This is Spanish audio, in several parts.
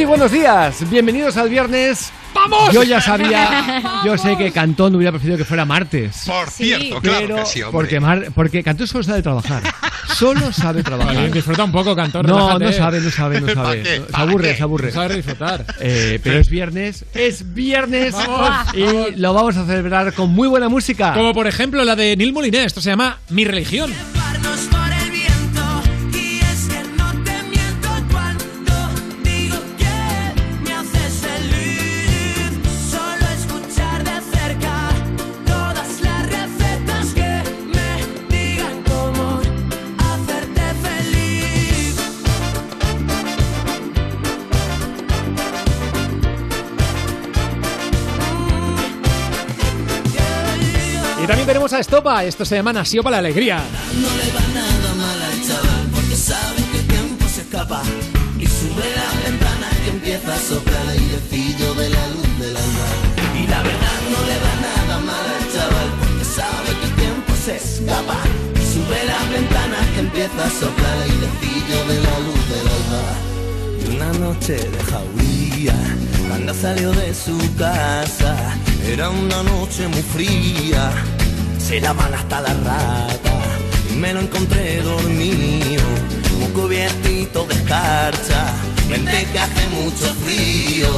Muy buenos días, bienvenidos al viernes. ¡Vamos! Yo ya sabía, yo sé que Cantón hubiera preferido que fuera martes. Por cierto, claro pero que sí, hombre. porque, Mar- porque Cantón solo sabe trabajar. Solo sabe trabajar. Disfruta un poco, Cantor. No, relájate. no sabe, no sabe, no ¿Pa' sabe. qué? Se ¿Pa' aburre, qué? se aburre. No sabe disfrutar. Eh, pero es viernes, es viernes Vamos, y vamos. lo vamos a celebrar con muy buena música. Como por ejemplo la de Neil Moliné. Esto se llama Mi religión. Llevarnos Tenemos a Estopa. Esto se llama Nació para la alegría. No le va nada mal al chaval porque sabe que el tiempo se escapa y sube la ventana que empieza a soplar el airecillo de la luz del alba. Y la verdad no le va nada mal al chaval porque sabe que el tiempo se escapa y sube la ventana que empieza a soplar el airecillo de la luz del alba. Y una noche de jauría, cuando salió de su casa, era una noche muy fría. Se lavan hasta la rata y me lo encontré dormido, un cubiertito de escarcha. Vente que hace mucho frío,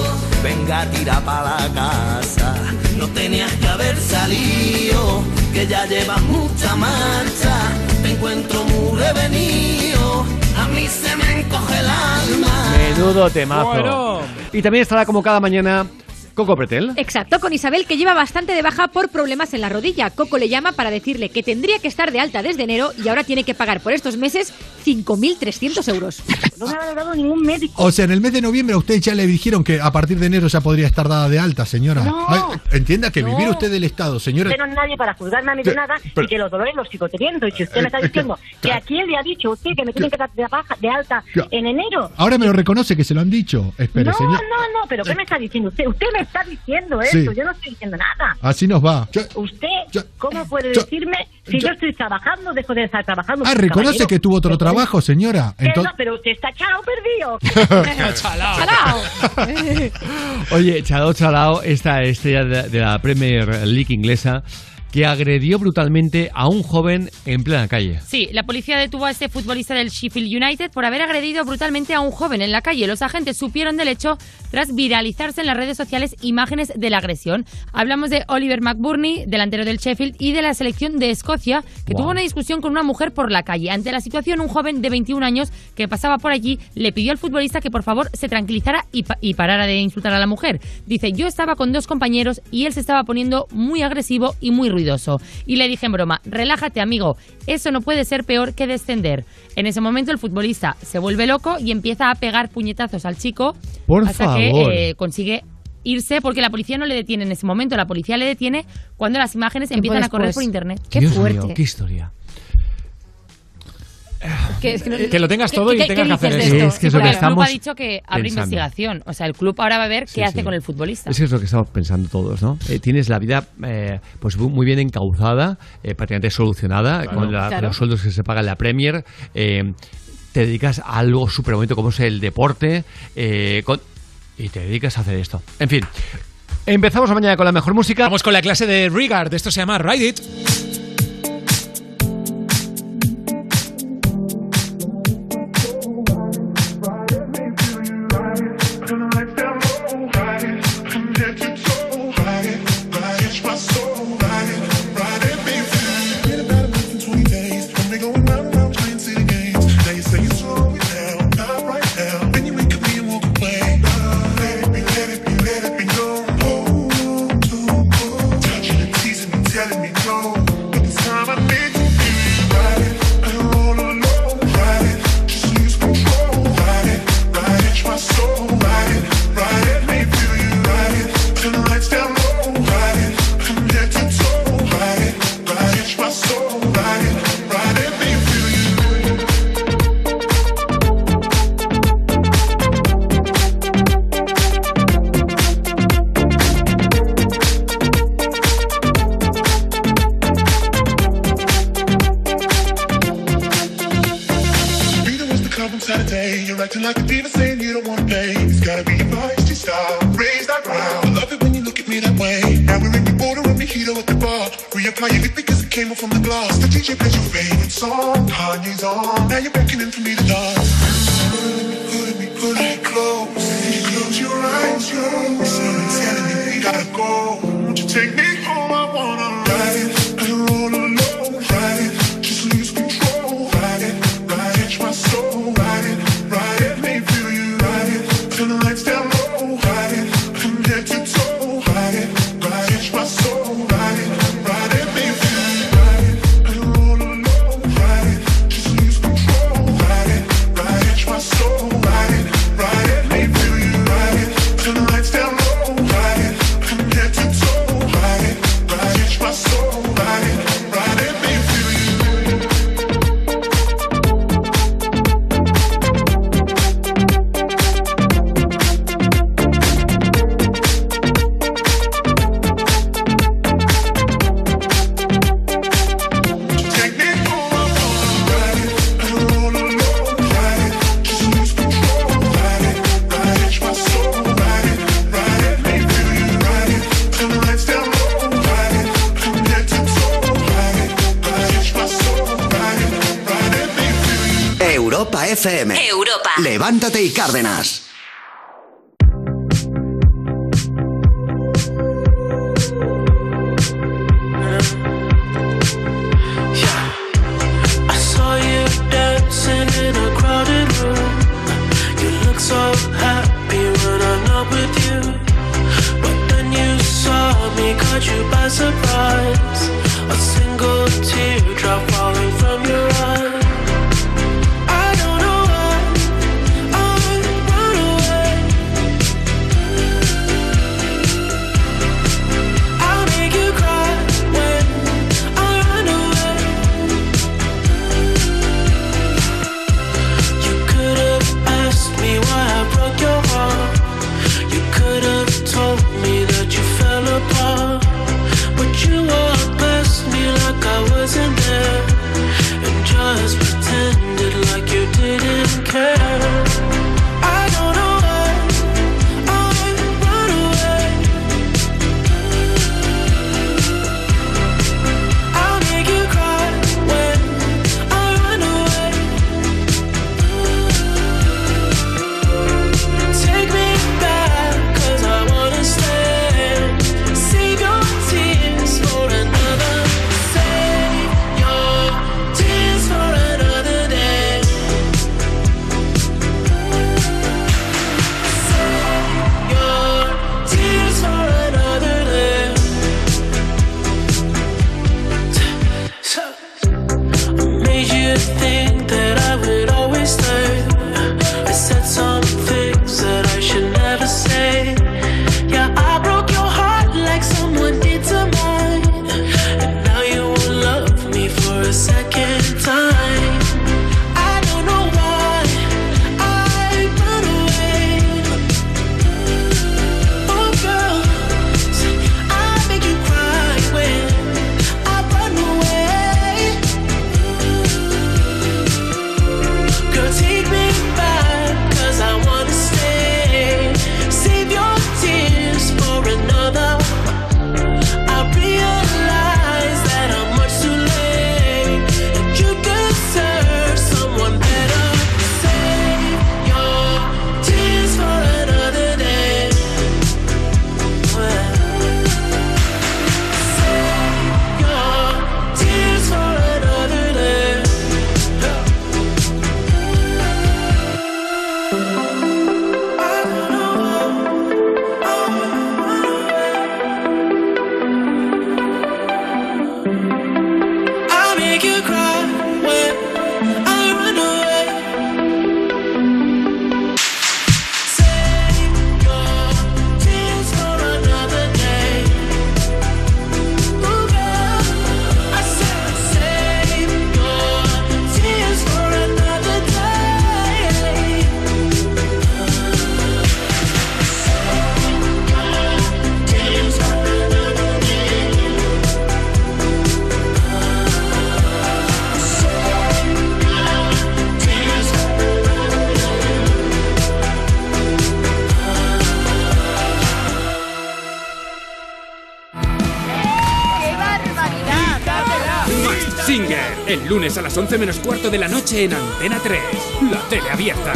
venga tira para la casa. No tenías que haber salido, que ya llevas mucha marcha. Te encuentro muy revenido, a mí se me encoge el alma. Menudo temazo. Bueno. Y también estará como cada mañana Coco Pretel. Exacto, con Isabel que lleva bastante de baja por problemas en la rodilla. Coco le llama para decirle que tendría que estar de alta desde enero y ahora tiene que pagar por estos meses 5.300 euros. No me ha dado ningún médico. O sea, en el mes de noviembre a usted ya le dijeron que a partir de enero ya podría estar dada de alta, señora. No. Ay, entienda que No. vivir usted del Estado, señora. Usted no es nadie para juzgarme a mí de nada pero- y que los dolores los sigo teniendo. Y si usted me está Eh, es que- diciendo que claro. a quién le ha dicho usted que me tienen que dar de, baja, de alta en enero. Ahora me lo reconoce que se lo han dicho. Espere, no, señor. no, no, pero ¿qué me está diciendo usted? Usted me está diciendo Sí. eso, yo no estoy diciendo nada. Así nos va. Yo- ¿Usted Yo- cómo puede yo- decirme si yo- yo estoy trabajando, dejo de estar trabajando? Ah, reconoce caballero? que tuvo otro trabajo, señora. Que Entonces, no, pero usted está echado perdido. Oye, Chalao Chalao, esta estrella de, de la Premier League inglesa, que agredió brutalmente a un joven en plena calle. Sí, la policía detuvo a este futbolista del Sheffield United por haber agredido brutalmente a un joven en la calle. Los agentes supieron del hecho tras viralizarse en las redes sociales imágenes de la agresión. Hablamos de Oliver McBurney, delantero del Sheffield, y de la selección de Escocia, que Wow. tuvo una discusión con una mujer por la calle. Ante la situación, un joven de 21 años que pasaba por allí le pidió al futbolista que por favor se tranquilizara y, pa- y parara de insultar a la mujer. Dice, yo estaba con dos compañeros y él se estaba poniendo muy agresivo y muy ruidoso. Y le dije en broma, relájate amigo, eso no puede ser peor que descender. En ese momento el futbolista se vuelve loco y empieza a pegar puñetazos al chico Por hasta favor. que eh, consigue irse porque la policía no le detiene en ese momento, la policía le detiene cuando las imágenes empiezan a correr por internet. Qué Dios fuerte. mío, qué historia. Que, es que no- Que lo tengas todo y ¿qué- tengas que hacer eso. Es que es lo Porque que el club ha dicho que abre pensando. investigación. O sea, el club ahora va a ver Sí, qué hace sí. con el futbolista. Es que es lo que estamos pensando todos, ¿no? Eh, tienes la vida eh, pues muy bien encauzada, eh, prácticamente solucionada, con, la- con los sueldos que se pagan en la Premier. eh, te dedicas a algo súper bonito como es el deporte eh, con- y te dedicas a hacer esto. En fin, empezamos mañana con la mejor música. Vamos con la clase de Rigard. Esto se llama Ride It. club on Saturday. You're acting like a diva saying you don't wanna pay. It's gotta be your feisty style. Raise that round. I love it when you look at me that way. Now we're in the border and mojito at the bar. Reapplying it because it came off from the glass. The DJ plays your favorite song. Kanye's on. Now you're beckoning for me to dance. Pulling me, pulling me, pulling me close. You close your eyes, your eyes. Someone's telling me we gotta go. Won't you take me? Europa. Levántate y Cárdenas. Lunes a las 11 menos cuarto de la noche en Antena 3. La tele abierta.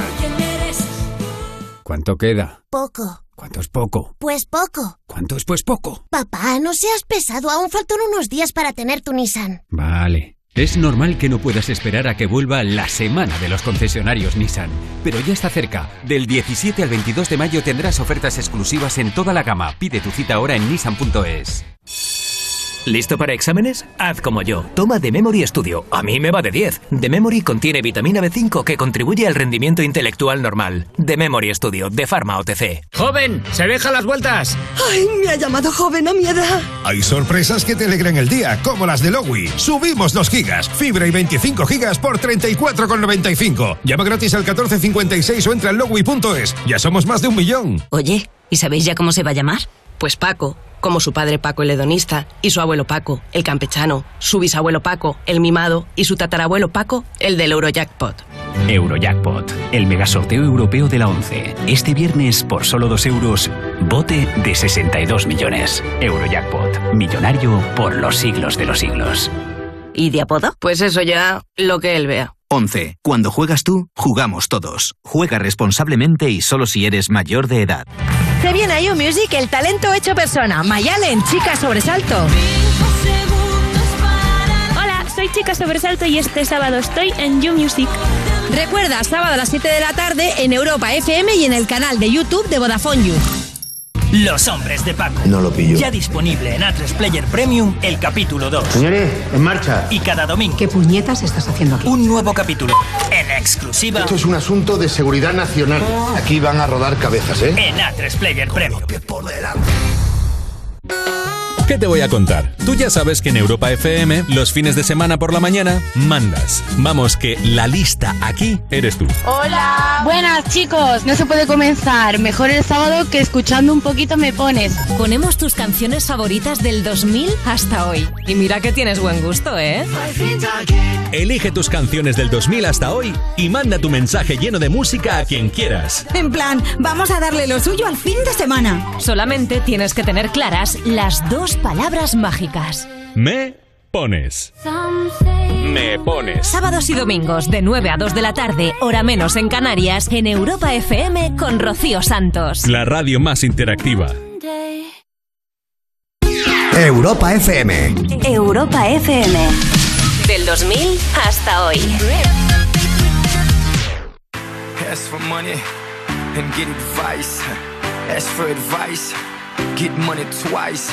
¿Cuánto queda? Poco. ¿Cuánto es poco? Pues poco. ¿Cuánto es pues poco? Papá, no seas pesado. Aún faltan unos días para tener tu Nissan. Vale. Es normal que no puedas esperar a que vuelva la semana de los concesionarios Nissan, pero ya está cerca. Del 17 al 22 de mayo tendrás ofertas exclusivas en toda la gama. Pide tu cita ahora en nissan.es. ¿Listo para exámenes? Haz como yo. Toma The Memory Studio. A mí me va de 10. The Memory contiene vitamina B5 que contribuye al rendimiento intelectual normal. The Memory Studio, de Pharma OTC. ¡Joven! ¡Se deja las vueltas! ¡Ay, me ha llamado joven a mi edad! Hay sorpresas que te alegran el día, como las de Lowy. Subimos 2 gigas, fibra y 25 gigas por 34,95. Llama gratis al 1456 o entra en lowy.es. Ya somos más de un millón. Oye, ¿y sabéis ya cómo se va a llamar? Pues Paco, como su padre Paco el hedonista, y su abuelo Paco, el campechano, su bisabuelo Paco, el mimado, y su tatarabuelo Paco, el del Eurojackpot. Eurojackpot, el megasorteo europeo de la 11. Este viernes, por solo 2 euros, bote de 62 millones. Eurojackpot, millonario por los siglos de los siglos. ¿Y de apodo? Pues eso ya, lo que él vea. 11. Cuando juegas tú, jugamos todos. Juega responsablemente y solo si eres mayor de edad. Se viene a You Music el talento hecho persona. Mayalen, chica sobresalto. Hola, soy Chica Sobresalto y este sábado estoy en You Music. Recuerda, sábado a las 7 de la tarde en Europa FM y en el canal de YouTube de Vodafone You. Los hombres de Paco. No lo pillo. Ya disponible en A3 Player Premium el capítulo 2. Señores, en marcha. Y cada domingo. ¿Qué puñetas estás haciendo aquí? Un nuevo capítulo. En exclusiva. Esto es un asunto de seguridad nacional. Aquí van a rodar cabezas, ¿eh? En A3 Player Premium. ¿Qué te voy a contar? Tú ya sabes que en Europa FM, los fines de semana por la mañana, mandas. Vamos, que la lista aquí eres tú. Hola. Buenas chicos, no se puede comenzar. Mejor el sábado que escuchando un poquito me pones. Ponemos tus canciones favoritas del 2000 hasta hoy. Y mira que tienes buen gusto, ¿eh? Elige tus canciones del 2000 hasta hoy y manda tu mensaje lleno de música a quien quieras. En plan, vamos a darle lo suyo al fin de semana. Solamente tienes que tener claras las dos palabras mágicas. Me pones. Me pones. Sábados y domingos de 9 a 2 de la tarde, hora menos en Canarias, en Europa FM con Rocío Santos. La radio más interactiva. Europa FM. Europa FM. Del 2000 hasta hoy. Ask for money and get advice. Ask for advice, get money twice.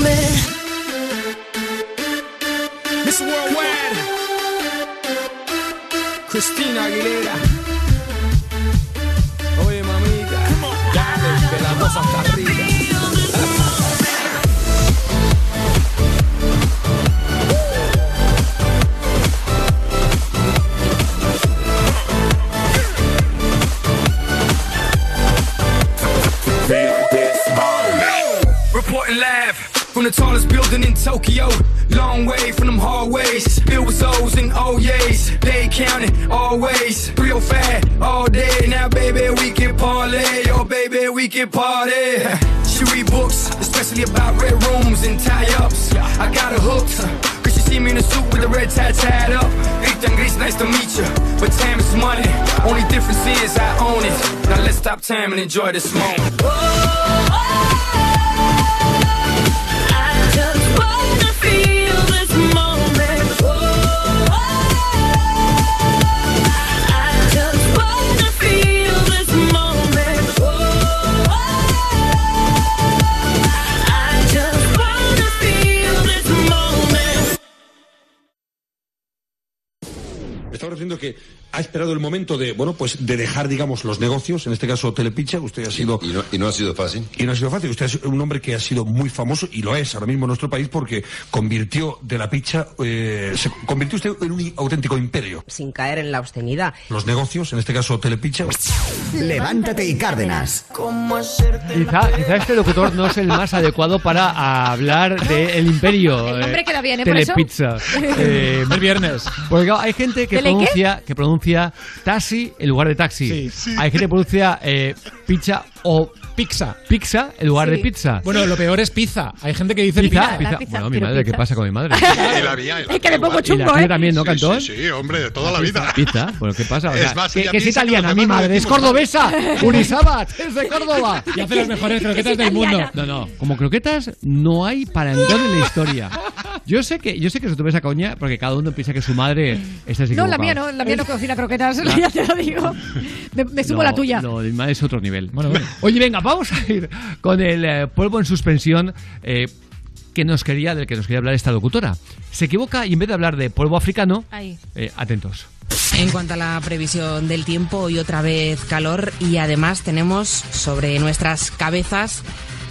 Moment. Miss Worldwide, Christina Aguilera. Oye, mamita, dale de la voz hasta arriba. Reporting live from the tallest building in Tokyo. Long way from them hallways. Filled with O's and oh O's. They counting always. Real fat all day. Now, baby, we can parlay. Oh, baby, we can party. She read books, especially about red rooms and tie ups. I got her hooked. See me in a suit with a red tie tied up. Ethan Grease, nice to meet you. But time is money. Only difference is I own it. Now let's stop time and enjoy this moment. I diciendo que ha esperado el momento de, bueno, pues de dejar, digamos, los negocios, en este caso Telepicha, usted ha sido... Y no, y no ha sido fácil. Y no ha sido fácil. Usted es un hombre que ha sido muy famoso, y lo es ahora mismo en nuestro país, porque convirtió de la picha, eh, se convirtió usted en un auténtico imperio. Sin caer en la obscenidad. Los negocios, en este caso Telepicha... Levántate y Cárdenas. Quizá, quizá este locutor no es el más adecuado para hablar del imperio. El nombre eh, queda bien, ¿eh? Por eso. Telepizza. Eh, El viernes. Porque claro, hay gente que pronuncia, que pronuncia taxi en lugar de taxi. Hay gente que pronuncia eh, pizza o Pizza. pizza en lugar Sí. de pizza. Bueno, lo peor es pizza. Hay gente que dice Pizza, pizza. pizza. La pizza. Bueno, mi madre, ¿qué pasa con mi madre? Y la mía, y la Es que me pongo la chungo, ¿eh? también, ¿no, Sí, Cantón? Sí, sí, hombre, de toda la vida. Pizza, bueno, ¿qué pasa? O sea, Es más, que, que es italiana, mi madre, es cordobesa, Unisabat, es de Córdoba. Y hace las mejores croquetas del mundo. No, no, como croquetas no hay parangón en la historia. Yo sé que yo sé que se tome esa coña porque cada uno piensa que su madre está No, la mía no, la mía no cocina croquetas, ya te lo digo. Me, me sumo la tuya. No, de mi madre es otro nivel. Bueno, bueno. Oye, venga, vamos a ir con el eh, polvo en suspensión eh, que nos quería, del que nos quería hablar esta locutora. Se equivoca y en vez de hablar de polvo africano, Ahí. eh, atentos. En cuanto a la previsión del tiempo, hoy otra vez calor y además tenemos sobre nuestras cabezas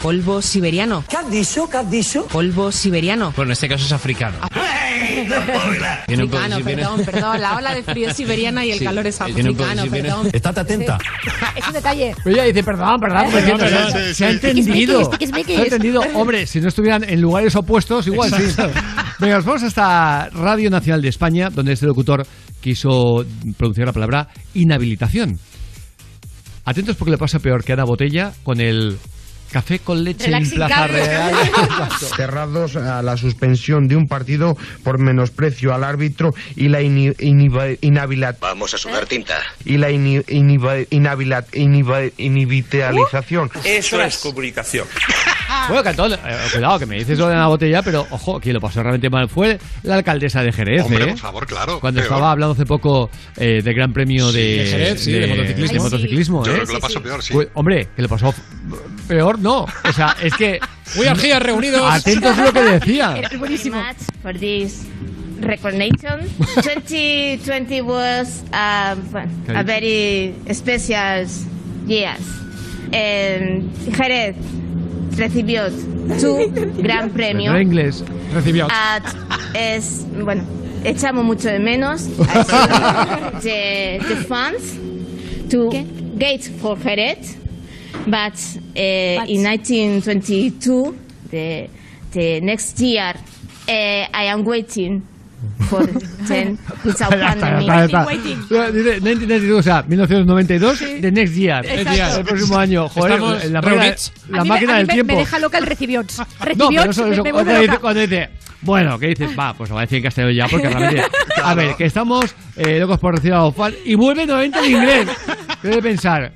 polvo siberiano. ¿Qué has dicho? ¿Qué has dicho? Polvo siberiano. Bueno, en este caso es africano. Tiene un Africano, perdón, perdón. La ola de frío siberiana y el Sí, calor es tiene un poco- africano, perdón. Estate atenta. Es un detalle. Pero ella dice, perdón, perdón, perdón, perdón, se, sí, se ha sí. entendido. Se ha entendido. Hombre, si no estuvieran en lugares opuestos, igual sí. Venga, nos vamos hasta Radio Nacional de España, donde este locutor quiso pronunciar la palabra inhabilitación. Atentos porque le pasa peor que a Ana Botella con el café con leche en Plaza cable. Real. cerrados a la suspensión de un partido por menosprecio al árbitro y la inhabilit- Vamos a sudar tinta. y la iniba- inhibitalización. Eso es comunicación. Bueno, Cantón, eh, cuidado, que me dices lo de Ana Botella, pero ojo, quien lo pasó realmente mal fue la alcaldesa de Jerez. Hombre, ¿eh? por favor, claro. Cuando peor. estaba hablando hace poco eh, del Gran Premio de, de Jerez, sí, de motociclismo. de motociclismo, Yo ¿eh? creo que lo pasó peor, sí. Pues, hombre, que le pasó peor, no. O sea, es que. Muy orgías reunidos. Atentos a lo que decía. Era buenísimo. for this recognition. 2020 was um, a very special year. Um, Jerez recibió tu gran premio. Era inglés. Recibió. At- es, bueno, echamos mucho de menos a the, the funds to Gate for Jerez, but uh, in 1922, the, the next year, uh, I am waiting for then without está, pandemic. está, está. Dice 1992, o sea, 1992, the next year. El próximo año. Joder, Estamos la máquina, la me- máquina mí del me- tiempo. Me deja loca el recibiots. No, Recibiots pero eso, eso, me, me cuando, dice, cuando dice, bueno, ¿qué dices? Va, pues lo va a decir en castellano ya, porque realmente. A ver, que estamos eh, locos por recibir a Ofal y vuelve nuevamente el inglés. ¿Qué debe pensar?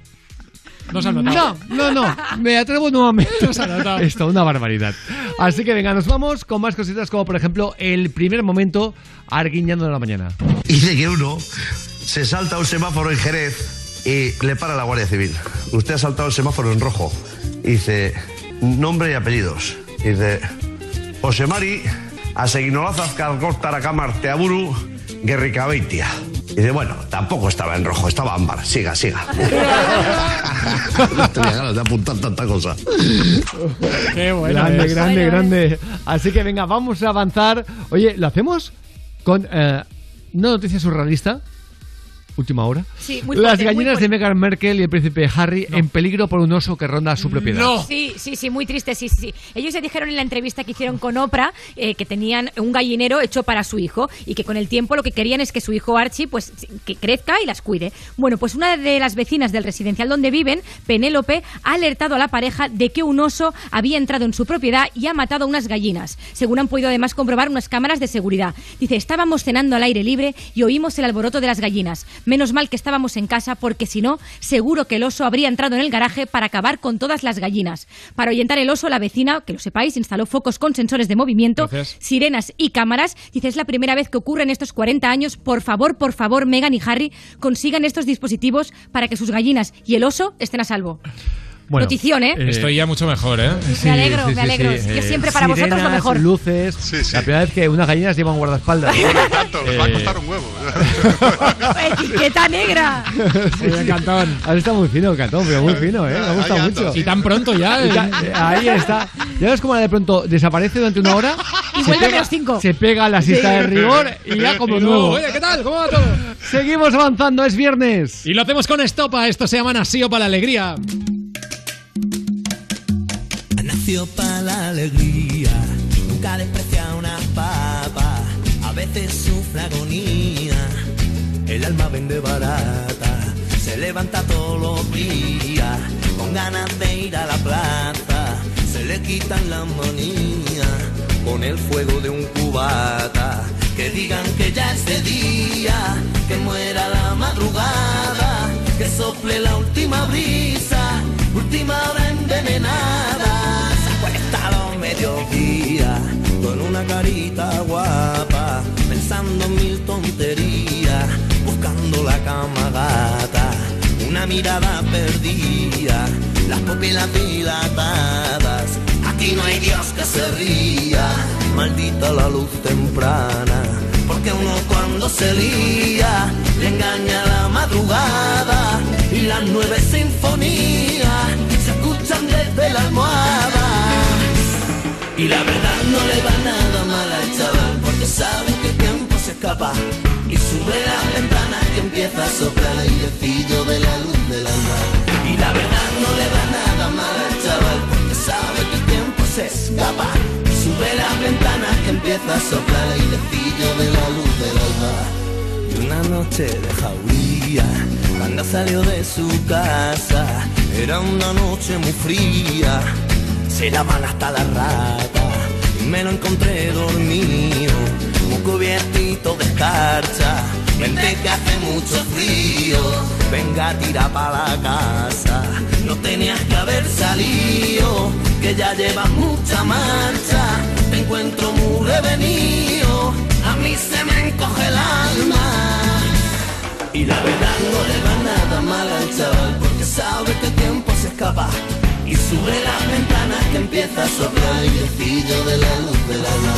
No se ha notado. No, no, no. Me atrevo nuevamente. No se ha notado. Esto, una barbaridad. Así que venga, nos vamos con más cositas como, por ejemplo, el primer momento arguiñando de la mañana. Dice que uno se salta un semáforo en Jerez y le para la Guardia Civil. Usted ha saltado el semáforo en rojo. Y dice, nombre y apellidos. Y dice, José Mari, Aseguinolazaz Calcóstara Teaburu, Guerricabeitia. Y dice, bueno, tampoco estaba en rojo, estaba ámbar. Siga, siga. no tenía ganas de apuntar tanta cosa. Qué bueno. grande, es. grande, grande. Así que venga, vamos a avanzar. Oye, ¿lo hacemos con eh, una noticia surrealista? Última hora. Sí, muy Las fuerte, muy gallinas fuerte. de Meghan Merkel y el príncipe Harry en peligro por un oso que ronda su propiedad. Sí, sí, sí, muy triste, sí, sí, sí. Ellos se dijeron en la entrevista que hicieron con Oprah eh, que tenían un gallinero hecho para su hijo y que con el tiempo lo que querían es que su hijo Archie pues que crezca y las cuide. Bueno, pues una de las vecinas del residencial donde viven, Penélope, ha alertado a la pareja de que un oso había entrado en su propiedad y ha matado a unas gallinas, según han podido además comprobar unas cámaras de seguridad. Dice, estábamos cenando al aire libre y oímos el alboroto de las gallinas. Menos mal que estábamos en casa porque si no, seguro que el oso habría entrado en el garaje para acabar con todas las gallinas. Para ahuyentar el oso, la vecina, que lo sepáis, instaló focos con sensores de movimiento, Gracias. sirenas y cámaras. Dice, es la primera vez que ocurre en estos 40 años. Por favor, por favor, Megan y Harry, consigan estos dispositivos para que sus gallinas y el oso estén a salvo. Bueno, Notición, ¿eh? Estoy ya mucho mejor, ¿eh? Me alegro, me alegro. Yo siempre para vosotros lo sirenas, mejor. luces. La primera vez que unas gallinas llevan guardaespaldas. Tanto, les va a costar un huevo. ¡Etiqueta negra! Sí, Cantón. Has estado muy fino, Cantón, pero muy fino, ¿eh? Me ha gustado mucho. Y tan pronto ya, Y ¿eh? ta- eh, Ahí está. Ya ves cómo de pronto desaparece durante una hora. Y se vuelve a los cinco. Se pega la siesta Sí. de rigor y ya como Y luego, nuevo. Oye, ¿qué tal? ¿Cómo va todo? Seguimos avanzando, es viernes. Y lo hacemos con estopa. Esto se llama Nasío para la alegría. Nació para la alegría, nunca desprecia una papa, a veces sufre agonía, el alma vende barata, se levanta todos los días, con ganas de ir a la plaza, se le quitan las manías, con el fuego de un cubata, que digan que ya es de día, que muera la madrugada, que sople la última brisa, última hora envenenada, con una carita guapa, pensando en mil tonterías, buscando la cama gata, una mirada perdida, las pupilas dilatadas, aquí no hay Dios que se ría, maldita la luz temprana, porque uno cuando se lía, le engaña la madrugada, y las nueve sinfonías se escuchan desde la almohada. Y la verdad no le va nada mal al chaval Porque sabe que el tiempo se escapa. Y sube la ventana que empieza a soplar el airecillo de la luz del alma. Y la verdad no le va nada mal al chaval Porque sabe que el tiempo se escapa. Sube la ventana que empieza a soplar el airecillo de la luz del alma. Y una noche de jauría, cuando salió de su casa, era una noche muy fría, se lavan hasta la rata, me lo encontré dormido, muy cubiertito de escarcha, vente que hace mucho frío, venga tira pa' la casa, no tenías que haber salido, que ya llevas mucha marcha, te encuentro muy revenido, a mí se me encoge el alma. Y la verdad no le va nada mal al chaval Porque sabe que el tiempo se escapa sube las ventanas que empieza a soplar el de la luz del alma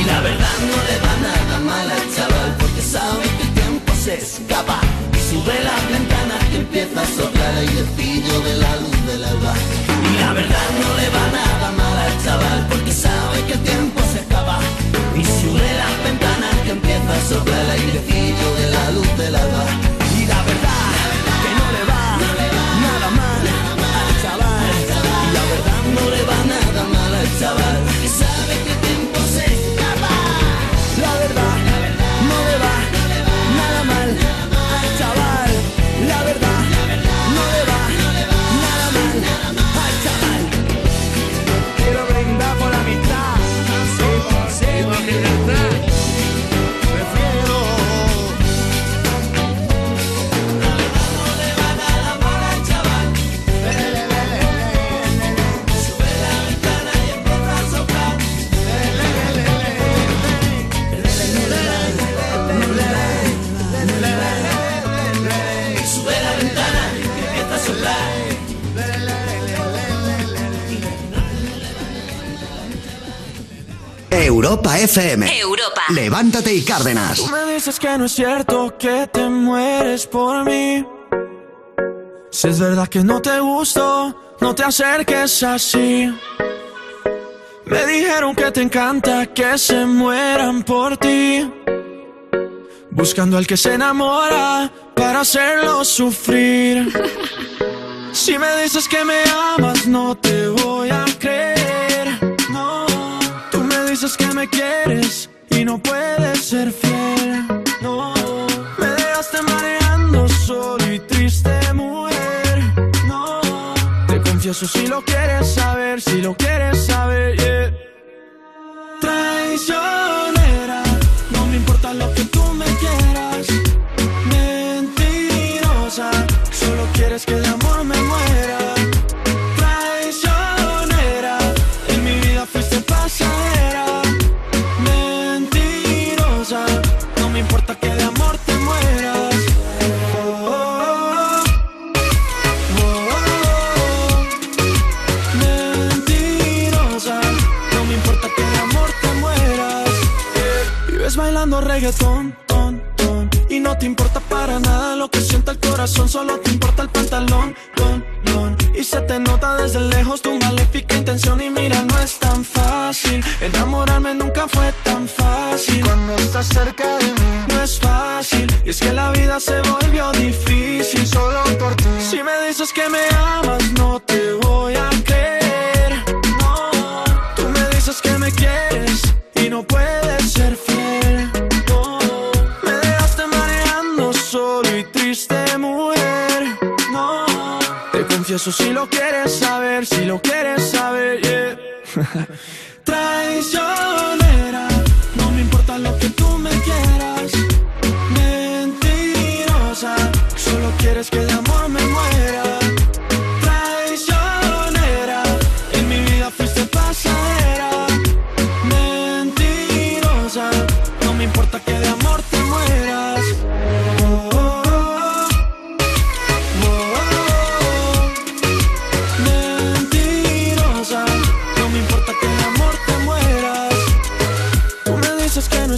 Y la verdad no le va nada mal al chaval Porque sabe que el tiempo se escapa. Y sube las ventanas que empieza a soplar el airecillo de la luz del alba Y la verdad no le va nada mal al chaval Porque sabe que el tiempo se escapa. Y sube las ventanas que empieza a soplar el airecillo de la luz del alba Y Europa FM. Europa. Levántate y Cárdenas. Tú me dices que no es cierto que te mueres por mí. Si es verdad que no te gusto, no te acerques así. Me dijeron que te encanta que se mueran por ti. Buscando al que se enamora para hacerlo sufrir. Si me dices que me amas, no te voy a creer. Que me quieres y no puedes ser fiel. No, me dejaste mareando solo y triste, mujer. No, te confieso si lo quieres saber, si lo quieres saber. yeah. Traicionera, escuchando reggaetón, ton, ton. Y no te importa para nada lo que sienta el corazón, solo te importa el pantalón, don, don. Y se te nota desde lejos tu maléfica intención. Y mira, no es tan fácil. Enamorarme nunca fue tan fácil. Cuando estás cerca de mí, no es fácil. Y es que la vida se volvió difícil solo por ti. Si me dices que me confieso si lo quieres saber, si lo quieres saber, yeah. Traicionera,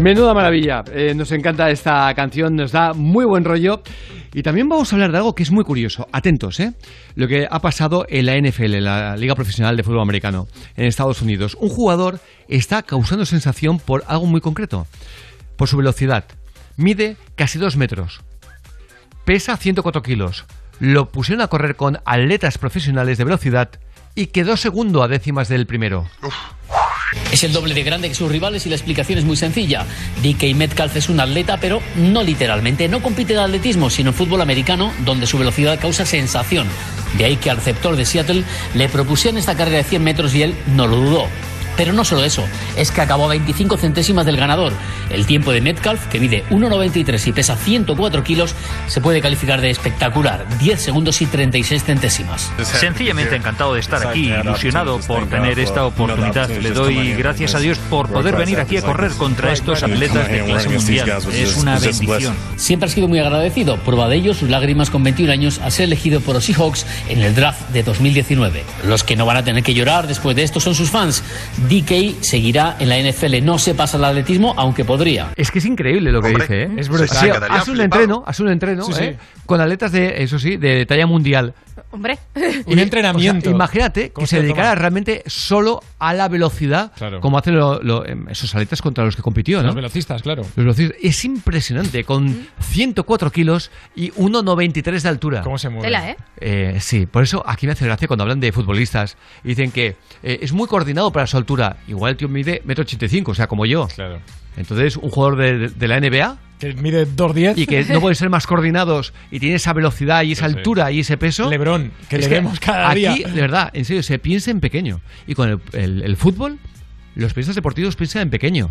Menuda maravilla. Eh, nos encanta esta canción, nos da muy buen rollo. Y también vamos a hablar de algo que es muy curioso. Atentos, ¿eh? Lo que ha pasado en la NFL, la Liga Profesional de Fútbol Americano, en Estados Unidos. Un jugador está causando sensación por algo muy concreto. Por su velocidad. Mide casi dos metros. Pesa 104 kilos. Lo pusieron a correr con atletas profesionales de velocidad y quedó segundo a décimas del primero. Es el doble de grande que sus rivales y la explicación es muy sencilla. DK Metcalf es un atleta, pero no literalmente. No compite en atletismo, sino en fútbol americano, donde su velocidad causa sensación. De ahí que al receptor de Seattle le propusieron esta carrera de 100 metros y él no lo dudó. Pero no solo eso, es que acabó a 25 centésimas del ganador. El tiempo de Metcalf, que mide 1,93 y pesa 104 kilos, se puede calificar de espectacular. 10 segundos y 36 centésimas. Sencillamente encantado de estar aquí, ilusionado por tener esta oportunidad. Le doy gracias a Dios por poder venir aquí a correr contra estos atletas de clase mundial. Es una bendición. Siempre ha sido muy agradecido. Prueba de ello sus lágrimas con 21 años al ser elegido por los Seahawks en el draft de 2019. Los que no van a tener que llorar después de esto son sus fans. DK seguirá en la NFL. No se pasa al atletismo, aunque podría. Es que es increíble lo que dice, ¿eh? Es brutal. O sea, Se quedaría hace un flipado. entreno, hace un entreno, Sí, sí. ¿eh? Con atletas de, eso sí, de talla mundial. Hombre. Y, o sea, imagínate que ¿Cómo se dedicara realmente solo a la velocidad, Claro. como hacen lo- lo- em, esos atletas contra los que compitió, ¿no? Los velocistas, claro. Los velocistas. Es impresionante, con 104 kilos y 1,93 de altura. ¿Cómo se mueve? Tela, ¿eh? Eh, sí, por eso aquí me hace gracia cuando hablan de futbolistas y dicen que eh, es muy coordinado para su altura. Igual el tío mide 1,85 m, o sea, como yo. Claro. Entonces, un jugador de, de la NBA Que mide 2'10 y que no pueden ser más coordinados y tiene esa velocidad y esa Sí, sí. altura y ese peso. Lebrón, que Es le vemos cada aquí, día. de verdad, en serio, se piensa en pequeño. Y con el, el- el fútbol, los periodistas deportivos piensan en pequeño.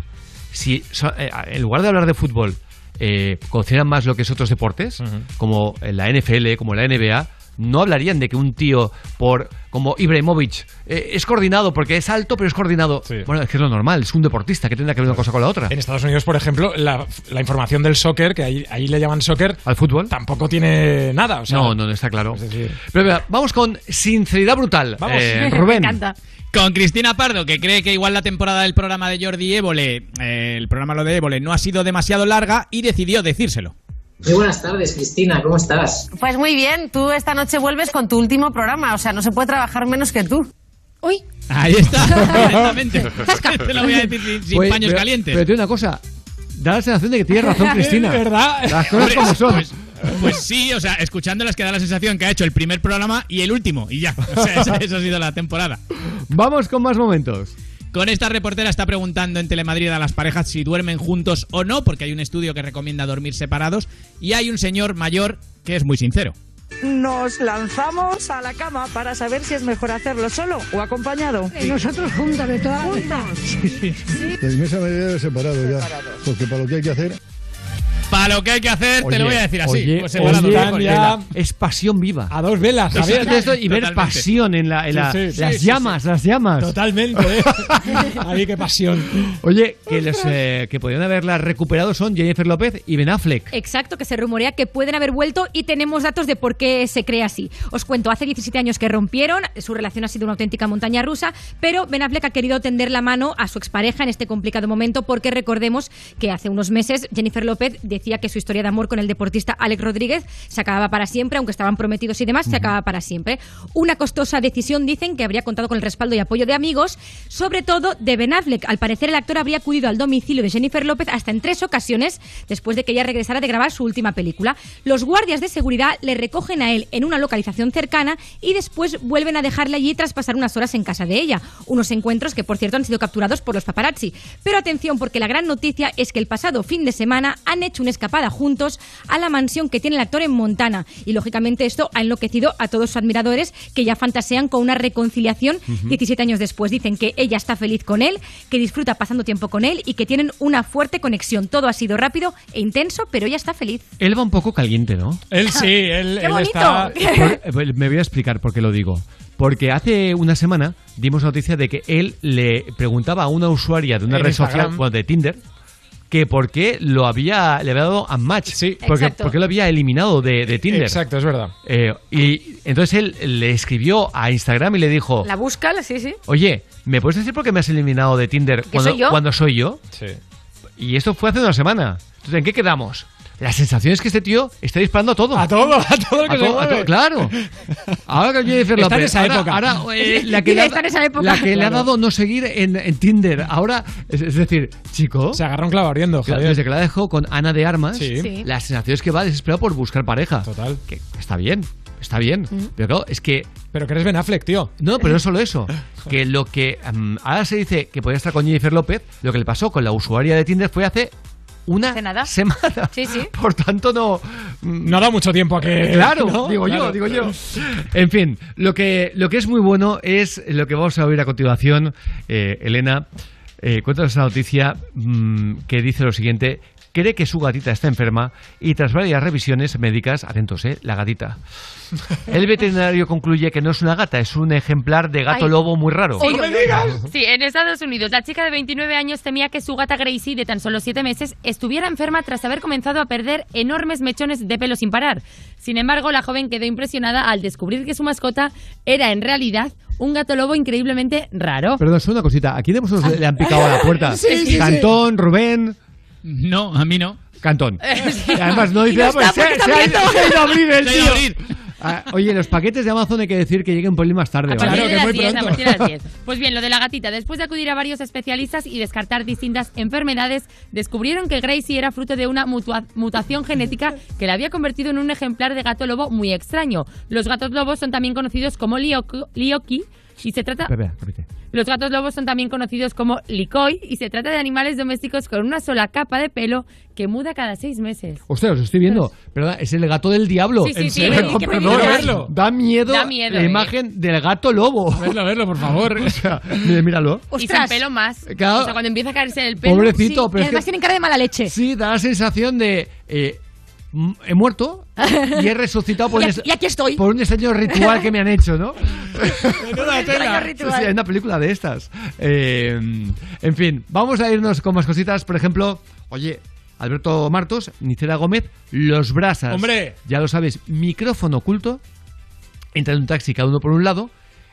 Si eh, en lugar de hablar de fútbol, eh, consideran más lo que es otros deportes, como la NFL, como la NBA, no hablarían de que un tío por como Ibrahimovic eh, es coordinado porque es alto pero es coordinado. Bueno, es que es lo normal, es un deportista que tendrá que ver una cosa con la otra. En Estados Unidos, por ejemplo, la, la información del soccer, que ahí, ahí le llaman soccer, al fútbol, tampoco tiene nada. O sea, no, no, no está claro. Pero mira, vamos con sinceridad brutal. Eh, Rubén. Con Cristina Pardo, que cree que igual la temporada del programa de Jordi Évole, eh, el programa lo de Évole, no ha sido demasiado larga y decidió decírselo. Muy buenas tardes, Cristina, ¿cómo estás? Pues muy bien, tú esta noche vuelves con tu último programa, o sea, no se puede trabajar menos que tú. Uy, Ahí está, directamente. Te lo voy a decir sin, sin Pues, paños pero- calientes. Pero tiene una cosa. Da la sensación de que tienes razón, Cristina. ¿Verdad? Las cosas Hombre, como son. Pues, pues sí, o sea, escuchándolas que da la sensación que ha hecho el primer programa y el último, y ya. O sea, esa, esa ha sido la temporada. Vamos con más momentos. Con esta reportera está preguntando en Telemadrid a las parejas si duermen juntos o no, porque hay un estudio que recomienda dormir separados, y hay un señor mayor que es muy sincero. Nos lanzamos a la cama para saber si es mejor hacerlo solo o acompañado. nosotros juntas, de todas Juntas. La inmensa mayoría de separados ya. Porque para lo que hay que hacer. Para lo que hay que hacer, te lo voy a decir así. Oye, pues oye, ya es pasión viva. A dos velas, esto y ver Totalmente. pasión en, la, en la- Sí, sí, las sí, sí, llamas, las llamas. Totalmente, ¿eh? Ahí qué pasión. Oye, que los eh, que podrían haberla recuperado son Jennifer López y Ben Affleck. Exacto, que se rumorea que pueden haber vuelto y tenemos datos de por qué se cree así. Os cuento, hace 17 años que rompieron, su relación ha sido una auténtica montaña rusa, pero Ben Affleck ha querido tender la mano a su expareja en este complicado momento porque recordemos que hace unos meses Jennifer López decía que su historia de amor con el deportista Alex Rodríguez se acababa para siempre, aunque estaban prometidos y demás, se acababa para siempre. Una costosa decisión, dicen, que habría contado con el respaldo y apoyo de amigos, sobre todo de Ben Affleck. Al parecer, el actor habría acudido al domicilio de Jennifer López hasta en tres ocasiones después de que ella regresara de grabar su última película. Los guardias de seguridad le recogen a él en una localización cercana y después vuelven a dejarle allí tras pasar unas horas en casa de ella. Unos encuentros que, por cierto, han sido capturados por los paparazzi. Pero atención, porque la gran noticia es que el pasado fin de semana han hecho una escapada juntos a la mansión que tiene el actor en Montana. Y lógicamente esto ha enloquecido a todos sus admiradores que ya fantasean con una reconciliación Ujú. 17 años después. Dicen que ella está feliz con él, que disfruta pasando tiempo con él y que tienen una fuerte conexión. Todo ha sido rápido e intenso, pero ella está feliz. Él va un poco caliente, ¿no? Él sí, él, ¡Qué él bonito! está. Por- eh, me voy a explicar por qué lo digo. Porque hace una semana dimos noticia de que él le preguntaba a una usuaria de una En red Instagram. social, bueno, de Tinder, que por qué lo había, le había dado unmatch. Sí, porque, Exacto. porque lo había eliminado de, de Tinder. Exacto, es verdad. Eh, y entonces él le escribió a Instagram y le dijo, La busca, sí, sí. oye, ¿me puedes decir por qué me has eliminado de Tinder cuando soy yo? cuando soy yo? Sí. Y esto fue hace una semana. Entonces, ¿en qué quedamos? La sensación es que este tío está disparando a todo. A todo, a todo lo que A se a claro. Ahora que Jennifer Está en López. esa ahora, época. ahora, eh, la que, Dile, le ha, está en esa época. la que le ha dado no seguir en, en Tinder. Ahora, es, es decir, chico. Se agarra un clavo Javier. Desde que la dejó con Ana de Armas, Sí. Sí. la sensación es que va desesperado por buscar pareja. Total. Que está bien, está bien. Pero claro, es que. Pero que eres Ben Affleck, tío. No, pero no solo eso. Que lo que. mm, ahora se dice que podía estar con Jennifer López, lo que le pasó con la usuaria de Tinder fue hace una semana. Sí, sí. Por tanto, no. No ha dado mucho tiempo a que. Claro, ¿no? digo Claro. yo, digo yo. En fin, lo que, lo que es muy bueno es lo que vamos a oír a continuación. Eh, Elena, eh, cuéntanos esa noticia mm, que dice lo siguiente. Cree que su gatita está enferma y tras varias revisiones médicas, atentos, eh, la gatita. El veterinario concluye que no es una gata, es un ejemplar de gato Ay. lobo muy raro. Sí, en Estados Unidos, la chica de 29 años temía que su gata Gracie, de tan solo 7 meses, estuviera enferma tras haber comenzado a perder enormes mechones de pelo sin parar. Sin embargo, la joven quedó impresionada al descubrir que su mascota era en realidad un gato lobo increíblemente raro. Perdón, solo una cosita. ¿A quién de vosotros le han picado a la puerta? Sí, sí, sí. Cantón, Rubén. No, a mí no. Cantón. Sí. Además no dice, no ah, pues está, se, porque se está ha ido, abierto. se ha ido a abrir el Se ha ido tío. a abrir. Ah, oye, los paquetes de Amazon hay que decir que lleguen un pelín más tarde. A ¿vale? las 10, a partir de las 10. Pues bien, lo de la gatita. Después de acudir a varios especialistas y descartar distintas enfermedades, descubrieron que Gracie era fruto de una mutación genética que la había convertido en un ejemplar de gato lobo muy extraño. Los gatos lobos son también conocidos como lioki y se trata... Los gatos lobos son también conocidos como licoi y se trata de animales domésticos con una sola capa de pelo que muda cada seis meses. Ostras, os estoy viendo. Perdón, es el gato del diablo. Sí, sí, ¿En sí, serio? Perdón, miedo. verlo. Da miedo, Da miedo, la eh. imagen del gato lobo. Verlo, verlo, por favor. O sea, mira, míralo. Y sin pelo más. Claro. O sea, cuando empieza a caerse el pelo... Pobrecito, sí. pero Y es además que- tienen cara de mala leche. Sí, da la sensación de... eh, he muerto y he resucitado por, Y un aquí- y aquí estoy. por un extraño ritual que me han hecho, ¿no? Menuda tela. Sí, sí, hay una película de estas. Eh, en fin, vamos a irnos con más cositas. Por ejemplo, oye, Alberto Martos, Nicela Gómez, Los Brasas. ¡Hombre! Ya lo sabes, micrófono oculto. Entra en un taxi cada uno por un lado.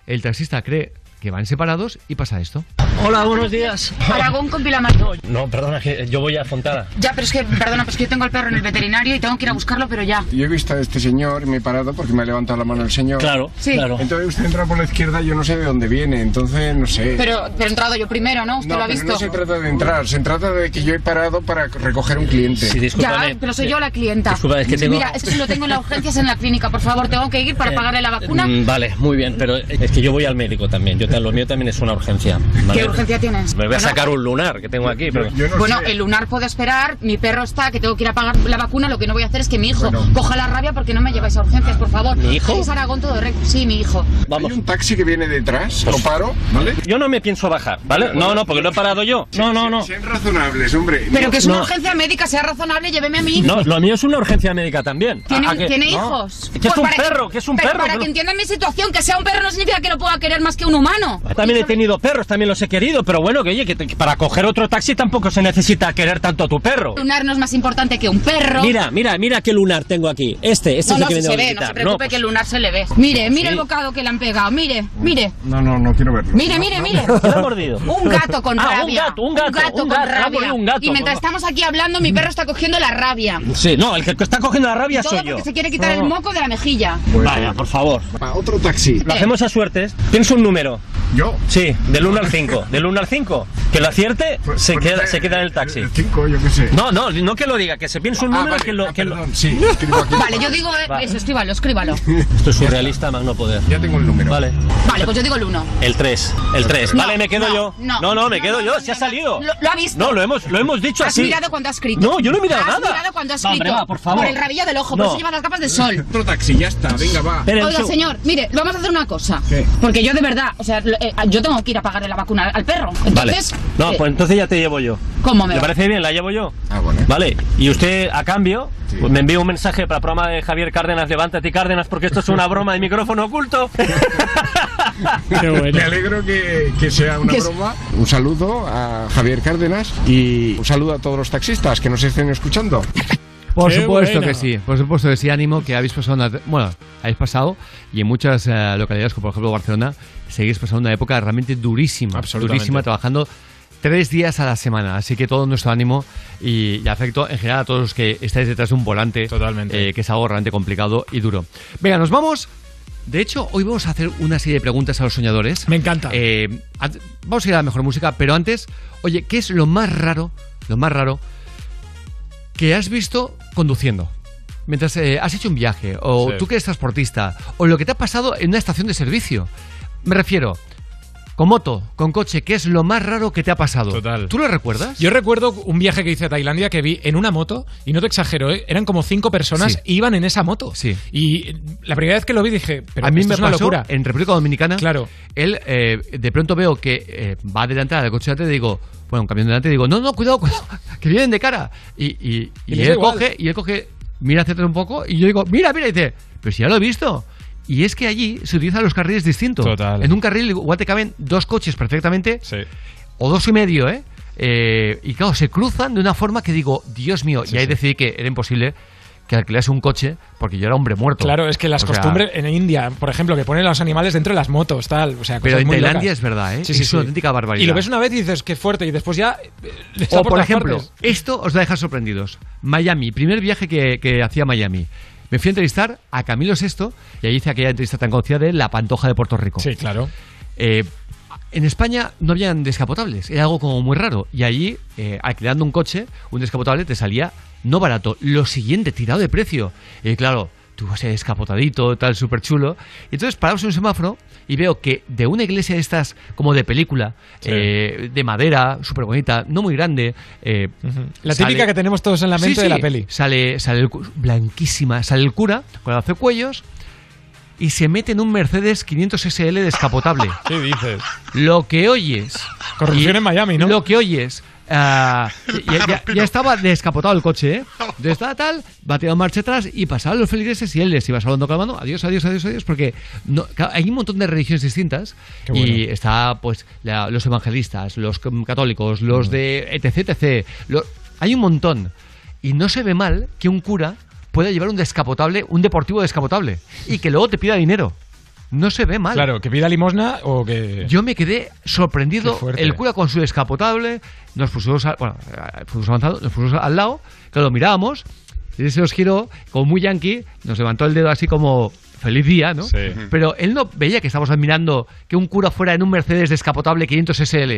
El taxista cree que van separados y pasa esto. Hola, buenos días. Aragón con Pilamar. No, no, perdona, que yo voy a Fontana. Ya, pero es que, perdona, pues que yo tengo al perro en el veterinario y tengo que ir a buscarlo, pero ya. Yo he visto a este señor y me he parado porque me ha levantado la mano el señor. Claro, Sí. claro. Entonces usted entra por la izquierda, yo no sé de dónde viene, entonces no sé. Pero, pero he entrado yo primero, ¿no? Usted no, lo ha pero visto. no se trata de entrar, se trata de que yo he parado para recoger un cliente. Sí, Ya, pero soy yo la clienta. Disculpa, es que tengo- Mira, es que si lo tengo en las urgencias en la clínica, por favor, tengo que ir para Eh, pagarle la vacuna. Mm, Vale, muy bien, pero es que yo voy al médico también. Yo, lo mío también es una urgencia. ¿vale? ¿Qué urgencia tienes? Me voy a Bueno, sacar un lunar que tengo aquí. Pero... bueno, el lunar puede esperar, mi perro está, que tengo que ir a pagar la vacuna, lo que no voy a hacer es que mi hijo coja la rabia porque no me lleváis a urgencias, por favor. ¿Mi hijo? Es Aragón todo recto. Sí, mi hijo. Vamos. Hay un taxi que viene detrás, lo paro, ¿vale? Yo no me pienso bajar, ¿vale? No, no, porque lo he parado yo. No, no, no. Sean razonables, hombre. Pero que es una No. urgencia médica, sea razonable, lléveme a mí. No, lo mío es una urgencia médica también. ¿Tiene, ¿A- a que- ¿tiene no? hijos? Que es Pues un para perro, que es un perro. Para que que no- entiendan mi situación, que sea un perro no significa que lo pueda querer más que un humano. También he tenido perros, también los he querido, pero bueno, que oye, que, te- para coger otro taxi tampoco se necesita querer tanto a tu perro. Un lunar no es más importante que un perro. Mira, mira, mira qué lunar tengo aquí. Este, este no, es no, el que se a ve, no se preocupe pues- que el lunar se le ve. Mire, mire Sí. el bocado que le han pegado, mire, mire. No, no, no quiero verlo. Mire, mire, mire. ¿Quién ha mordido? Un gato con Ah, un rabia. gato, un gato, con un gato, ha rabia. mordido un gato. y mientras estamos aquí hablando, mi perro está cogiendo la rabia. Sí, no, el que está cogiendo la rabia Todo soy yo. se quiere quitar el moco de la mejilla. Vaya, por favor. otro taxi. Lo hacemos a suertes. Tienes un número. ¿Yo? Sí, del 1 al 5. Del 1 al 5. Que lo acierte, se, pues, queda, eh, se queda en el taxi. El 5, yo qué sé. No, no, no que lo diga, que se piense un Ah, número vale, que lo. ah, que lo- perdón, sí, escribo aquí. Vale, yo digo eh, Vale. eso, escríbalo, escríbalo. Esto es surrealista, más no poder. Ya tengo el número. Vale. Vale, pues yo digo el uno. El 3. El 3. No, vale, me quedo no, yo. no. no, no, me No, quedo no, yo. no, Se ha salido. Lo, lo ha visto. No, lo hemos, lo hemos dicho Has así. mirado cuando has escrito. No, yo no he mirado Has nada. mirado cuando has escrito. hombre, va, por favor. Por el rabillo del ojo, por eso llevas las gafas de sol. Otro taxi, ya está, venga, va. Oiga, señor, mire, lo vamos a hacer una cosa. ¿Qué? Porque yo de verdad, o sea, lo- eh, yo tengo que ir a pagarle la vacuna al perro. Vale. Entonces, No, eh, pues entonces ya te llevo yo. ¿cómo me ¿Le va? parece bien? ¿La llevo yo? Ah, bueno. Vale. Y usted, a cambio, pues me envía un mensaje para el programa de Javier Cárdenas, levántate Cárdenas, porque esto es una broma de micrófono oculto. Me alegro que, que sea una Que es- broma. Un saludo a Javier Cárdenas y un saludo a todos los taxistas que nos estén escuchando. Por Qué supuesto buena. que sí, por supuesto que sí, ánimo que habéis pasado una, bueno, habéis pasado y en muchas eh, localidades como por ejemplo Barcelona seguís pasando una época realmente durísima, durísima trabajando tres días a la semana, así que todo nuestro ánimo y, y afecto en general a todos los que estáis detrás de un volante, Totalmente. eh, que es algo realmente complicado y duro. Venga, nos vamos. De hecho, hoy vamos a hacer una serie de preguntas a los soñadores. Me encanta. Eh, vamos a ir a la mejor música, pero antes, oye, ¿qué es lo más raro, lo más raro que has visto conduciendo? Mientras eh, has hecho un viaje, o Sí. tú que eres transportista, o lo que te ha pasado en una estación de servicio. Me refiero, con moto, con coche, ¿qué es lo más raro que te ha pasado? Total. ¿Tú lo recuerdas? Yo recuerdo un viaje que hice a Tailandia que vi en una moto, y no te exagero, ¿eh? eran como cinco personas Sí. y iban en esa moto. Sí. Y la primera vez que lo vi dije, pero a mí esto me es una pasó locura. en República Dominicana. Claro. Él, eh, de pronto veo que eh, va a adelantar al coche delante y digo, bueno, un camión delante y digo, no, no, cuidado, cuidado, que vienen de cara. Y, y, y Y les él igual. coge, y él coge, mira hacia atrás un poco, y yo digo, mira, mira, y dice, pero si ya lo he visto. Y es que allí se utilizan los carriles distintos. Total. En un carril igual te caben dos coches perfectamente, Sí. o dos y medio, ¿eh? Eh, y claro, se cruzan de una forma que digo, Dios mío, y ahí decidí que era imposible que alquilase un coche porque yo era hombre muerto. Claro, es que las O sea, costumbres en India, por ejemplo, que ponen a los animales dentro de las motos, tal. O sea, Pero cosas en muy Tailandia locas. es verdad, ¿eh? Sí, sí, es una auténtica barbaridad. Y lo ves una vez y dices, qué fuerte, y después ya. eh, O, por ejemplo, partes. esto os va a dejar sorprendidos. Miami, primer viaje que, que hacía Miami. Me fui a entrevistar a Camilo VI y ahí hice aquella entrevista tan conocida de La Pantoja de Puerto Rico. Sí, claro. Eh, en España no habían descapotables, era algo como muy raro. Y allí, eh, alquilando un coche, un descapotable te salía no barato, lo siguiente, tirado de precio. Y claro, tú vas descapotadito, tal, súper chulo. Y entonces paramos en un semáforo y veo que de una iglesia de estas, como de película, Sí. eh, de madera, súper bonita, no muy grande. eh, La sale- típica que tenemos todos en la Sí, mente de la peli. Sale, sale el blanquísima, sale el cura con el cuellos y se mete en un Mercedes 500 SL descapotable. ¿Qué dices? Lo que oyes. Corrupción en Miami, ¿no? Lo que oyes. Ah, ya, ya- ya estaba descapotado el coche, ¿eh? Estaba tal, bateado marcha atrás y pasaban los feligreses y él les iba saludando con la mano, adiós, adiós, adiós, adiós, porque no- hay un montón de religiones distintas bueno. y está pues la- los evangelistas, los católicos, Mm. los de etc, etc. lo- hay un montón y no se ve mal que un cura pueda llevar un descapotable, un deportivo descapotable y que luego te pida dinero. No se ve mal. Claro, que pida limosna o que... Yo me quedé sorprendido. El cura con su descapotable, nos pusimos, al, bueno, fuimos avanzando, nos pusimos al lado, que lo mirábamos, y él se nos giró, como muy yankee, nos levantó el dedo así como feliz día, ¿no? Sí. Pero él no veía que estábamos admirando que un cura fuera en un Mercedes descapotable 500 SL.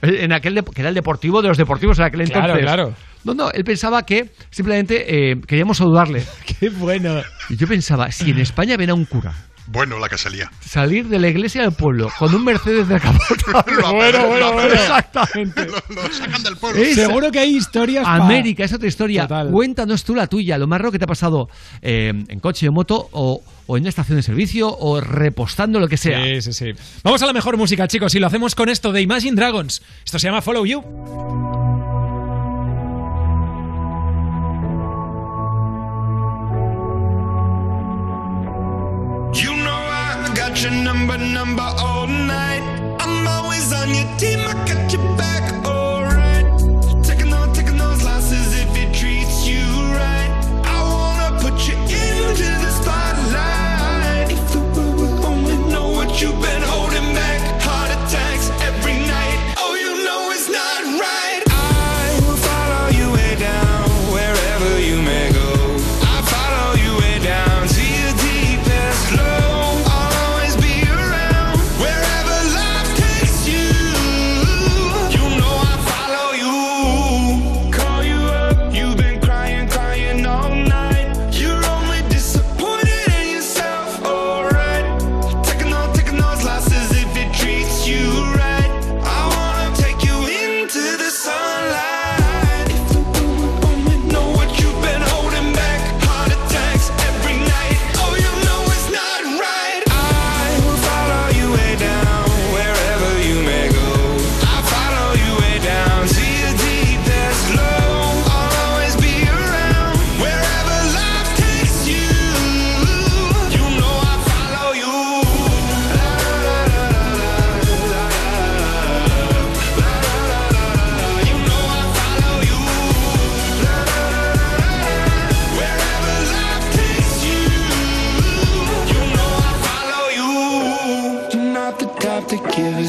En aquel que era el deportivo de los deportivos en aquel Claro, entonces. claro. No, no, él pensaba que simplemente eh, queríamos saludarle. Qué bueno. Y yo pensaba, si en España ven a un cura Bueno, la que se lía. salir de la iglesia del pueblo con un Mercedes descapotable. Lo bueno, bueno, bueno. apedrean. Exactamente. Lo, lo sacan del pueblo. Es- Seguro que hay historias pa- América, es otra historia. Total. Cuéntanos tú la tuya, lo más raro que te ha pasado eh, en coche o moto o, o en una estación de servicio o repostando lo que sea. Sí, sí, sí. Vamos a la mejor música, chicos, y lo hacemos con esto de Imagine Dragons. Esto se llama Follow You. You your number, number all night. I'm always on your team, I got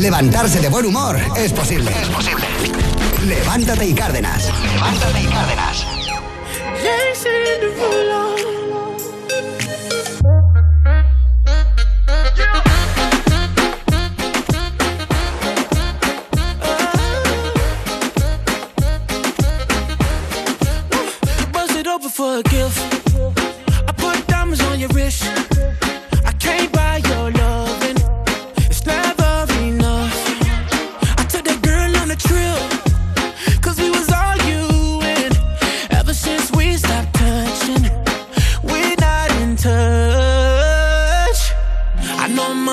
Levantarse de buen humor es posible. Es posible. Levántate y Cárdenas. Levántate y Cárdenas. Bust it open for a gift. I put diamonds on your wrist.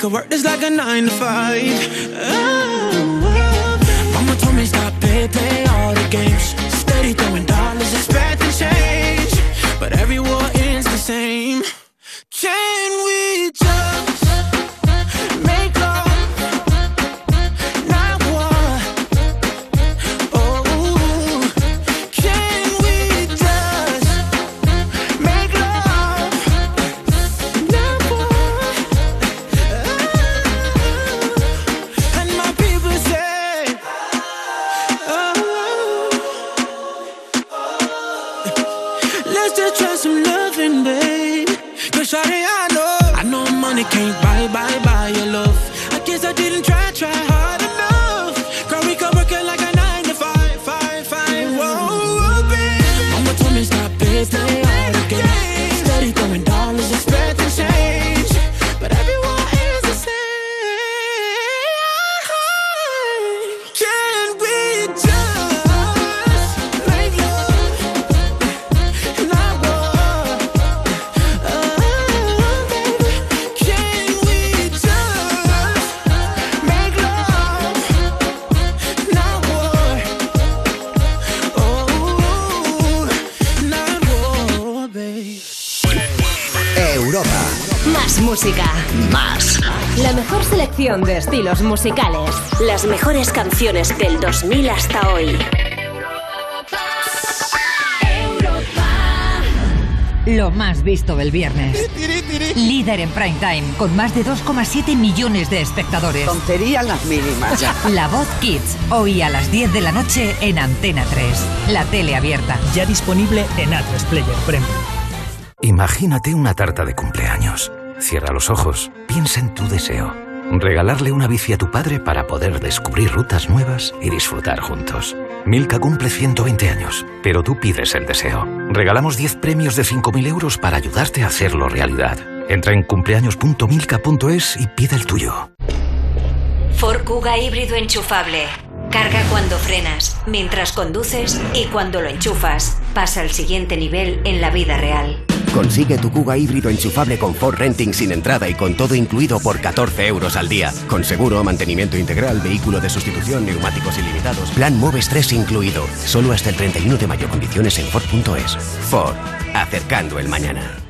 could work this like a nine to five. Musicales. Las mejores canciones del 2000 hasta hoy. Lo más visto del viernes. Líder en prime time, con más de 2,7 millones de espectadores. Tonterías las mínimas ya. La Voz Kids, hoy a las 10 de la noche en Antena 3. La tele abierta. Ya disponible en Atlas Player Premium. Imagínate una tarta de cumpleaños. Cierra los ojos, piensa en tu deseo. Regalarle una bici a tu padre para poder descubrir rutas nuevas y disfrutar juntos. Milka cumple 120 años, pero tú pides el deseo. Regalamos 10 premios de 5.000 euros para ayudarte a hacerlo realidad. Entra en cumpleaños.milka.es y pide el tuyo. Ford Kuga híbrido enchufable. Carga cuando frenas, mientras conduces y cuando lo enchufas. Pasa al siguiente nivel en la vida real. Consigue tu Kuga híbrido enchufable con Ford Renting sin entrada y con todo incluido por 14 euros al día. Con seguro, mantenimiento integral, vehículo de sustitución, neumáticos ilimitados. Plan Moves 3 incluido. Solo hasta el 31 de mayo. Condiciones en Ford.es. Ford. Acercando el mañana.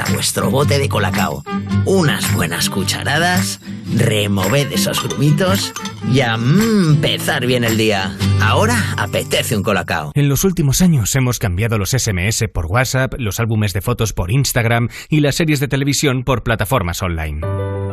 vuestro bote de colacao. Unas buenas cucharadas, removed esos grumitos y a empezar bien el día. Ahora apetece un colacao. En los últimos años hemos cambiado los SMS por WhatsApp, los álbumes de fotos por Instagram y las series de televisión por plataformas online.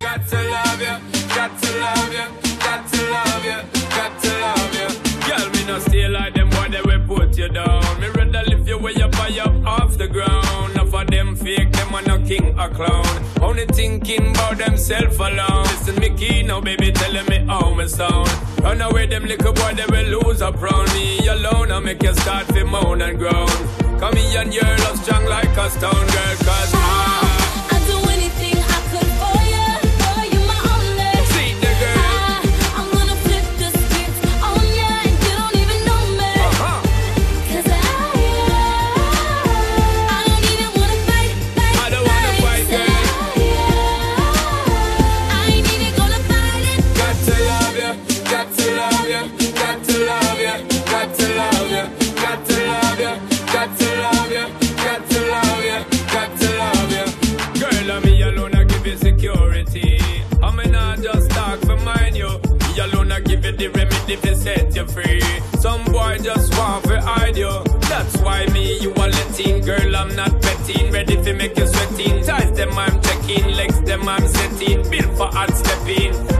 Got to love you, got to love you, got to love you, got to love you. Girl, me no stay like them boy, they will put you down. Me rather lift you way up high up off the ground. Enough of them fake, them are no king or clown. Only thinking about themself alone. Listen, me key now, baby, telling me how me sound. Run away, them little boy, they will lose up round me alone. I make you start to moan and groan. Come here and your love strong like a stone girl, cause I if it set you free. Some boy just want to hide you. That's why me, you are letting. Girl, I'm not petting. Ready to make you sweating. Ties them, I'm checking. Legs them, I'm setting. Built for hard stepping.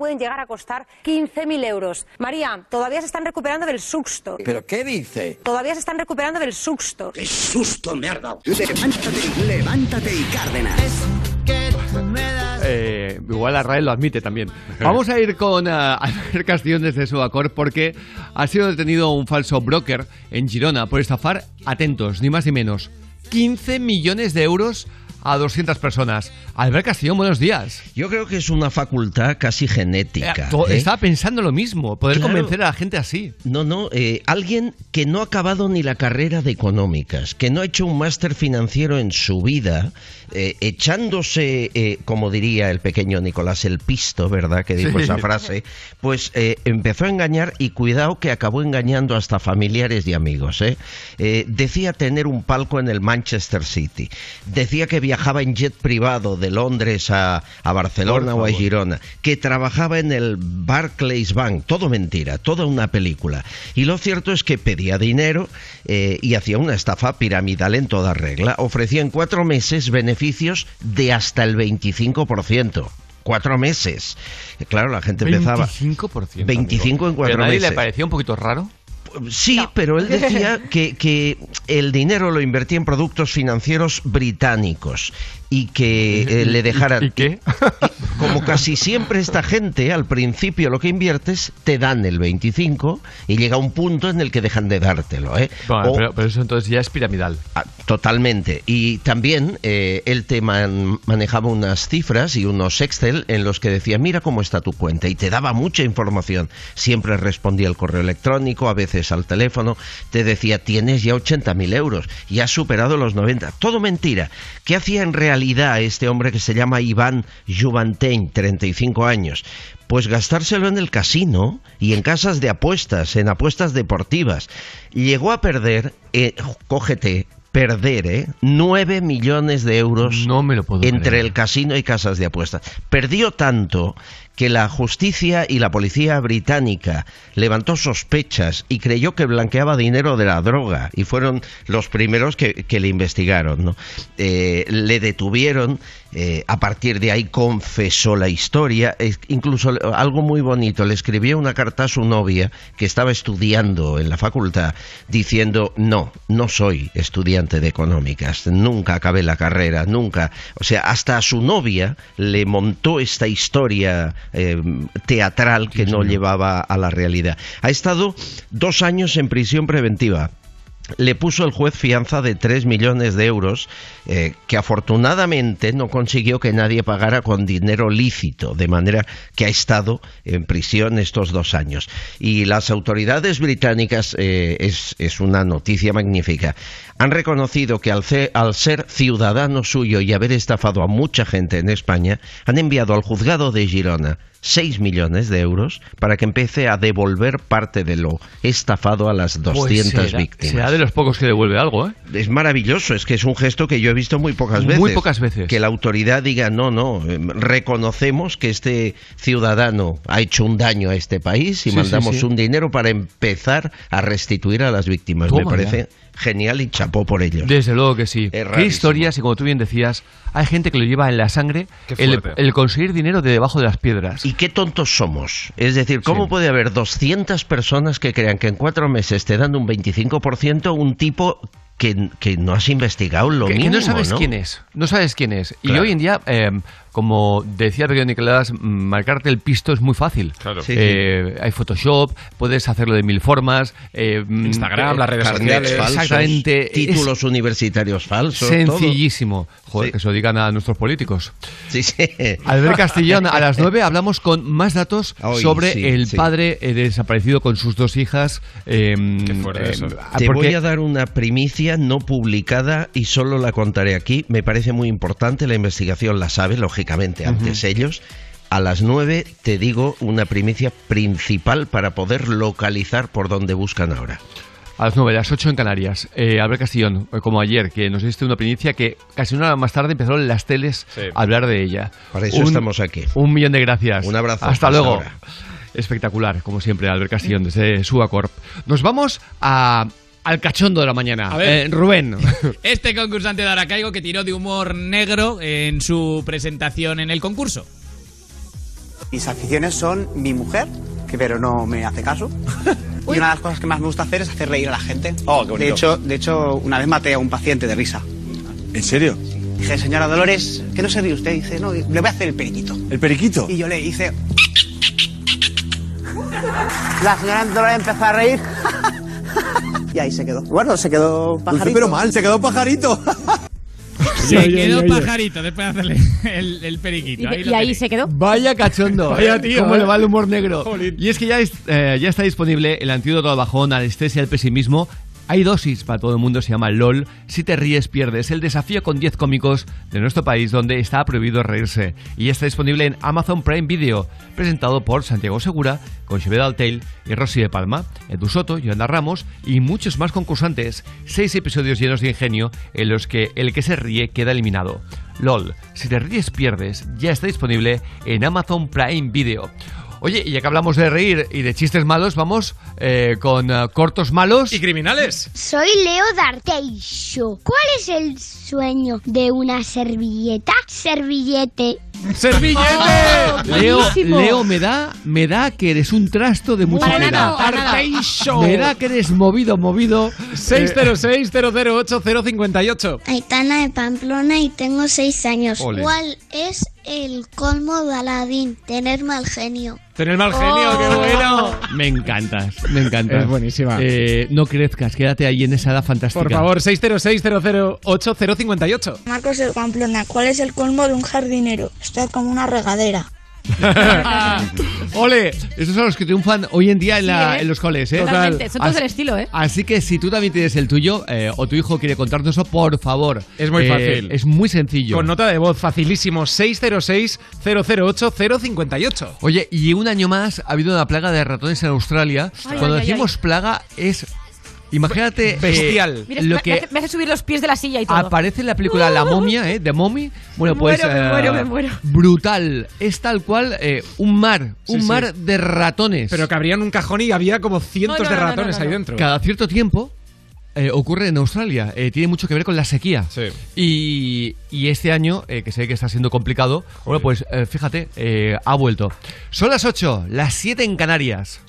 Pueden llegar a costar 15.000 euros. María, todavía se están recuperando del susto. ¿Pero qué dice? Todavía se están recuperando del susto. ¡Qué susto me has dado! Levántate, levántate y Cárdenas. Eh, igual Arrael lo admite también. Vamos a ir con uh, Albert Castillón desde Subacor porque ha sido detenido un falso broker en Girona por estafar, atentos, ni más ni menos, 15 millones de euros a 200 personas. Albert Castillón, buenos días. Yo creo que es una facultad casi genética. Eh, ¿eh? Estaba pensando lo mismo, poder Claro. convencer a la gente así. No, no, eh, alguien que no ha acabado ni la carrera de económicas, que no ha hecho un máster financiero en su vida, eh, echándose, eh, como diría el pequeño Nicolás, el pisto, ¿verdad? Que dijo Sí. esa frase, pues eh, empezó a engañar y cuidado que acabó engañando hasta familiares y amigos. decía tener un palco en el Manchester City, decía que viajaba en jet privado de Londres a, a Barcelona o a. Girona, que trabajaba en el Barclays Bank, todo mentira, toda una película. Y lo cierto es que pedía dinero eh, y hacía una estafa piramidal en toda regla. Ofrecía en cuatro meses beneficios de hasta el 25%. Cuatro meses. Claro, la gente empezaba. 25%. 25 en cuatro ¿Pero a nadie meses. le parecía un poquito raro? Sí, pero él decía que, que el dinero lo invertía en productos financieros británicos y que eh, le dejaran... ¿Y qué? Como casi siempre esta gente, al principio lo que inviertes, te dan el 25 y llega un punto en el que dejan de dártelo. ¿eh? Bueno, O- pero, pero eso entonces ya es piramidal. Ah, Totalmente. Y también eh, él te man- manejaba unas cifras y unos Excel en los que decía, mira cómo está tu cuenta. Y te daba mucha información. Siempre respondía al correo electrónico, a veces al teléfono. Te decía, tienes ya 80.000 euros y has superado los 90. Todo mentira. ¿Qué hacía en realidad este hombre que se llama Iván Juvantein, 35 años? Pues gastárselo en el casino y en casas de apuestas, en apuestas deportivas. Llegó a perder, eh, cógete, perder, ¿eh? 9 millones de euros entre creer. el casino y casas de apuestas. Perdió tanto que la justicia y la policía británica levantó sospechas y creyó que blanqueaba dinero de la droga y fueron los primeros que, que le investigaron. ¿no? Eh, le detuvieron, eh, a partir de ahí confesó la historia, incluso algo muy bonito, le escribió una carta a su novia que estaba estudiando en la facultad diciendo, no, no soy estudiante de económicas, nunca acabé la carrera, nunca, o sea, hasta a su novia le montó esta historia eh, teatral que no llevaba a la realidad. Ha estado dos años en prisión preventiva. Le puso el juez fianza de 3 millones de euros eh, que afortunadamente no consiguió que nadie pagara con dinero lícito, de manera que ha estado en prisión estos dos años. Y las autoridades británicas, eh, es, es una noticia magnífica, han reconocido que al, ce- al ser ciudadano suyo y haber estafado a mucha gente en España, han enviado al juzgado de Girona 6 millones de euros para que empiece a devolver parte de lo estafado a las 200 Pues será- víctimas. Será de los pocos que devuelve algo, ¿eh? Es maravilloso, es que es un gesto que yo he visto muy pocas veces. Muy pocas veces. Que la autoridad diga, no, no, eh, reconocemos que este ciudadano ha hecho un daño a este país y Sí, mandamos sí, sí. un dinero para empezar a restituir a las víctimas. Toma Me parece ya. Genial y chapó por ello. Desde luego que sí. Es Qué rarísimo. historias, y como tú bien decías, hay gente que lo lleva en la sangre el, conseguir dinero de debajo de las piedras. ¿Y qué tontos somos? Es decir, ¿cómo puede haber 200 personas que crean que en cuatro meses te dan un 25% un tipo que, que no has investigado lo que, que mínimo, no sabes quién es, no sabes quién es. Y hoy en día, eh, como decía Pedro Nicolás, marcarte el pisto es muy fácil. Claro. Sí, Eh, Hay Photoshop, puedes hacerlo de mil formas. eh, Instagram, eh, las redes sociales. falsos, Exactamente. Es títulos universitarios falsos. Sencillísimo. Joder, Sí. que se lo digan a nuestros políticos. Sí, sí. Albert Castellón, a las 9 hablamos con más datos Hoy, sobre sí, el sí. padre eh, desaparecido con sus dos hijas. eh, fuerte eso. ah, Te porque- voy a dar una primicia no publicada y solo la contaré aquí. Me parece muy importante, la investigación la sabe, lógicamente, antes ellos. A las 9 te digo una primicia principal para poder localizar por dónde buscan ahora. A las 9, las 8 en Canarias. Eh, Albert Castillón, eh, como ayer, que nos diste una primicia que casi una hora más tarde empezaron las teles Sí. a hablar de ella. Para eso estamos aquí. Un millón de gracias. Un abrazo. Hasta Hasta luego. ahora. Espectacular, como siempre, Albert Castillón desde Suacorp. Nos vamos a, al cachondo de la mañana. A ver. Eh, Rubén. Este concursante de Aracaigo que tiró de humor negro en su presentación en el concurso. Mis aficiones son mi mujer, que pero no me hace caso. y una de las cosas que más me gusta hacer es hacer reír a la gente. Oh, qué bonito. De hecho, de hecho, una vez maté a un paciente de risa. ¿En serio? Dije, señora Dolores, que no se ríe usted. Dice, no, le voy a hacer el periquito. ¿El periquito? Y yo le hice... La señora Dolores empezó a reír. y ahí se quedó. Bueno, se quedó pajarito. pero mal, se quedó pajarito. Se Oye, quedó oye, oye. pajarito después de hacerle el, el periquito. Y, Ahí y se quedó. Vaya cachondo. Vaya tío, ¿Cómo eh. le va el humor negro? Y es que ya, es- eh, ya está disponible el antídoto al bajón, al estrés y al pesimismo. Hay dosis para todo el mundo, se llama LOL. Si te ríes, pierdes. El desafío con 10 cómicos de nuestro país donde está prohibido reírse. Y está disponible en Amazon Prime Video, presentado por Santiago Segura, con Xavier Altail y Rosy de Palma, Edu Soto, Yolanda Ramos y muchos más concursantes. Seis episodios llenos de ingenio en los que el que se ríe queda eliminado. LOL, si te ríes, pierdes. Ya está disponible en Amazon Prime Video. Oye, y ya que hablamos de reír y de chistes malos, vamos eh, con eh, cortos malos. ¿Y criminales? Soy Leo D'Arteixo. ¿Cuál es el sueño de una servilleta? Servillete. ¡Servillete! Leo, buenísimo. Leo, me da, me da que eres un trasto de mucha nada. Arteixo. Me da que eres movido, movido. 606-008-058. Aitana de Pamplona y tengo seis años. Ole. ¿Cuál es el colmo de Aladín? Tener mal genio. Tener mal genio, qué bueno. Me encantas, me encantas. Es buenísima. Eh, no crezcas, quédate ahí en esa edad fantástica. Por favor, 606-008-058. Marcos de Pamplona, ¿cuál es el colmo de un jardinero? Estar como una regadera. Ole, esos son los que triunfan hoy en día en, la- Sí, ¿eh? en los coles, ¿eh? Totalmente, son todos Así- del estilo, ¿eh? Así que si tú también tienes el tuyo eh, o tu hijo quiere contarnos eso, por favor. Es muy Eh, fácil. Es muy sencillo. Con nota de voz facilísimo 606-008-058. Oye, y un año más ha habido una plaga de ratones en Australia. Ay, Cuando ay, ay, decimos plaga es... Imagínate eh, Bestial. Mira, lo me, que me hace- subir los pies de la silla y todo. aparece en la película La momia, ¿eh? De Mommy. Bueno, Me pues... muero, me eh, muero, me muero. Brutal. Es tal cual eh, un mar. Un sí. mar de ratones. Pero que abrían un cajón y había como cientos No, no, de ratones no, no. ahí dentro. Cada cierto tiempo eh, ocurre en Australia. Eh, tiene mucho que ver con la sequía. Sí. Y, y este año, eh, que sé que está siendo complicado, bueno, pues eh, fíjate, eh, ha vuelto. Son las 8, las 7 en Canarias.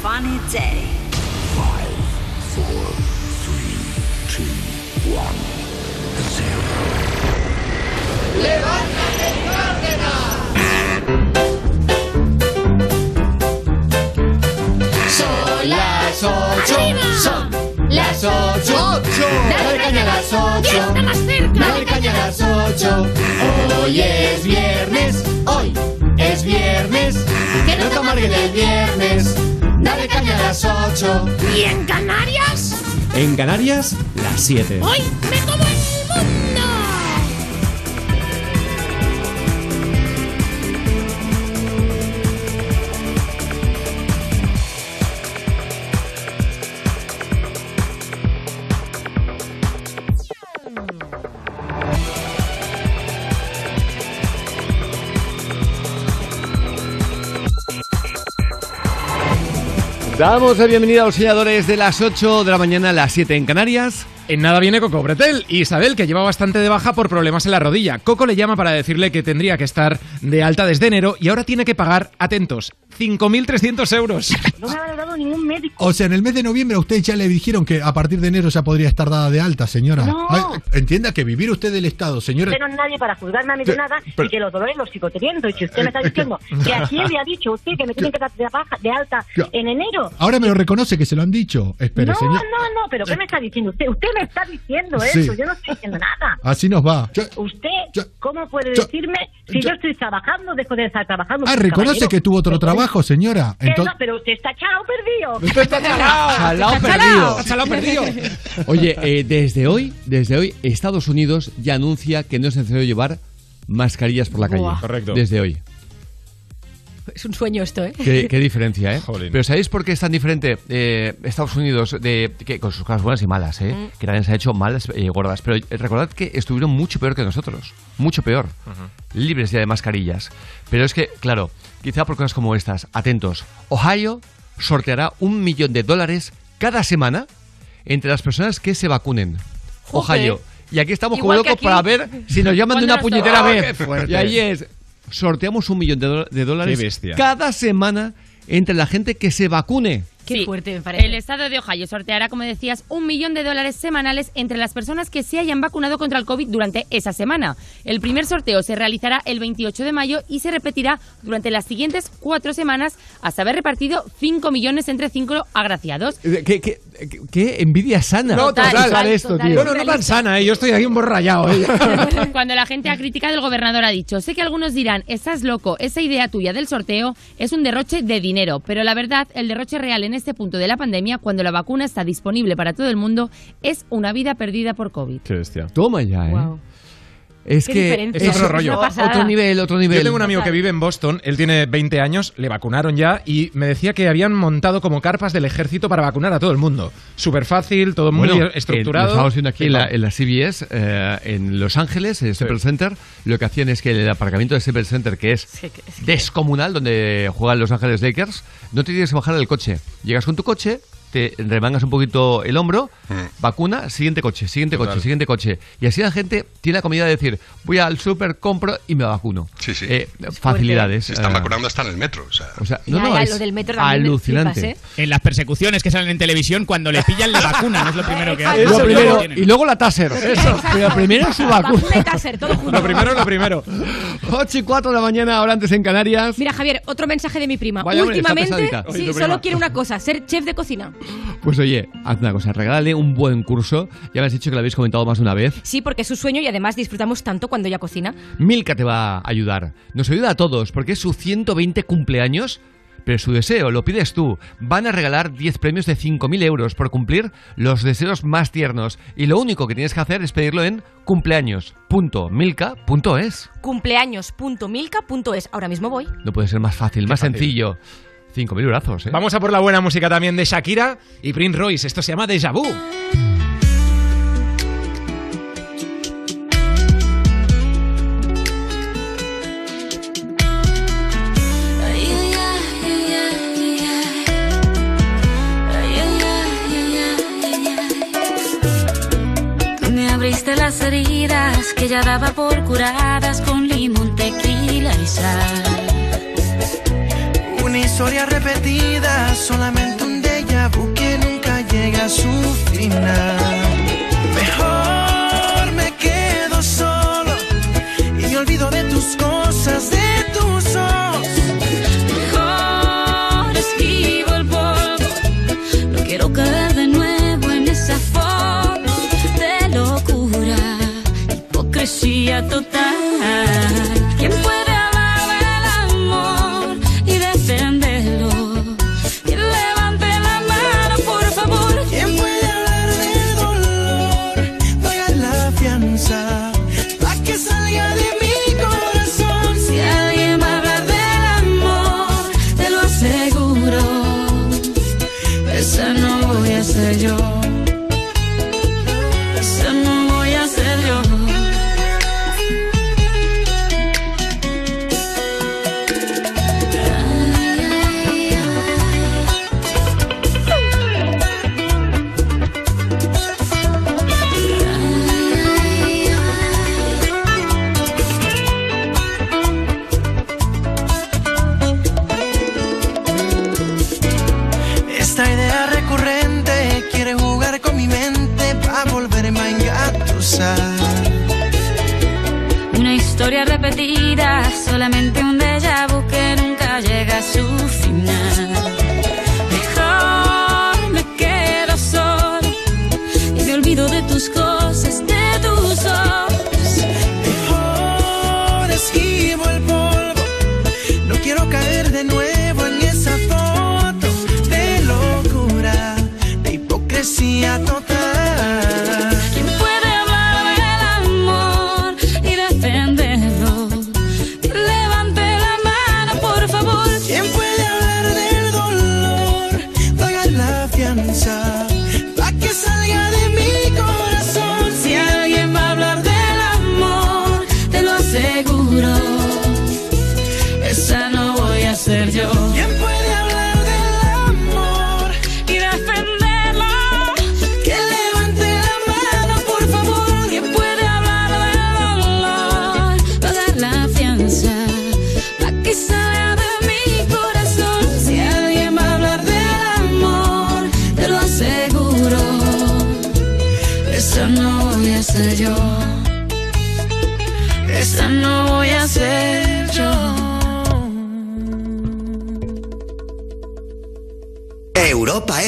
Funny day. Five, four, three, two, one, zero. Levántate y Son las ocho, son las ocho. Dale caña a las ocho. Dale caña a las ocho. Hoy es viernes, hoy es viernes. Que no te amarguen el viernes. Dale caña a las ocho. ¿Y en Canarias? En Canarias, las 7. Hoy me como Damos la bienvenida a los soñadores de las 8 de la mañana a las 7 en Canarias. En nada viene Coco Bretel y Isabel, que lleva bastante de baja por problemas en la rodilla. Coco le llama para decirle que tendría que estar de alta desde enero y ahora tiene que pagar, atentos, 5.300 euros. No me ha valorado ningún médico. O sea, en el mes de noviembre a usted ya le dijeron que a partir de enero ya podría estar dada de alta, señora. No. Ay, entienda que vivir usted del Estado, señora. Usted no es nadie para juzgarme a mí de Pero- nada pero- y que los dolores los sigo teniendo. Y si usted me está diciendo que a quién le ha dicho usted que me tienen que dar de, baja, de alta en enero. Ahora me lo reconoce que se lo han dicho. Espere, no, señor. no, no, pero ¿qué me está diciendo usted? Usted me está diciendo Sí. eso, yo no estoy diciendo nada. Así nos va. ¿Usted cómo puede yo- decirme si yo estoy trabajando, dejo de estar trabajando? Ah, reconoce caballero? que tuvo otro trabajo, señora. Entonces, no, pero usted está chao perdido. Usted está perdido. Está perdido. Oye, eh, desde hoy, desde hoy, Estados Unidos ya anuncia que no es necesario llevar mascarillas por la calle. Buah. Correcto. Desde hoy. Es un sueño esto, ¿eh? Qué, qué diferencia, ¿eh? Pero ¿sabéis por qué es tan diferente eh, Estados Unidos de, que, con sus cosas buenas y malas, ¿eh? Mm. Que también se ha hecho malas y gordas. Pero eh, recordad que estuvieron mucho peor que nosotros. Mucho peor. Libres ya de mascarillas. Pero es que, claro, quizá por cosas como estas, atentos. Ohio sorteará un millón de dólares cada semana entre las personas que se vacunen. Ohio. Y aquí estamos como Igual locos aquí. para ver si nos llaman de ¿Cuándo una puñetera vez. ¡Oh! Y ahí es. Sorteamos un millón de, de dólares cada semana entre la gente que se vacune. Qué Sí. fuerte me parece. El estado de Ohio sorteará, como decías, un millón de dólares semanales entre las personas que se hayan vacunado contra el COVID durante esa semana. El primer sorteo se realizará el 28 de mayo y se repetirá durante las siguientes cuatro semanas hasta haber repartido 5 millones entre cinco agraciados. Eh, ¿Qué, qué, qué- qué envidia sana? No, total, Usar total, esto, total. tío. Bueno, no tan sana, ¿eh? Yo estoy aquí un poco rayado, ¿eh? Cuando la gente ha criticado, el gobernador ha dicho, sé que algunos dirán, estás loco, esa idea tuya del sorteo es un derroche de dinero, pero la verdad, el derroche real en este punto de la pandemia, cuando la vacuna está disponible para todo el mundo, es una vida perdida por COVID. Qué bestia. Toma ya, ¿eh? Es que. Es otro rollo. Otro nivel, otro nivel. Yo tengo un amigo que vive en Boston, él tiene 20 años, le vacunaron ya y me decía que habían montado como carpas del ejército para vacunar a todo el mundo. Súper fácil, todo muy Bueno, estructurado. eh, viendo aquí en la, en CBS, eh, en Los Ángeles, en el Staples Center. Lo que hacían es que el aparcamiento del Staples Center, que es descomunal, donde juegan Los Ángeles Lakers, no te tienes que bajar del coche. Llegas con tu coche, te remangas un poquito el hombro, vacuna, siguiente coche, siguiente Total. coche, siguiente coche. Y así la gente tiene la comida de decir, voy al súper, compro y me vacuno. Sí, sí. Eh, facilidades. Se están eh, vacunando hasta en el metro. O sea, o sea, no, Ya, no, ya, es lo del metro alucinante. flipas, ¿eh? En las persecuciones que salen en televisión, cuando le pillan la vacuna, no es lo primero que hacen. Lo primero, Tienen. y luego la Taser. Pero primero su vacuna. Vacuna y taser, todo junto. Lo primero, lo primero. 8 y 4 de la mañana, ahora antes en Canarias. Mira, Javier, otro mensaje de mi prima. Vaya, Últimamente, sí, Oye, solo prima. quiere una cosa, ser chef de cocina. Pues oye, haz una cosa, regálale un buen curso. Ya me has dicho que lo habéis comentado más de una vez. Sí, porque es su sueño y además disfrutamos tanto cuando ella cocina. Milka te va a ayudar. Nos ayuda a todos porque es su 120 cumpleaños. Pero su deseo lo pides tú. Van a regalar 10 premios de 5.000 euros por cumplir los deseos más tiernos. Y lo único que tienes que hacer es pedirlo en cumpleaños.milka.es. Cumpleaños.milka.es. Ahora mismo voy. No puede ser más fácil, más fácil. sencillo. 5.000 eurazos, ¿eh? Vamos a por la buena música también de Shakira y Prince Royce. Esto se llama Deja Vu. Me abriste las heridas que ya daba por curadas con limón, tequila y sal. Una historia repetida, solamente un déjà vu que nunca llega a su final. Mejor me quedo solo y me olvido de tus cosas, de tus ojos. Mejor esquivo el polvo, no quiero caer de nuevo en esa foto de locura, hipocresía total. historias repetidas, solamente un déjà vu que nunca llega a su final. Mejor me quedo sola y me olvido de tus cosas, de tus ojos. Mejor esquivo el polvo, no quiero caer de nuevo en esa foto de locura, de hipocresía total.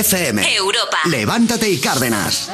Europa. Levántate y Cárdenas.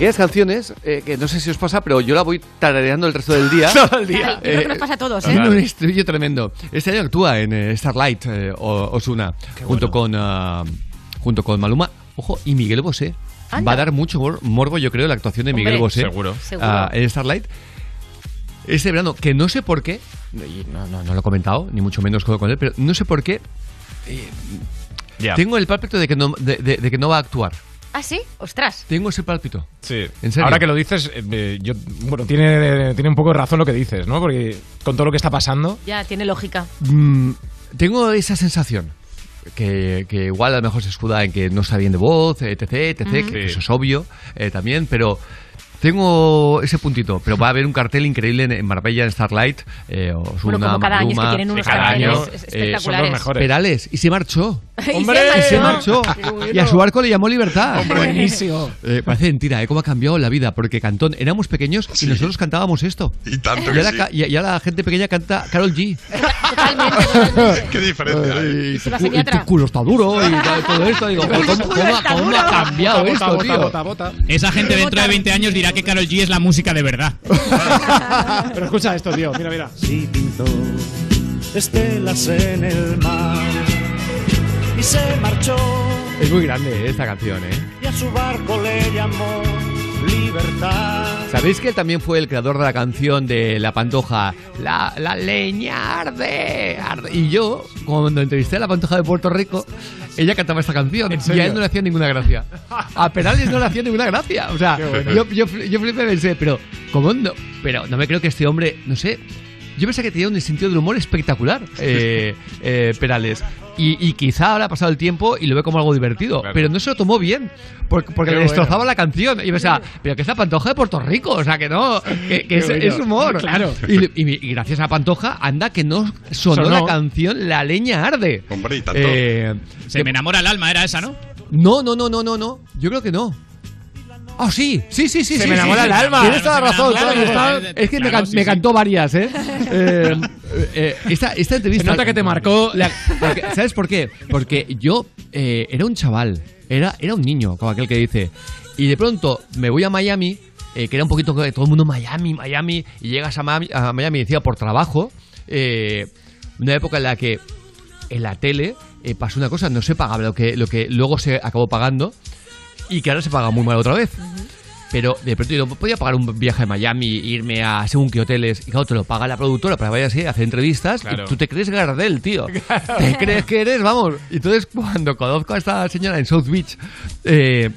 Aquellas canciones eh, que no sé si os pasa, pero yo la voy tarareando el resto del día. Todo el día. Yo creo que nos pasa a todos, ¿eh? Tiene un estribillo tremendo. Este año actúa en eh, Starlight, eh, Osuna, junto con ah, junto con Maluma, ojo, y Miguel Bosé. Anda. Va a dar mucho mor- morbo, yo creo, la actuación de Miguel Hombre, Bosé Seguro. Seguro. ah, en Starlight. Este verano, que no sé por qué, y no, no, no lo he comentado, ni mucho menos con con él, pero no sé por qué. eh. Tengo el pálpito de que no, de- de- de que no va a actuar. ¿Ah, sí? Ostras. Tengo ese pálpito. Sí. ¿En serio? Ahora que lo dices, eh, eh, yo, bueno, tiene, tiene un poco de razón lo que dices, ¿no? Porque con todo lo que está pasando. Ya, tiene lógica. Mm, tengo esa sensación. Que, que igual a lo mejor se escuda en que no está bien de voz, etc, etc, que eso es obvio eh, también, pero tengo ese puntito. Pero va a haber un cartel increíble en, Marbella, en Starlight. Eh, Osuna, Bueno, como cada año, es que tienen unos cada carteles año, es- eh, espectaculares. son los mejores. Perales, y se marchó. Y ¡Hombre! Y se marchó. Y a su barco le llamó Libertad. Buenísimo. Eh, parece mentira, ¿eh? Cómo ha cambiado la vida. Porque Cantón, éramos pequeños y nosotros cantábamos esto. Y tanto Y que ahora, sí. y- y ahora la gente pequeña canta Carol G. Totalmente, totalmente. Qué diferencia. Y, tu, va cu- y tu culo está duro y todo esto. Digo, ¿cómo, cómo, ha cambiado Bota, esto, bota, tío? bota, bota. Esa gente dentro de 20 años dirá que Carol G es la música de verdad. Pero escucha esto, tío. Mira, mira. Sí pintó estelas en el mar y se marchó Es muy grande eh, esta canción, ¿eh? y a su barco le llamó libertad. ¿Sabéis que él también fue el creador de la canción de La Pantoja? La, la leña arde, arde. Y yo, cuando entrevisté a La Pantoja de Puerto Rico, ella cantaba esta canción. ¿En Y a él no le hacía ninguna gracia. A Perales no le hacía ninguna gracia. O sea, bueno. yo, yo, yo flipé y pensé, pero, ¿cómo no? Pero no me creo que este hombre, no sé. Yo pensé que tenía un sentido del humor espectacular, eh, eh, Perales. Y, y quizá ahora ha pasado el tiempo y lo ve como algo divertido. Claro. Pero no se lo tomó bien, porque, porque le destrozaba bueno. la canción. Y pensaba, pero que es la pantoja de Puerto Rico, o sea, que no, que, que es, bueno. es humor. Claro. Y, y- y gracias a Pantoja, anda que no sonó, Sonó. la canción La leña arde. Hombre, y tanto. Eh, Se que- me enamora el alma, era esa, ¿no? no, no, no, no, no, no. Yo creo que no. Ah, sí, sí, sí, sí. Se sí, me enamora sí. el alma. Tienes toda la me razón. es que me, Claro, can- sí, me cantó varias, ¿eh? Eh, eh, esta, esta entrevista. Se nota que te marcó. La- ¿Sabes por qué? Porque yo eh, era un chaval, era, era un niño, como aquel que dice. Y de pronto me voy a Miami, eh, que era un poquito que todo el mundo Miami, Miami, y llegas a Miami, a Miami decía por trabajo. eh, una época en la que en la tele eh, pasó una cosa, no se pagaba lo que, lo que luego se acabó pagando y que ahora se paga muy mal otra vez. Pero de pronto yo podía pagar un viaje a Miami, irme a según qué hoteles, y claro, te lo paga la productora para que vayas a hacer entrevistas, Claro. y tú te crees Gardel, tío. Te crees que eres, vamos. Y entonces cuando conozco a esta señora en South Beach, eh,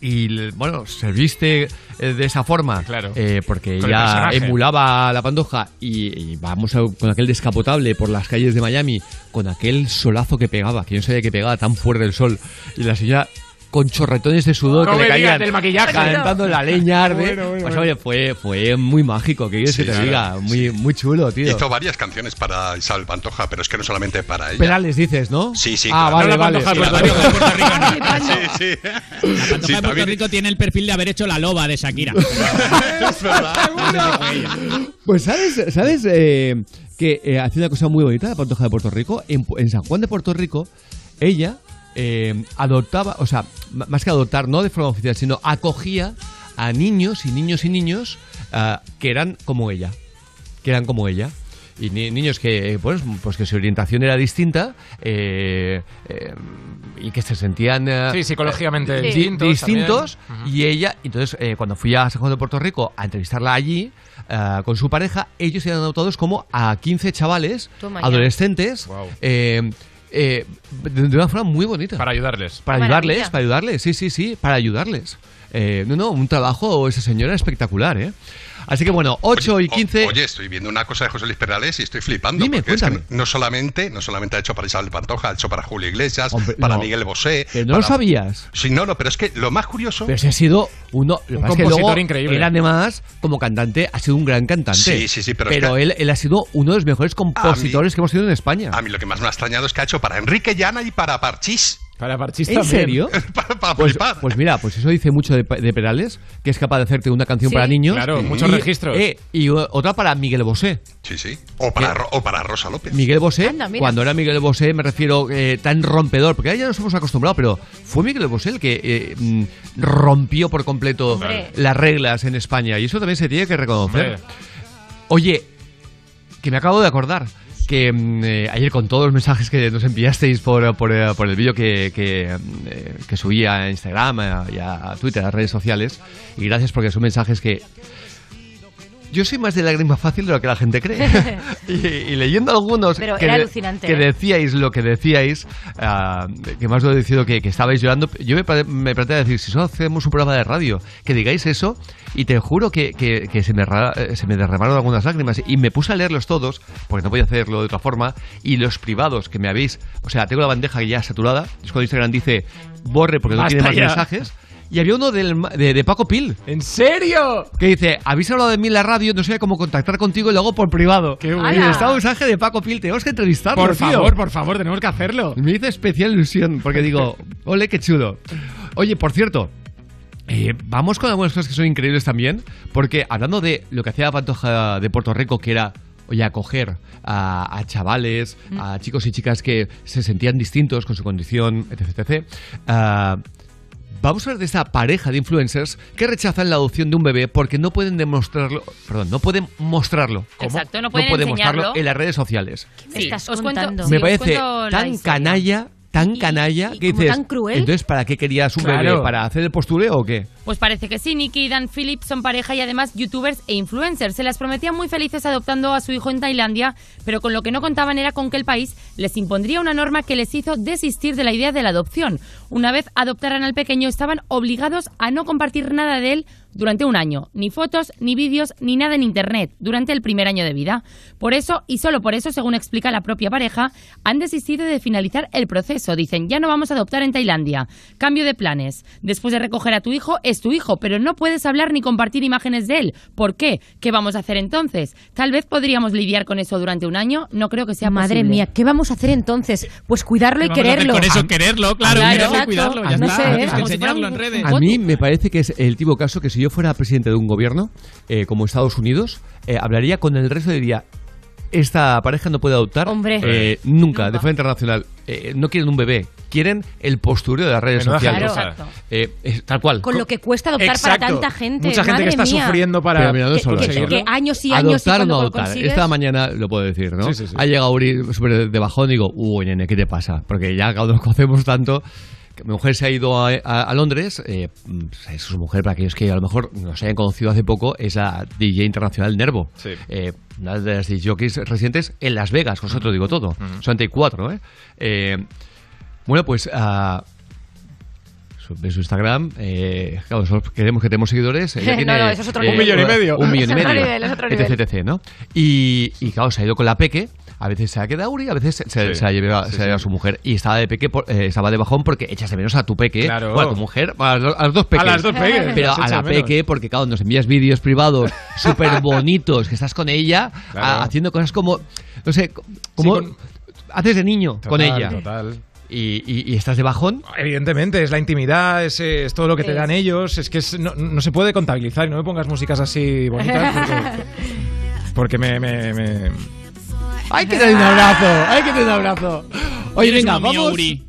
y bueno, se viste eh, de esa forma, Claro. eh, porque el ella personaje. emulaba a la pandoja y, y vamos a- con aquel descapotable por las calles de Miami, con aquel solazo que pegaba, que yo no sabía que pegaba tan fuerte el sol, y la señora con chorretones de sudor No que le caían del maquillaje. cantando la leña arde. Bueno, bueno, Pues, oye, fue, fue muy mágico, que quieres Sí, que te claro, diga, muy, muy chulo, tío. Hizo varias canciones para Isabel Pantoja, pero es que no solamente para ella. Perales dices, ¿no? Sí, sí, Ah, claro. vale, No la vale. Pantoja Sí, Puerto la Rico. Pantoja. Sí, sí. La Pantoja Sí, de Puerto Rico tiene el perfil de haber hecho la loba de Shakira. Es verdad. Pues sabes, sabes eh, que eh, hace una cosa muy bonita la Pantoja de Puerto Rico. En, en San Juan de Puerto Rico, ella eh, adoptaba, o sea, más que adoptar, no de forma oficial, sino acogía a niños y niños y niños ah, que eran como ella. Que eran como ella. Y ni- niños que, pues, pues que su orientación era distinta eh, eh, y que se sentían eh, Sí, psicológicamente di- distintos distintos también. Ujú. y ella, entonces, eh, cuando fui a San Juan de Puerto Rico a entrevistarla allí eh, con su pareja, ellos eran adoptados como a 15 chavales Toma adolescentes Wow. eh, eh, de, una forma muy bonita. Para ayudarles. Para ayudarles, maravilla. para ayudarles, sí, sí, sí, para ayudarles. Eh, no, no, un trabajo, esa señora espectacular, ¿eh? Así que bueno, 8 y 15. Oye, estoy viendo una cosa de José Luis Perales y estoy flipando. Dime, porque es que no solamente, no solamente ha hecho para Isabel Pantoja, ha hecho para Julio Iglesias, Hombre, para no. Miguel Bosé. Pero no lo sabías. Sí, no, no, pero es que lo más curioso. Pero si ha sido uno. lo que Un que compositor luego increíble. Él, además, como cantante, ha sido un gran cantante. Sí, sí, sí, pero es que- él, él ha sido uno de los mejores compositores que hemos tenido en España. A mí lo que más me ha extrañado es que ha hecho para Enrique Llana y para Parchís. Para Parchís ¿En serio? para pues, flipar. pues mira, pues eso dice mucho de, de Perales, que es capaz de hacerte una canción Sí. para niños. Claro, muchos y, registros. eh, y otra para Miguel Bosé. Sí, sí. O para, Ro- o para Rosa López. Miguel Bosé, Anda, mira. cuando era Miguel Bosé, me refiero eh, tan rompedor, porque ahora ya nos hemos acostumbrado, pero fue Miguel Bosé el que eh, mm, rompió por completo Hombre. las reglas en España, y eso también se tiene que reconocer. Hombre. Oye, que me acabo de acordar que mm, eh, ayer con todos los mensajes que nos enviasteis por, por, eh, el vídeo que, que, eh, que subí a Instagram y a Twitter, a las redes sociales, y gracias porque son mensajes que yo soy más de lágrima fácil de lo que la gente cree. y, y leyendo algunos Pero que, era de- que ¿eh? decíais lo que decíais, ah, que más lo he decidido que, que estabais llorando, yo me, me planteé decir, si solo hacemos un programa de radio, que digáis eso, y te juro que, que- que se, me eh, se me derramaron algunas lágrimas, y me puse a leerlos todos, porque no podía hacerlo de otra forma, y los privados que me habéis, o sea, tengo la bandeja ya saturada, es cuando Instagram dice, borre porque no Basta tiene más ya. mensajes, y había uno del, ma- de, de Paco Pil. ¿En serio? Que dice, habéis hablado de mí en la radio, no sabía cómo contactar contigo y lo hago por privado. Qué bueno. Está un mensaje de Paco Pil, tenemos que entrevistarlo, Por tío. favor, por favor, tenemos que hacerlo. Me hizo especial ilusión, porque digo, ole, qué chulo. Oye, por cierto, eh, vamos con algunas cosas que son increíbles también, porque hablando de lo que hacía la Pantoja de Puerto Rico, que era, oye, acoger a, a chavales, a chicos y chicas que se sentían distintos con su condición, etc. etc. ah, Vamos a hablar de esta pareja de influencers que rechazan la adopción de un bebé porque no pueden demostrarlo, perdón, no pueden mostrarlo. Exacto, no pueden mostrarlo enseñarlo. en las redes sociales. Sí, estás os cuento, contando? Me os parece cuento la tan canalla, que como dices, tan cruel. entonces, ¿para qué querías un Claro. bebé? ¿Para hacer el postureo o qué? Pues parece que sí, Nicky y Dan Phillips son pareja y además youtubers e influencers. Se las prometían muy felices adoptando a su hijo en Tailandia, pero con lo que no contaban era con que el país les impondría una norma que les hizo desistir de la idea de la adopción. Una vez adoptaran al pequeño, estaban obligados a no compartir nada de él durante un año, ni fotos, ni vídeos, ni nada en Internet, durante el primer año de vida. Por eso, y solo por eso, según explica la propia pareja, han desistido de finalizar el proceso. Dicen, ya no vamos a adoptar en Tailandia. Cambio de planes. Después de recoger a tu hijo, es tu hijo, pero no puedes hablar ni compartir imágenes de él. ¿Por qué? ¿Qué vamos a hacer entonces? Tal vez podríamos lidiar con eso durante un año. No creo que sea Madre posible. mía, ¿qué vamos a hacer entonces? Pues cuidarlo y ¿Qué vamos a hacer quererlo. con eso? Quererlo, claro, Claro, quererlo y exacto. cuidarlo, ya No está. sé, ¿eh? enseñarlo en redes. A mí me parece que es el tipo caso que si yo fuera presidente de un gobierno, eh, como Estados Unidos, eh, hablaría con el resto y diría, esta pareja no puede adoptar Hombre. eh, nunca, de forma internacional. Eh, no quieren un bebé, quieren el postureo de las redes Menuda sociales. gentuza. Eh, es tal cual. Con lo que cuesta adoptar Exacto. para tanta gente. Mucha gente madre que está mía. sufriendo para Pero mira, no Que- años y años y Adoptar o no adoptar. consigues- Esta mañana lo puedo decir, ¿no? Sí, sí, sí. Ha llegado Uri súper de bajón y digo, uy, nene, ¿qué te pasa? Porque ya nos conocemos tanto, que mi mujer se ha ido a, a- a Londres, eh, mm, es su mujer, para aquellos que a lo mejor nos hayan conocido hace poco, es la DJ internacional Nervo. Sí. Eh, una de las jockeys residentes en Las Vegas, con vosotros digo todo. Hay cuatro, ¿eh? Eh, bueno, pues... ah, su- de su Instagram, eh, claro, nosotros queremos que tenemos seguidores. Ella tiene, no, eso es otro eh, Un millón y medio. Un millón y Es otro medio. nivel, es otro etc, nivel. etc, ¿no? Y, y claro, se ha ido con la peque. A veces se ha quedado Uri, a veces se, se, Sí. se la lleva, Sí, se la lleva sí. su mujer. Y estaba de peque, por- eh, estaba de bajón porque echas de menos a tu peque. Claro. O a tu mujer, a los, a los dos peques. A las dos peques, Pero a la menos. peque, porque claro, nos envías vídeos privados súper bonitos, que estás con ella, Claro. a- haciendo cosas como, no sé, como Sí, con- haces de niño con ella. Total. Y, y- y estás de bajón. Evidentemente, es la intimidad, es, eh, es todo lo que te Es. dan ellos. Es que es- no, no se puede contabilizar. Y no me pongas músicas así bonitas porque, porque me, me- me- ¡Hay que tener un abrazo! ¡Hay que tener un abrazo! Oye, ¿Quieres venga, uno mío, vamos. Uri?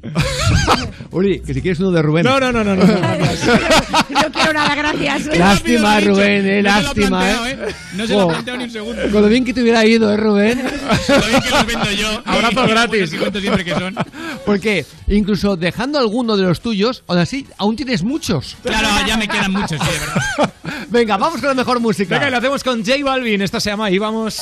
Uri, que si quieres uno de Rubén. No, no, no, no. no, no. No quiero nada, gracias. Lástima, he Rubén, eh, No se lo ha lástima, planteado, eh. ¿eh? No se lo ha Oh. planteado ni un segundo. Con lo bien que te hubiera ido, ¿eh, Rubén? Lo bien que los vendo yo. Abrazo Y gratis. buenos y cuento siempre que son. Porque incluso dejando alguno de los tuyos, aún así, aún tienes muchos. Claro, ya me quedan muchos, sí, de verdad. Venga, vamos con la mejor música. Venga, y lo hacemos con J Balvin. Esta se llama Y vamos.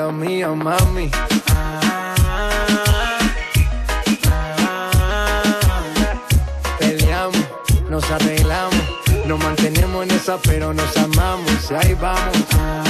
Vida, mía, mami. Peleamos, nos arreglamos, nos mantenemos en esa, pero nos amamos. Y ahí vamos.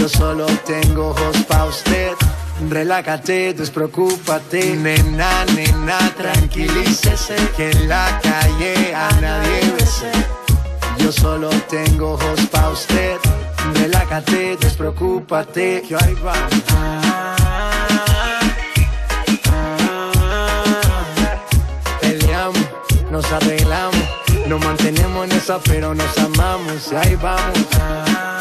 Yo solo tengo ojos pa' usted. Relájate, despreocúpate. Nena, nena, tranquilícese. Que en la calle a nadie bese. Yo solo tengo ojos pa' usted. Relájate, despreocúpate. Que ahí vamos. Peleamos, nos arreglamos, nos mantenemos en esa, pero nos amamos. Y ahí vamos.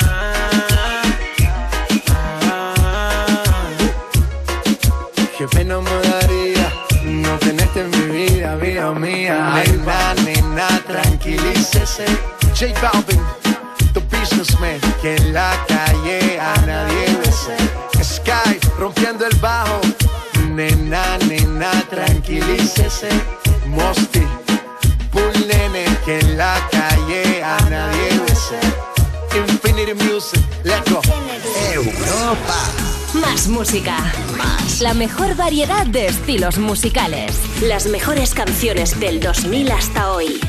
Qué pena me daría no tenerte en mi vida, vida mía. Nena, nena, tranquilícese. J Balvin, the businessman. Que en la calle a nadie bese. Sky, rompiendo el bajo. Nena, nena, tranquilícese. Mosty, Bull Nene. Que en la calle a nadie bese. Infinity Music, let's go. Europa. Más música. La mejor variedad de estilos musicales. Las mejores canciones del 2000 hasta hoy.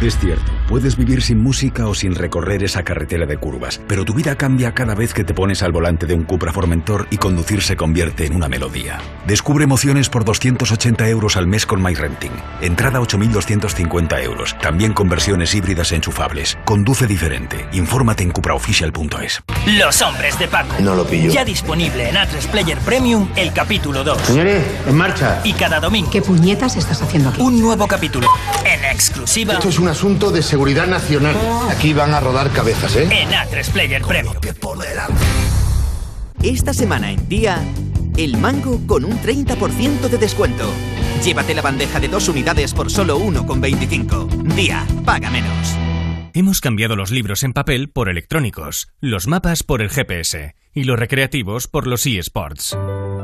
Es cierto, puedes vivir sin música o sin recorrer esa carretera de curvas, pero tu vida cambia cada vez que te pones al volante de un Cupra Formentor y conducir se convierte en una melodía. Descubre emociones por 280 euros al mes con MyRenting. Entrada 8.250 euros. También con versiones híbridas enchufables. Conduce diferente. Infórmate en cupraofficial.es. Los hombres de Paco. No lo pillo. Ya disponible en Atlas Player Premium el capítulo 2. Señores, en marcha. Y cada domingo. ¿Qué puñetas estás haciendo aquí? Un nuevo capítulo. En exclusiva. Esto es un asunto de seguridad nacional. Aquí van a rodar cabezas, ¿eh? En Atlas Player Premium. Esta semana en día, el mango con un 30% de descuento. Llévate la bandeja de dos unidades por solo 1,25. Día, paga menos. Hemos cambiado los libros en papel por electrónicos, los mapas por el GPS y los recreativos por los eSports.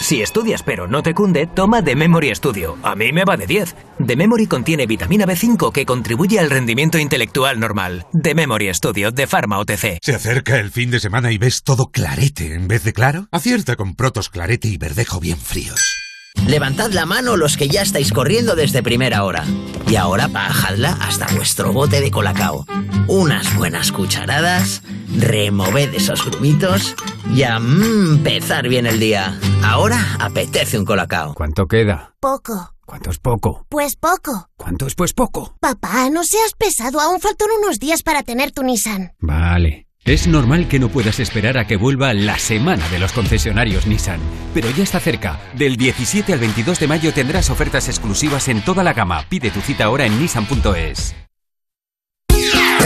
Si estudias pero no te cunde, toma The Memory Studio. A mí me va de 10. The Memory contiene vitamina B5 que contribuye al rendimiento intelectual normal. The Memory Studio de Pharma OTC. ¿Se acerca el fin de semana y ves todo clarete en vez de claro? Acierta con Protos Clarete y Verdejo bien fríos. Levantad la mano los que ya estáis corriendo desde primera hora. Y ahora bajadla hasta vuestro bote de colacao. Unas buenas cucharadas, removed esos grumitos y a empezar bien el día. Ahora apetece un colacao. ¿Cuánto queda? Poco. ¿Cuánto es poco? Pues poco. ¿Cuánto es pues poco? Papá, no seas pesado. Aún faltan unos días para tener tu Nissan. Vale. Es normal que no puedas esperar a que vuelva la semana de los concesionarios Nissan, pero ya está cerca. Del 17 al 22 de mayo tendrás ofertas exclusivas en toda la gama. Pide tu cita ahora en nissan.es.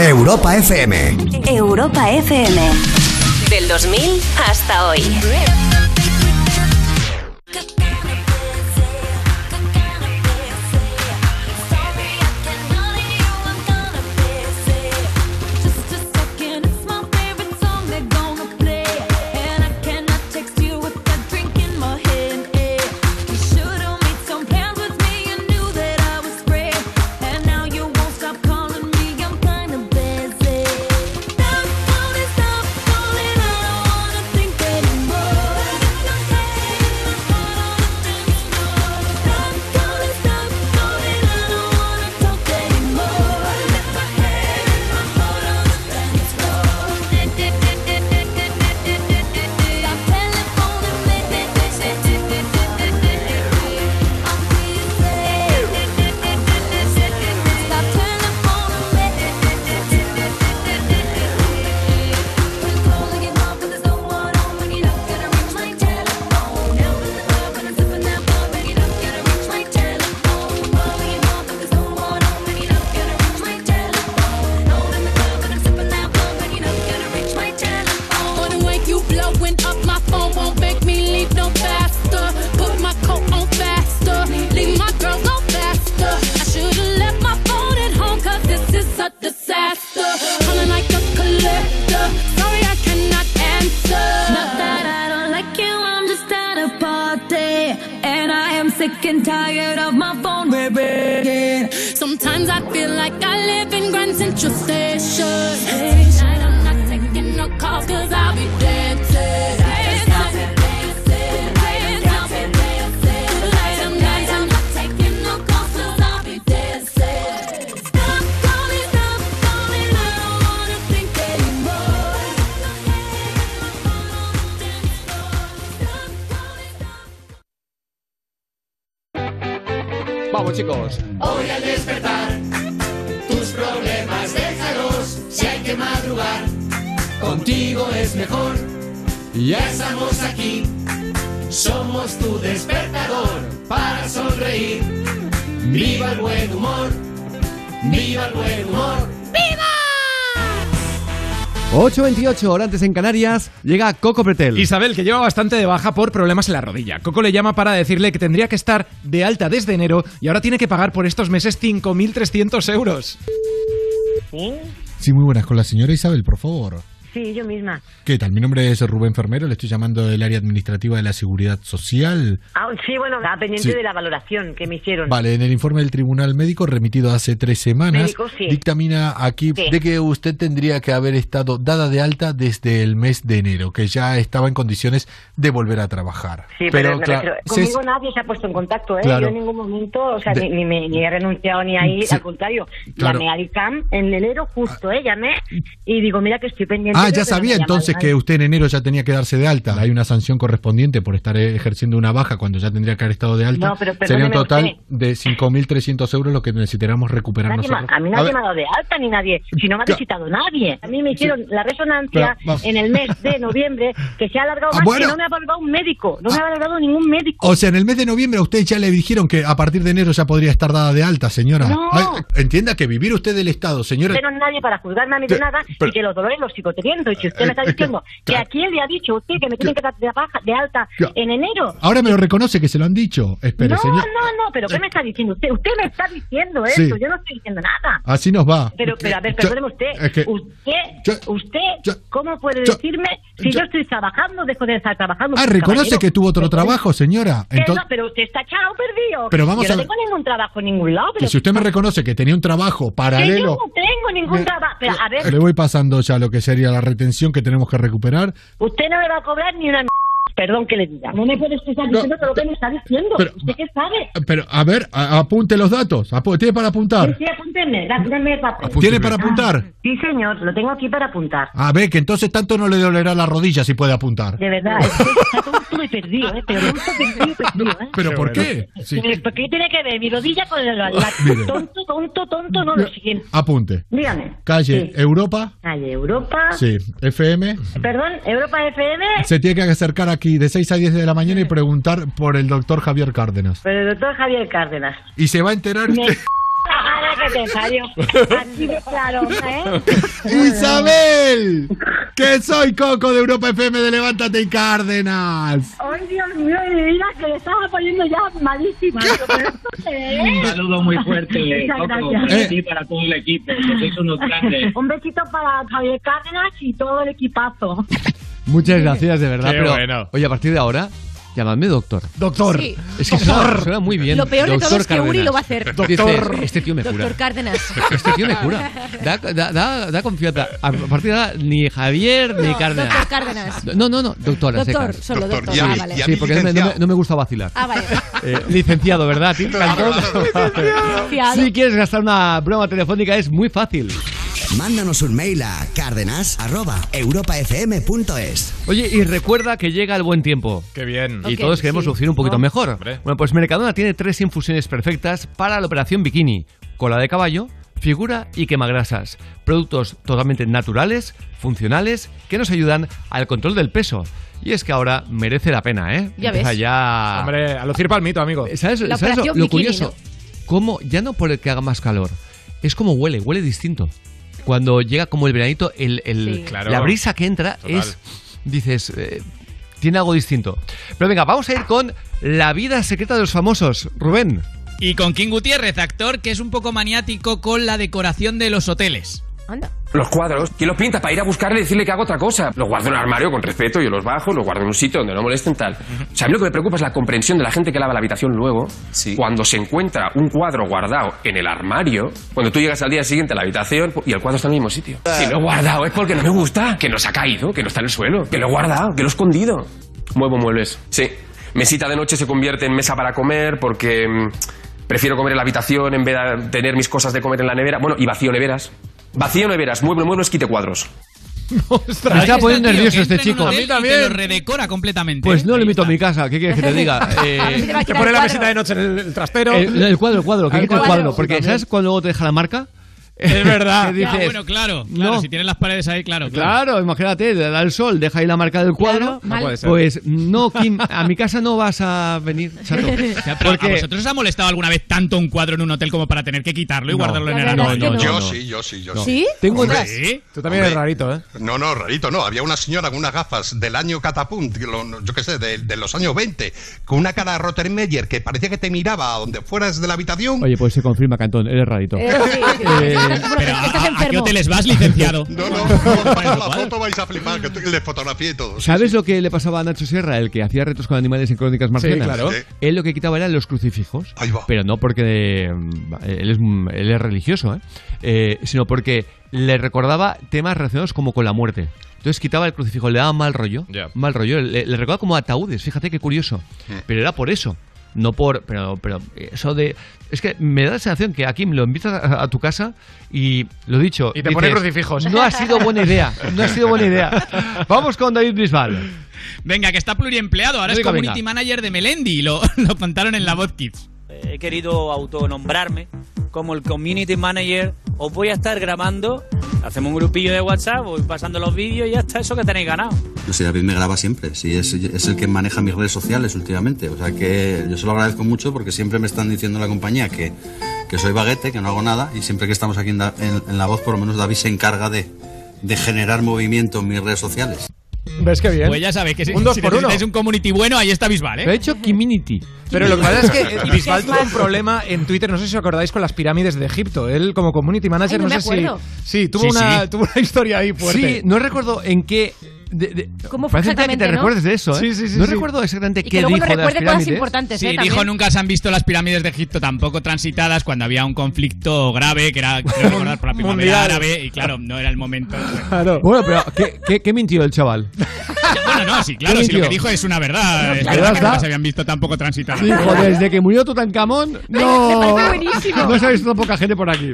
Europa FM. Europa FM. Del 2000 hasta hoy. 8.28 horas antes en Canarias, llega Coco Pretel. Isabel, que lleva bastante de baja por problemas en la rodilla. Coco le llama para decirle que tendría que estar de alta desde enero y ahora tiene que pagar por estos meses 5.300 euros. ¿Sí? Sí, muy buenas. Con la señora Isabel, por favor. Sí, yo misma. ¿Qué tal? Mi nombre es Rubén Fermero, le estoy llamando del área administrativa de la Seguridad Social. Ah, sí, bueno, estaba pendiente Sí. de la valoración que me hicieron. Vale, en el informe del Tribunal Médico remitido hace tres semanas, Médico, sí. dictamina aquí Sí. de que usted tendría que haber estado dada de alta desde el mes de enero, que ya estaba en condiciones de volver a trabajar. Sí, pero, me claro, refiero- se- conmigo nadie se ha puesto en contacto, ¿eh? Claro. Yo en ningún momento, o sea, De- ni, me- ni he renunciado ni ahí, al contrario. Claro. Llamé al ICAM en enero justo, ¿eh? Llamé y digo, mira que estoy pendiente. Ah, pero ya no sabía entonces que usted en enero ya tenía que darse de alta. Hay una sanción correspondiente por estar ejerciendo una baja cuando ya tendría que haber estado de alta. No, pero Sería un total usted. de 5.300 euros lo que necesitaríamos recuperar Nadie nosotros. ma- a mí A nadie ver, me ha dado de alta ni nadie, si no me ha visitado nadie. A mí me hicieron la resonancia en el mes de noviembre que se ha alargado Ah, más bueno. que no me ha valorado un médico, no me ha valorado ningún médico. O sea, en el mes de noviembre a usted ya le dijeron que a partir de enero ya podría estar dada de alta, señora. No. Ay, entienda que vivir usted del Estado, señora. Es nadie para juzgarme a mí de nada pero- y que los dolores los sigo teniendo. Y si usted me está Eh, eh, diciendo que a quién le ha dicho usted que me tienen que dar de, baja, de alta en enero. Ahora me lo reconoce que se lo han dicho. Espere, no, señor. no, no, pero ¿qué me está diciendo usted? Usted me está diciendo Sí. eso, yo no estoy diciendo nada. Así nos va. Pero, pero a ver, Yo- perdóneme usted. es que- usted, usted, ¿cómo puede yo- decirme si yo, estoy trabajando, dejo de estar trabajando? Ah, reconoce caballero? que tuvo otro trabajo, señora. Que Entonces, no, pero usted está echado o perdido. Pero vamos yo a no tengo ningún trabajo en ningún lado. que Pero si usted me reconoce que tenía un trabajo que yo paralelo, no tengo ningún Bien, trabajo. Pero, a ver, le voy pasando ya lo que sería la retención que tenemos que recuperar. Usted no me va a cobrar ni una Perdón que le diga. No me puede estar diciendo todo lo que me está diciendo. pero- ¿Usted qué sabe? Pero, a ver, a- apunte los datos. Apu- ¿Tiene para apuntar? Sí, sí, apúnteme, da- dame el papel. ¿Tiene para apuntar? Sí, señor, lo tengo aquí para apuntar. A ver, que entonces tanto no le dolerá la rodilla si puede apuntar. De verdad, es que está todo perdido, ¿eh? Pero perdido, perdido, ¿eh? ¿Pero por qué? Sí. Eh, ¿Por qué tiene que ver mi rodilla con el la, Mire. tonto, tonto, tonto? No, lo siguiente. Apunte. Dígame. Calle Europa. Calle Europa. Sí. FM. Perdón, Europa FM. Se tiene que acercar aquí de 6 a 10 de la mañana y preguntar por el doctor Javier Cárdenas. Pero el doctor Javier Cárdenas. Y se va a enterar Me usted. Ahora que te parió. Así de claro, ¿eh? ¡Isabel! ¡Que soy Coco de Europa FM de Levántate y Cárdenas! Ay, Dios mío, de mi vida, que le estaba poniendo ya malísima. Es? Un saludo muy fuerte, Muchas Coco, gracias. para ti y para todo el equipo, que sois unos grandes. Un besito para Javier Cárdenas y todo el equipazo. Muchas gracias, de verdad. Qué pero, bueno. Oye, a partir de ahora, llamadme doctor. Doctor. Sí. Es que suena, suena muy bien. Lo peor de todo Doctor es que Uri lo va a hacer. Dices, este tío me cura. Doctor Cárdenas. Este tío me cura. Da, da, da, da confianza. A partir de ahora, ni Javier ni No, Cárdenas. Doctor Cárdenas. No, no, no, doctora. Doctor, secas. solo Doctor, doctor. Sí, ah, vale. sí, porque no me, no me- no me gusta vacilar. Ah, vale. Eh, licenciado, ¿verdad? Si quieres gastar una broma telefónica es muy fácil. Mándanos un mail a cárdenas.europafm.es. Oye, y recuerda que llega el buen tiempo. Qué bien. Y todos queremos sí. lucir un poquito Oh, mejor. hombre. Bueno, pues Mercadona tiene tres infusiones perfectas para la operación bikini. Cola de caballo, figura y quemagrasas. Productos totalmente naturales, funcionales, que nos ayudan al control del peso. Y es que ahora merece la pena, ¿eh? Ya Empieza ves. ya... Hombre, a lucir palmito, amigo. ¿Sabes, La sabes lo, curioso? Cómo, ya no por el que haga más calor, es como huele, huele distinto. Cuando llega como el veranito, el, el- Sí. Claro. la brisa que entra Total. es, dices, eh, tiene algo distinto. Pero venga, vamos a ir con la vida secreta de los famosos. Rubén. Y con King Gutiérrez, actor que es un poco maniático con la decoración de los hoteles. Anda. Los cuadros, ¿quién los pinta? Para ir a buscarle y decirle que hago otra cosa. Los guardo en un armario con respeto, yo los bajo, los guardo en un sitio donde no molesten tal. O sea, a mí lo que me preocupa es la comprensión de la gente que lava la habitación luego. Cuando se encuentra un cuadro guardado en el armario, cuando tú llegas al día siguiente a la habitación y el cuadro está en el mismo sitio. Si lo he guardado es porque no me gusta, que no se ha caído, que no está en el suelo, que lo he guardado, que lo he escondido. Muevo muebles. Sí. Mesita de noche se convierte en mesa para comer porque mm, prefiero comer en la habitación en vez de tener mis cosas de comer en la nevera. Bueno, y vacío neveras. Vacío neveras, mueble, muebles, quite cuadros. Me está poniendo tío nervioso este chico. hotel y te lo redecora completamente. Pues no lo invito a mi casa, ¿qué quieres que te diga? Eh, Te pone la mesita de noche en el, el trastero. el, el cuadro, el cuadro, que quita el cuadro, Porque también. ¿sabes cuando luego te deja la marca? Es verdad. Que Ah, dices, bueno, claro, claro, no. si tienes las paredes ahí, claro, claro. Claro, imagínate, le da el sol, deja ahí la marca del cuadro. Claro, No mal. puede ser. Pues no, Kim, a mi casa no vas a venir, chato. O sea, pero Porque ¿A vosotros os ha molestado alguna vez tanto un cuadro en un hotel como para tener que quitarlo y No. guardarlo en el armario? no. Yo sí, yo sí, yo No. sí. ¿Sí? Tengo Hombre, ¿Sí? Tú también eres rarito, ¿eh? No, no, rarito, no. Había una señora con unas gafas del año Catapunt, yo qué sé, de, de los años 20, con una cara Rottenmeier que parecía que te miraba a donde fueras de la habitación. Oye, pues se confirma, Cantón, eres rarito. Eh, sí, Eh, Pero, estás ¿a, a enfermo. qué hoteles vas, licenciado? No, no, no, para la foto vais a flipar, que le fotografié y todo. ¿Sabes sí. lo que le pasaba a Nacho Sierra, el que hacía retos con animales en crónicas marcianas? claro. Sí. Él lo que quitaba eran los crucifijos. Ahí va. Pero no porque mm, él es, mm, él es religioso, ¿eh? Eh, sino porque le recordaba temas relacionados como con la muerte. Entonces quitaba el crucifijo, le daba mal rollo. Ya. Mal rollo. Le, le recordaba como ataúdes, fíjate qué curioso. Pero era por eso. No por. Pero, pero eso de. Es que me da la sensación que aquí me lo invitas a, a tu casa y lo dicho. Y te pone crucifijos. No ha sido buena idea. No ha sido buena idea. Vamos con David Bisbal. Venga, que está pluriempleado, ahora es community venga. manager de Melendi, lo, lo contaron en la Voz Kids. He querido autonombrarme como el community manager. Os voy a estar grabando, hacemos un grupillo de WhatsApp, voy pasando los vídeos y ya está eso que tenéis ganado. No sé, David me graba siempre, sí, es, el que maneja mis redes sociales últimamente. O sea que yo se lo agradezco mucho porque siempre me están diciendo en la compañía que, que soy baguete, que no hago nada y siempre que estamos aquí en- en La Voz, por lo menos David se encarga de, de generar movimiento en mis redes sociales. ¿Ves qué bien? Pues ya sabéis que si, Un dos si por uno. un community bueno, ahí está Bisbal, ¿eh? Lo ha hecho Community. Pero lo que pasa es que eh, ¿Y Bisbal tuvo un problema en Twitter, no sé si os acordáis, con las pirámides de Egipto. Él como community manager, Ay, no no, me sé si... acuerdo. Sí, tuvo, Sí, una, sí. tuvo una historia ahí fuerte. Sí, no recuerdo en qué De- de- ¿Cómo parece mentira que exactamente, te no? recuerdes de eso, ¿eh? Sí, sí, sí, no sí. recuerdo exactamente Y que qué luego dijo nos de las recuerde cosas importantes, Sí, ¿eh? dijo También. nunca se han visto las pirámides de Egipto tampoco transitadas cuando había un conflicto grave que era creo recordar por la primavera Mundial. árabe y claro, no era el momento. Bueno, pero ¿qué, qué, qué mintió el chaval? Bueno, no, sí, claro, ¿Qué si lo que dijo es una verdad. Es Claro, verdad que no se habían visto tampoco transitadas. Dijo, desde que murió Tutankamón, no, Me parece buenísimo. no se ha visto poca gente por aquí.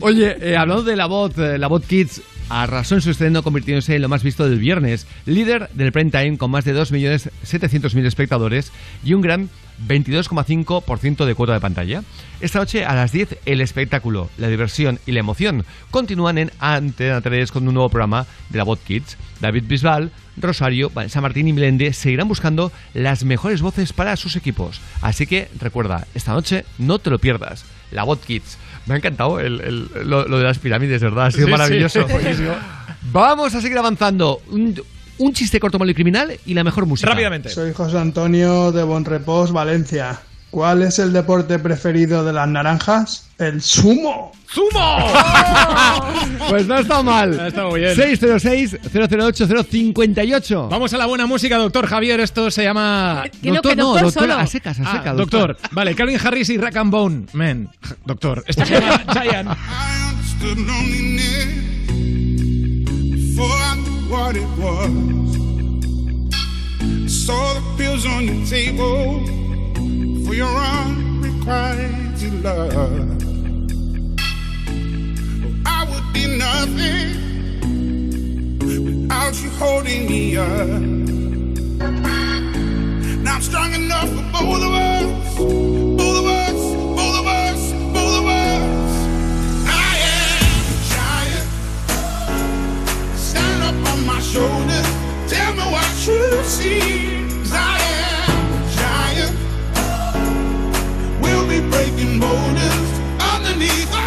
Oye, eh, hablando de la bot, eh, la bot Kids arrasó en su estreno convirtiéndose en lo más visto del viernes, líder del prime time con más de 2.700.000 espectadores y un gran 22,5% de cuota de pantalla. Esta noche a las 10 el espectáculo, la diversión y la emoción continúan en Antena 3 con un nuevo programa de la bot Kids. David Bisbal, Rosario, San Martín y Milende seguirán buscando las mejores voces para sus equipos. Así que recuerda, esta noche no te lo pierdas. La Bot Kids. Me ha encantado el- el- lo, lo de las pirámides, ¿verdad? Ha sido Sí, maravilloso. sí. Vamos a seguir avanzando. Un, un chiste corto, malo y criminal y la mejor música. Soy José Antonio de Bonrepós, Valencia. ¿Cuál es el deporte preferido de las naranjas? El sumo. ¡Sumo! Pues no está mal. Ha estado muy bien. 606-008-058. Vamos a la buena música, doctor Javier. Esto se llama. Que no, doctor solo. a secas, a Ah, secas. doctor. Vale, Calvin Harris y Rack and Bone. Men. Doctor. Esto se llama Giant. I. Saw the pills on your table your unrequited love. I would be nothing without you holding me up. Now I'm strong enough for both of us, both of us, both of us, both of us. I am a giant. Stand up on my shoulders. Tell me what you see. I breaking borders underneath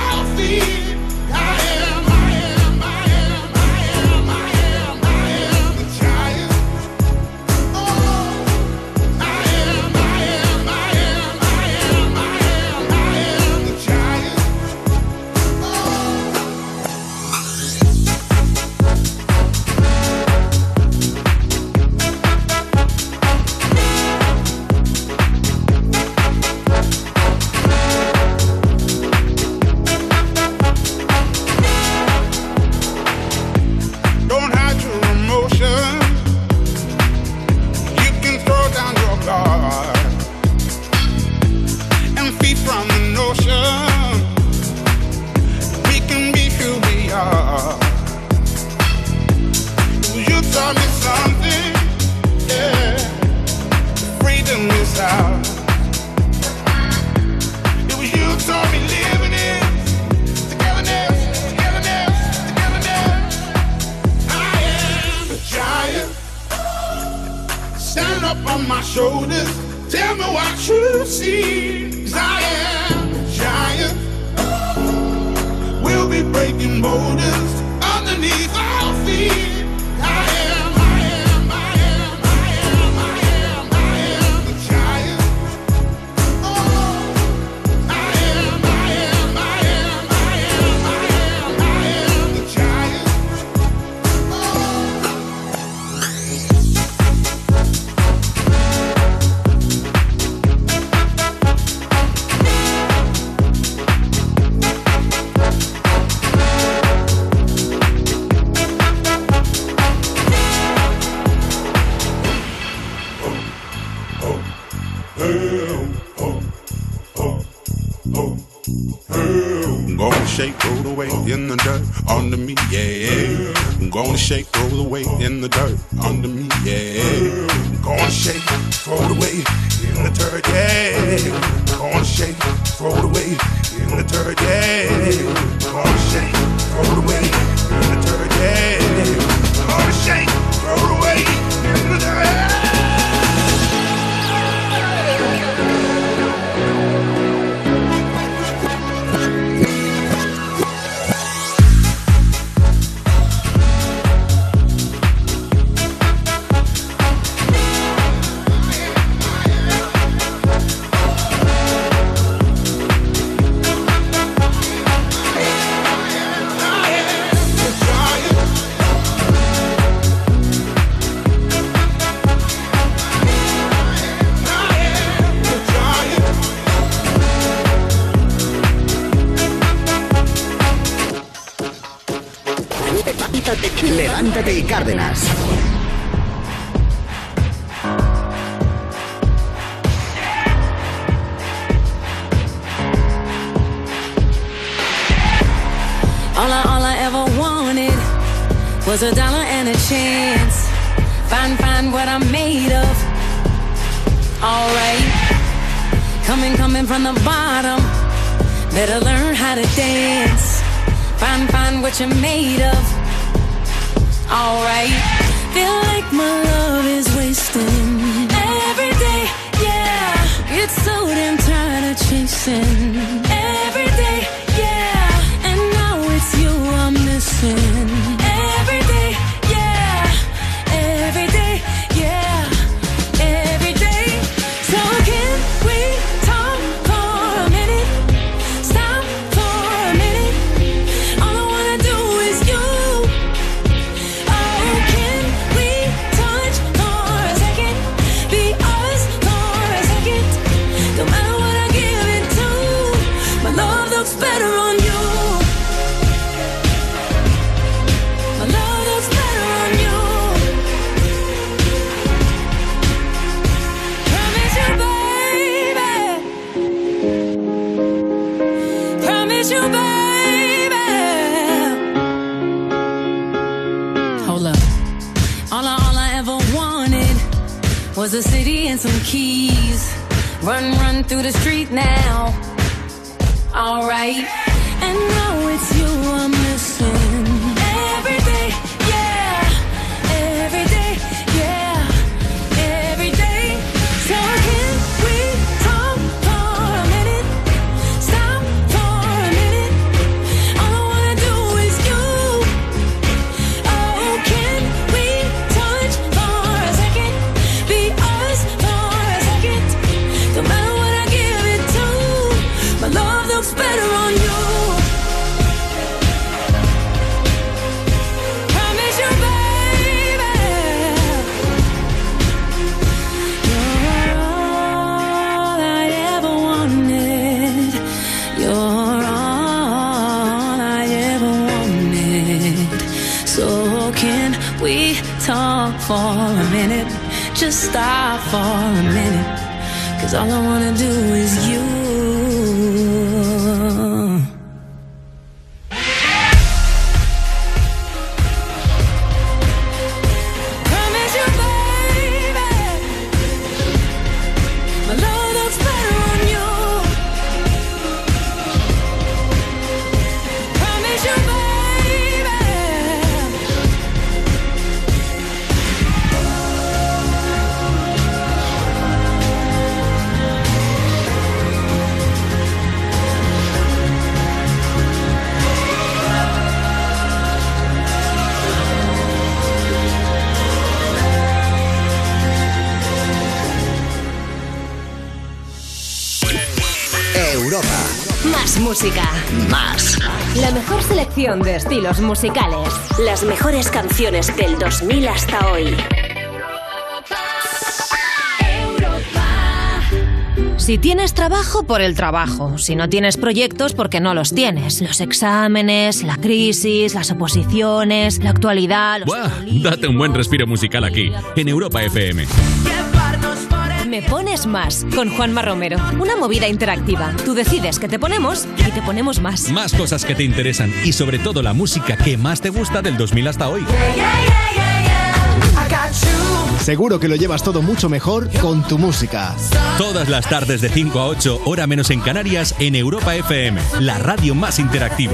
de estilos musicales. Las mejores canciones del 2000 hasta hoy. Si tienes trabajo, por el trabajo. Si no tienes proyectos, porque no los tienes. Los exámenes, la crisis, las oposiciones, la actualidad. los- ¡Buah! Date un buen respiro musical aquí, en Europa FM. Me pones más con Juanma Romero. Una movida interactiva. Tú decides que te ponemos y te ponemos más. Más cosas que te interesan y sobre todo la música que más te gusta del 2000 hasta hoy. Seguro que lo llevas todo mucho mejor con tu música. Todas las tardes de 5 a 8, hora menos en Canarias, en Europa FM, la radio más interactiva.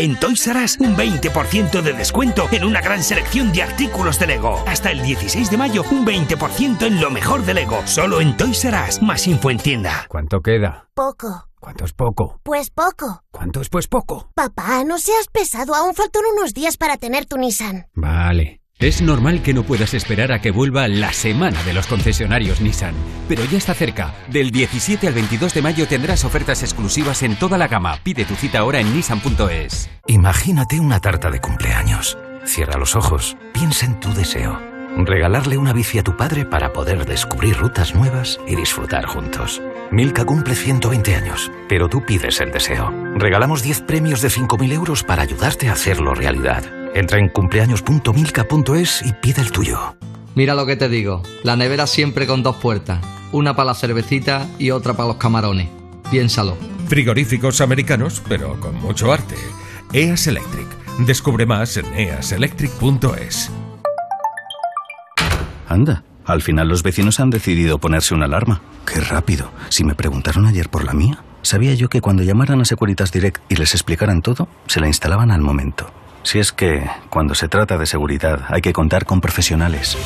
En Toys R Us, un 20% de descuento en una gran selección de artículos de Lego. Hasta el 16 de mayo, un 20% en lo mejor de Lego. Solo en Toys R Us. Más info en tienda. ¿Cuánto queda? Poco. ¿Cuánto es poco? Pues poco. ¿Cuánto es pues poco? Papá, no seas pesado. Aún faltan unos días para tener tu Nissan. Vale. Es normal que no puedas esperar a que vuelva la semana de los concesionarios Nissan, pero ya está cerca. Del 17 al 22 de mayo tendrás ofertas exclusivas en toda la gama. Pide tu cita ahora en nissan.es. Imagínate una tarta de cumpleaños. Cierra los ojos, piensa en tu deseo. Regalarle una bici a tu padre para poder descubrir rutas nuevas y disfrutar juntos. Milka cumple 120 años, pero tú pides el deseo. Regalamos 10 premios de 5.000 euros para ayudarte a hacerlo realidad. Entra en cumpleaños.milka.es y pide el tuyo. Mira lo que te digo, la nevera siempre con dos puertas, una para la cervecita y otra para los camarones. Piénsalo. Frigoríficos americanos, pero con mucho arte. EAS Electric. Descubre más en easelectric.es. Anda, al final los vecinos han decidido ponerse una alarma. Qué rápido. Si me preguntaron ayer por la mía, sabía yo que cuando llamaran a Securitas Direct y les explicaran todo, se la instalaban al momento. Si es que, cuando se trata de seguridad, hay que contar con profesionales.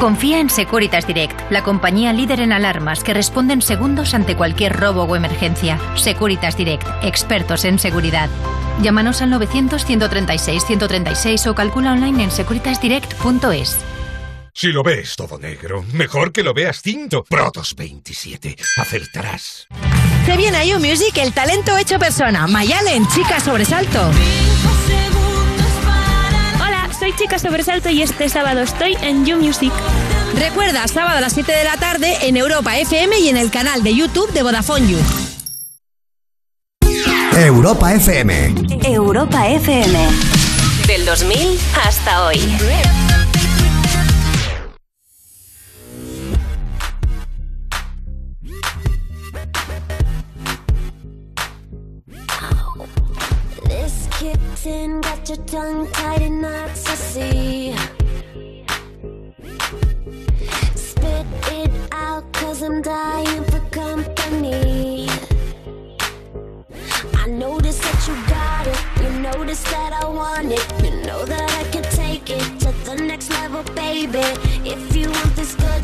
Confía en Securitas Direct, la compañía líder en alarmas que responde en segundos ante cualquier robo o emergencia. Securitas Direct, expertos en seguridad. Llámanos al 900-136-136 o calcula online en securitasdirect.es. Si lo ves todo negro, mejor que lo veas cinto. Protos 27. Acertarás. Se viene a You Music el talento hecho persona. Mayalen, chica sobresalto. Hola, soy Chica Sobresalto y este sábado estoy en You Music. Recuerda, sábado a las 7 de la tarde en Europa FM y en el canal de YouTube de Vodafone You. Europa FM. Europa FM. Del 2000 hasta hoy. In, got your tongue tied in knots, I see. Spit it out, cause I'm dying for company. I notice that you got it, you notice that I want it. You know that I can take it to the next level, baby. If you want this goodness,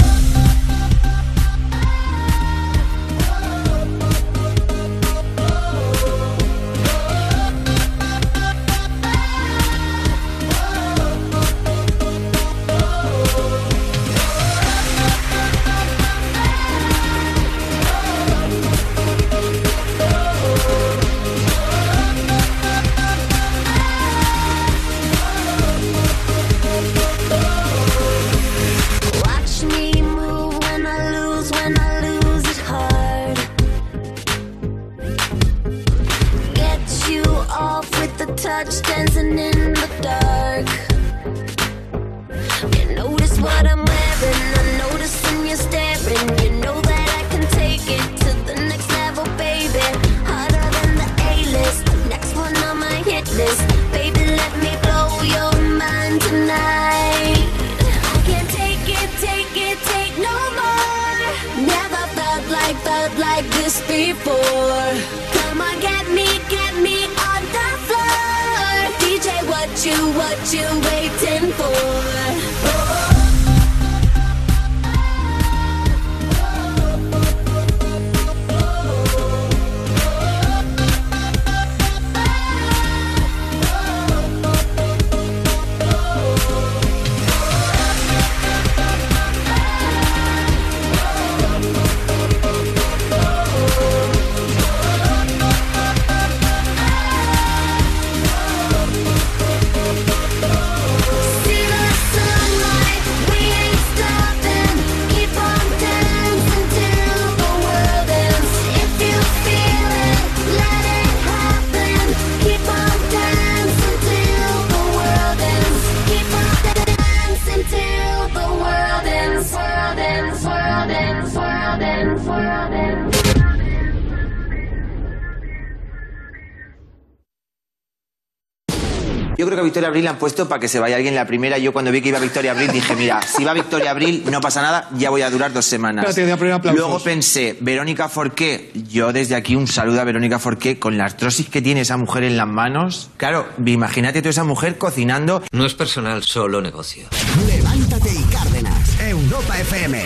Victoria Abril la han puesto para que se vaya alguien la primera. Yo cuando vi que iba Victoria Abril dije, mira, si va Victoria Abril no pasa nada, ya voy a durar dos semanas. Espérate. Luego pensé, Verónica Forqué, yo desde aquí un saludo a Verónica Forqué, con la artrosis que tiene esa mujer en las manos. Claro, imagínate tú esa mujer cocinando. No es personal, solo negocio. Levántate y Cárdenas. Europa FM.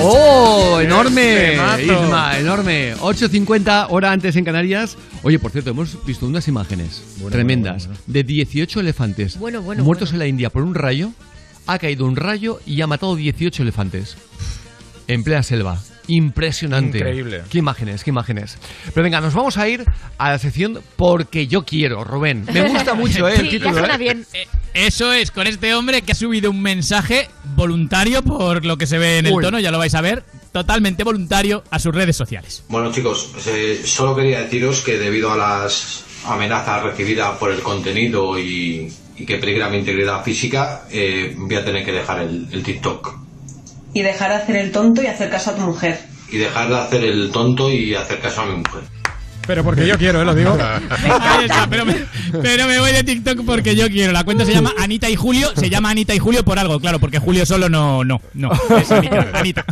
¡Oh! ¡Enorme! Isma, enorme. 8.50 hora antes en Canarias. Oye, por cierto, hemos visto unas imágenes tremendas de 18 elefantes Bueno, bueno, muertos bueno. en la India por un rayo. Ha caído un rayo y ha matado 18 elefantes en plena selva. Impresionante. Increíble. Qué imágenes, qué imágenes. Pero venga, nos vamos a ir a la sección Porque yo quiero, Rubén. Me gusta mucho, ¿eh? el título, ¿eh? bien. Eso es, con este hombre que ha subido un mensaje voluntario, por lo que se ve en el Uy. tono, ya lo vais a ver, totalmente voluntario a sus redes sociales. Bueno chicos, pues, eh, solo quería deciros que debido a las amenazas recibidas por el contenido y, y que peligra mi integridad física, eh, voy a tener que dejar el, el TikTok. Y dejar de hacer el tonto y hacer caso a tu mujer. Y dejar de hacer el tonto y hacer caso a mi mujer. Pero porque yo quiero, ¿eh? Lo digo. Ahí está, pero, me, pero me voy de TikTok porque yo quiero. La cuenta se llama Anita y Julio. Se llama Anita y Julio por algo, claro, porque Julio solo no, no, no. Es Anita. Anita.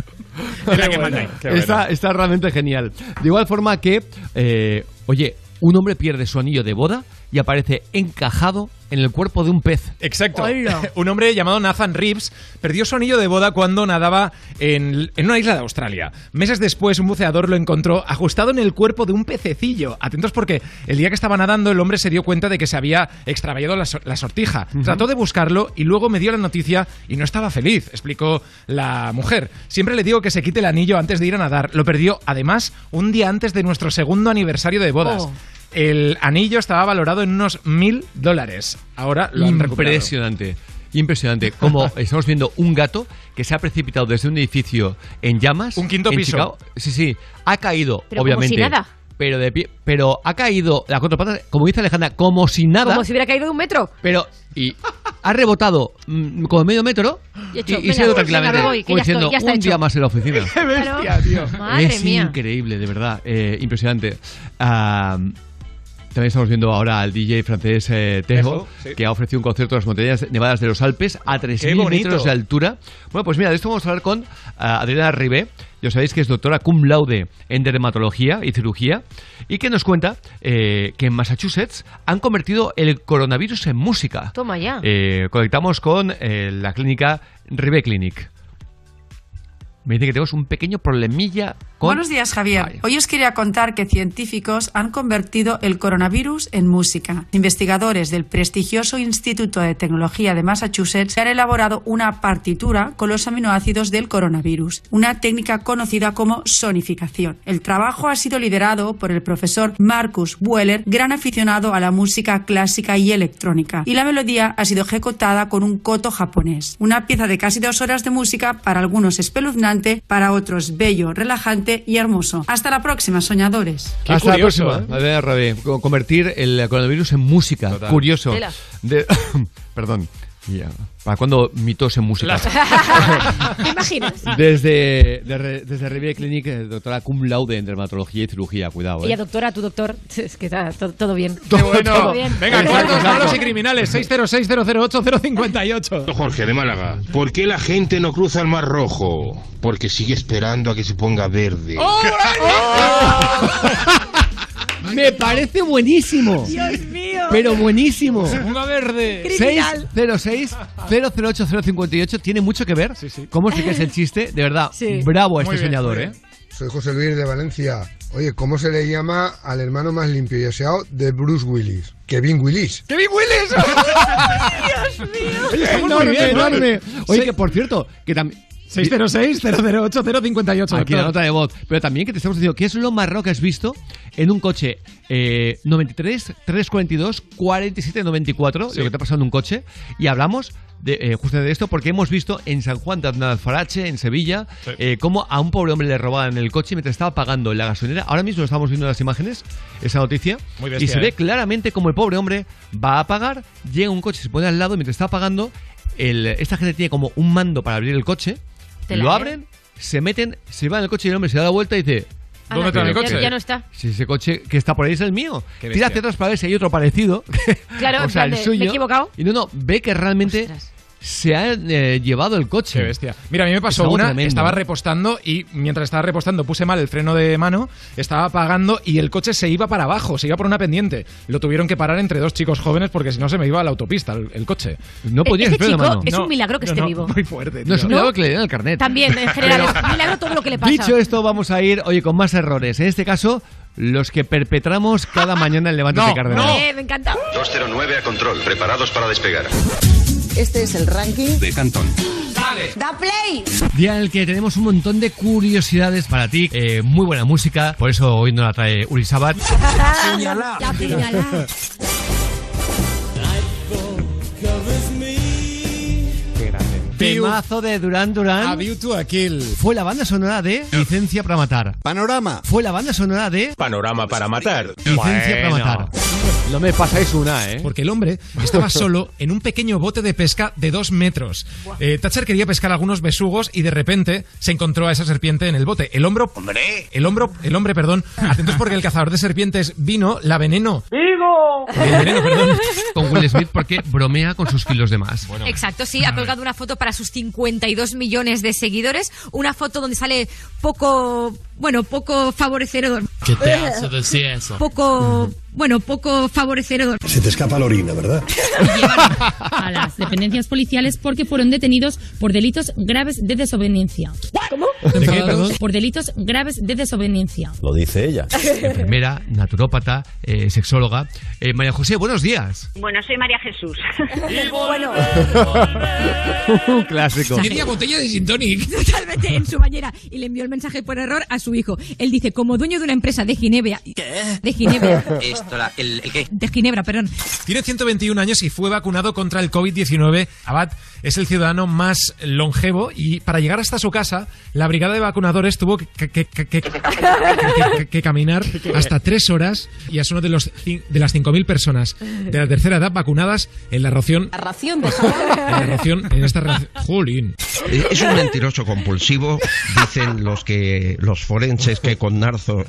Es la que manda ahí. Está, está realmente genial. De igual forma que, eh, oye, un hombre pierde su anillo de boda y aparece encajado en el cuerpo de un pez. Exacto. Un hombre llamado Nathan Reeves perdió su anillo de boda cuando nadaba en, en una isla de Australia. Meses después, un buceador lo encontró ajustado en el cuerpo de un pececillo. Atentos porque el día que estaba nadando, el hombre se dio cuenta de que se había extraviado la, la sortija. Trató de buscarlo y luego me dio la noticia y no estaba feliz, explicó la mujer. Siempre le digo que se quite el anillo antes de ir a nadar. Lo perdió, además, un día antes de nuestro segundo aniversario de bodas. Oh. El anillo estaba valorado en unos mil dólares. Ahora lo han recuperado. Impresionante. Impresionante. Como estamos viendo un gato que se ha precipitado desde un edificio en llamas. Un quinto en piso. Chicago. Sí, sí. Ha caído, Pero como obviamente. si nada. Pero de pie. Pero ha caído la cuatro patas, como dice Alejandra, como si nada. Como si hubiera caído de un metro. Pero. Y ha rebotado mm, como medio metro Y y, hecho, y venga, se ha ido venga, tranquilamente. me voy, como ya estoy, diciendo, ya está un hecho". día más en la oficina. ¡Qué bestia, tío! Madre es mía. increíble, de verdad. eh, impresionante. Ah, también estamos viendo ahora al DJ francés eh, Tejo, sí. que ha ofrecido un concierto en las montañas nevadas de los Alpes a 3.000 bonito! metros de altura. Bueno, pues mira, de esto vamos a hablar con ah, Adriana Ribé. Ya sabéis que es doctora cum laude en dermatología y cirugía y que nos cuenta eh, que en Massachusetts han convertido el coronavirus en música. Toma ya. Eh, conectamos con eh, la clínica Ribé Clinic. Me dice que tenemos un pequeño problemilla con... Buenos días, Javier. Hoy os quería contar que científicos han convertido el coronavirus en música. Investigadores del prestigioso Instituto de Tecnología de Massachusetts han elaborado una partitura con los aminoácidos del coronavirus, una técnica conocida como sonificación. El trabajo ha sido liderado por el profesor Marcus Weller, gran aficionado a la música clásica y electrónica, y la melodía ha sido ejecutada con un koto japonés, una pieza de casi dos horas de música para algunos espeluznante, para otros bello, relajante y hermoso. Hasta la próxima, soñadores. Hasta la próxima. Co- Convertir el coronavirus en música. Total. Curioso. De- Perdón. Ya. ¿Para cuándo mi tos en música? ¿Te imaginas? Desde, de- desde Riviera Clinic, eh, doctora cum laude en dermatología y cirugía. Cuidado, Ella, ¿eh? doctora, tu doctor. Es que está todo, todo bien. ¡Qué bueno! Todo bien. Venga, cuartos malos y criminales. 606-008-058. Jorge de Málaga, ¿por qué la gente no cruza el Mar Rojo? Porque sigue esperando a que se ponga verde. Me parece buenísimo. Dios mío. Pero buenísimo. Ponga verde. Criminal. 606-008-058 tiene mucho que ver cómo explicas el chiste. De verdad, Sí. bravo a este bien, soñador, ¿eh? Soy José Luis de Valencia. Oye, ¿cómo se le llama al hermano más limpio y aseado de Bruce Willis? Kevin Willis. ¡Kevin Willis! Dios mío. Oye, estamos Enorme, muy bien, enorme. enorme. Oye, Sí. que por cierto, que también... 606-008-058. Aquí la nota de voz. Pero también que te estamos diciendo, ¿qué es lo más raro que has visto en un coche eh, 93, 342, 47, 94? Sí. Lo que te ha pasado en un coche. Y hablamos de, eh, justo de esto porque hemos visto en San Juan de Alfarache, en Sevilla, Sí. eh, cómo a un pobre hombre le robaban el coche mientras estaba pagando en la gasolinera. Ahora mismo lo estamos viendo en las imágenes, esa noticia. Muy y bestia, se ve eh. claramente como el pobre hombre va a pagar, llega un coche, se pone al lado y mientras está pagando, el- esta gente tiene como un mando para abrir el coche. Tela, lo ¿eh? abren, se meten, se va en el coche y el hombre se da la vuelta y dice... ¿Dónde está el ya- coche? Ya, no está. Si ese coche que está por ahí es el mío. Tira hacia atrás para ver si hay otro parecido. Claro, o sea, el suyo. ¿me he equivocado? Y no, no, ve que realmente se ha eh, llevado el coche. Qué bestia. Mira, a mí me pasó Es algo una, tremendo, estaba ¿eh? repostando y mientras estaba repostando puse mal el freno de mano, estaba apagando y el coche se iba para abajo, se iba por una pendiente. Lo tuvieron que parar entre dos chicos jóvenes porque si no se me iba a la autopista el, el coche. No podías Este freno de chico mano. es No, un milagro que no, esté no, vivo. Muy fuerte. No es un tío. milagro que le den el carnet. También, en general, es un milagro todo lo que le pasa. Dicho esto, vamos a ir, oye, con más errores. En este caso, los que perpetramos cada mañana el Levante de Cardenal. Eh, me encanta. 209 a control, preparados para despegar. Este es el ranking De Cantón. ¡Da play! Día en el que tenemos un montón de curiosidades para ti, eh, muy buena música, por eso hoy nos la trae Uri Sabat. La. Qué grande. Temazo de Duran Duran. A View to a Kill. Fue la banda sonora de Licencia para Matar. Panorama. Fue la banda sonora de Panorama para matar. Licencia para Matar. No me pasáis una, ¿eh? Porque el hombre estaba solo en un pequeño bote de pesca de dos metros. Eh, Thatcher quería pescar algunos besugos y de repente se encontró a esa serpiente en el bote. El hombro. ¡Hombre! El hombro. El hombre, perdón. Atentos porque el cazador de serpientes vino, la veneno. ¡Digo! El veneno, perdón. Con Will Smith porque bromea con sus kilos de más. Exacto, sí, ha colgado una foto para sus 52 millones de seguidores, una foto donde sale poco, bueno, poco favorecedor. ¿Qué te hace decir eso? Poco, bueno, poco favorecedor. Se te escapa la orina, ¿verdad? a las dependencias policiales porque fueron detenidos por delitos graves de desobediencia. ¿Cómo? ¿De qué, perdón? Por delitos graves de desobediencia. Lo dice ella. Enfermera, naturópata, eh, sexóloga. Eh, María José, buenos días. Bueno, soy María Jesús. bueno, Un clásico. Quería botella de gin tonic. totalmente en su bañera y le envió el mensaje por error a su hijo. Él dice, como dueño de una empresa de Ginebra, de Ginebra, Esto, la- el, ¿el qué? de Ginebra, perdón, Tiene 121 años y fue vacunado contra el COVID-19. Abad es el ciudadano más longevo y para llegar hasta su casa, la brigada de vacunadores tuvo que, que- que- que- que- que- que caminar hasta tres horas y es uno de, los, de las 5.000 personas de la tercera edad vacunadas en la ración. la ración de En la ración, en esta ración. Jolín. Eh, Es un mentiroso compulsivo, dicen los que los forenses que con narzo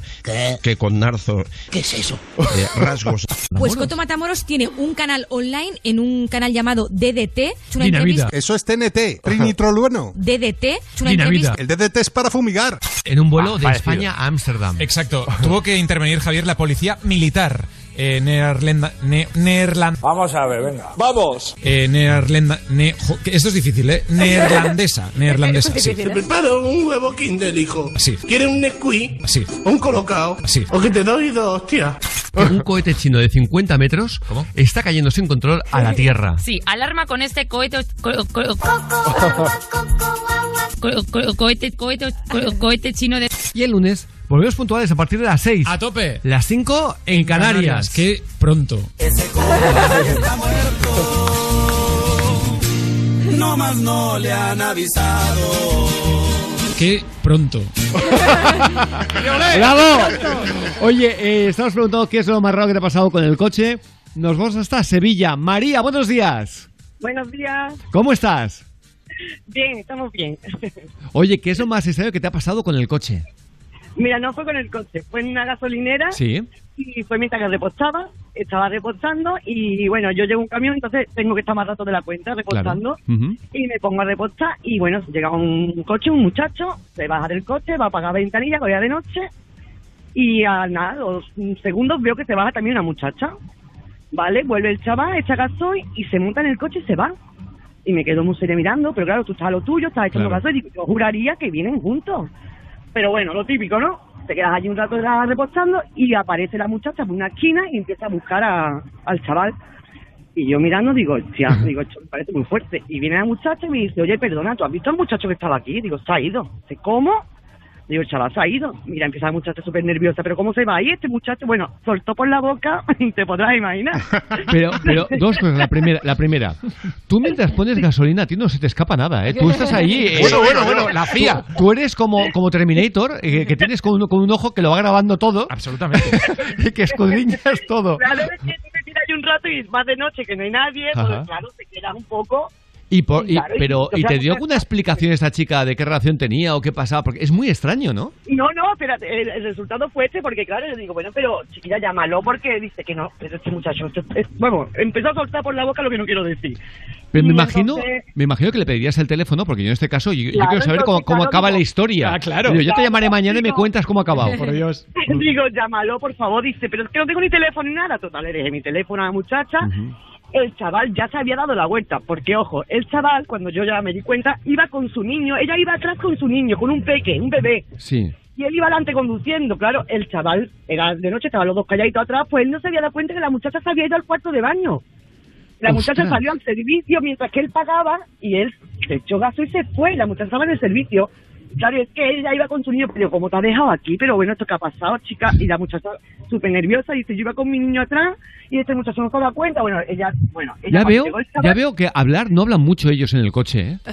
que con narzo ¿Qué es eso? eh, rasgos Pues Coto Matamoros tiene un canal online en un canal llamado DDT. Es una entrevista. Eso es TNT, trinitrolueno. DDT. Es una entrevista. El DDT es para fumigar. En un vuelo Ah, de parecido. España a Ámsterdam. Exacto. Tuvo que intervenir Javier la policía militar. Eh, neerlanda, ne- neerland- Vamos a ver, venga. Vamos. eh, neerlanda- ne- jo- esto es difícil, ¿eh? Neerlandesa. Neerlandesa, sí. preparo un huevo Kinder, hijo. Sí. ¿Quieres un Nesquik? Sí. Un colocado. Sí. O que te doy dos, tía. Un cohete chino de 50 metros ¿Cómo? está cayendo sin control a la Tierra. Sí, alarma con este cohete. co- co- co- co- cohete, cohete, co- cohete chino de. Y el lunes volvemos puntuales a partir de las 6. A tope. Las 5 en Canarias. Qué pronto. No más no le han avisado. Qué pronto. ¡Bravo! Oye, eh, estamos preguntando qué es lo más raro que te ha pasado con el coche. Nos vamos hasta Sevilla. María, buenos días. Buenos días. ¿Cómo estás? Bien, estamos bien. Oye, ¿qué es lo más extraño que te ha pasado con el coche? Mira, no fue con el coche, fue en una gasolinera Sí. y fue mientras que repostaba, estaba repostando y bueno, yo llevo un camión, entonces tengo que estar más rato de la cuenta repostando y me pongo a repostar y bueno, llega un coche, un muchacho, se baja del coche, va a apagar ventanilla, que era de noche y a nada, los segundos veo que se baja también una muchacha, ¿vale? Vuelve el chaval, echa gasoil y se monta en el coche y se va. Y me quedo muy seria mirando, pero claro, tú estás a lo tuyo, estás echando Claro. gasoil y yo juraría que vienen juntos. Pero bueno, lo típico, ¿no? Te quedas allí un rato repostando y aparece la muchacha por una esquina y empieza a buscar a- al chaval. Y yo mirando digo, hostia, digo, esto me parece muy fuerte. Y viene la muchacha y me dice, oye, perdona, ¿tú has visto al muchacho que estaba aquí? Digo, se ha ido. Dice, ¿cómo? Digo, el chaval se ha ido. Mira, empieza la muchacha súper nerviosa, pero ¿cómo se va? Y este muchacho, bueno, soltó por la boca, te podrás imaginar. Pero, pero dos cosas. La primera, la primera, tú mientras pones gasolina, a ti no se te escapa nada, ¿eh? Tú estás ahí. eh, Bueno, bueno, bueno, la CIA. Tú, tú eres como, como Terminator, eh, que tienes con un, con un ojo que lo va grabando todo. Absolutamente. y que escudriñas todo. Claro, es que tú te tiras ahí un rato y más de noche que no hay nadie, pues claro, te quedas un poco... Y por, y- Claro, y- pero, ¿y sea, te dio alguna explicación esta chica de qué relación tenía o qué pasaba? Porque es muy extraño, ¿no? No, no, espérate, el, el resultado fue este porque claro, yo digo, bueno, pero chiquilla, llámalo porque dice que no, pero este muchacho, este- es- bueno, empezó a soltar por la boca lo que no quiero decir. Pero me imagino, entonces- me imagino que le pedirías el teléfono, porque yo en este caso, yo, quiero saber cómo, entonces, cómo claro, acaba digo- la historia. Ah, claro. Digo, yo te llamaré mañana y me cuentas cómo ha acabado. Por Dios. digo, llámalo, por favor, dice, pero es que no tengo ni teléfono ni nada. Total, le dejé mi teléfono a la muchacha. El chaval ya se había dado la vuelta, porque ojo, el chaval, cuando yo ya me di cuenta, iba con su niño, ella iba atrás con su niño, con un peque, un bebé. Sí. y él iba adelante conduciendo. Claro, el chaval era de noche, estaban los dos calladitos atrás, pues él no se había dado cuenta que la muchacha se había ido al cuarto de baño. La muchacha Ostras. salió al servicio mientras que él pagaba y él se echó gaso y se fue. La muchacha estaba en el servicio. Claro, es que ella iba con su niño, pero como te ha dejado aquí, pero bueno, ¿esto qué ha pasado, chica? Y la muchacha súper nerviosa dice, yo iba con mi niño atrás y este muchacho no se da cuenta. Bueno, ella, bueno, ella Ya veo, chaval- ya veo que hablar no hablan mucho ellos en el coche, ¿eh?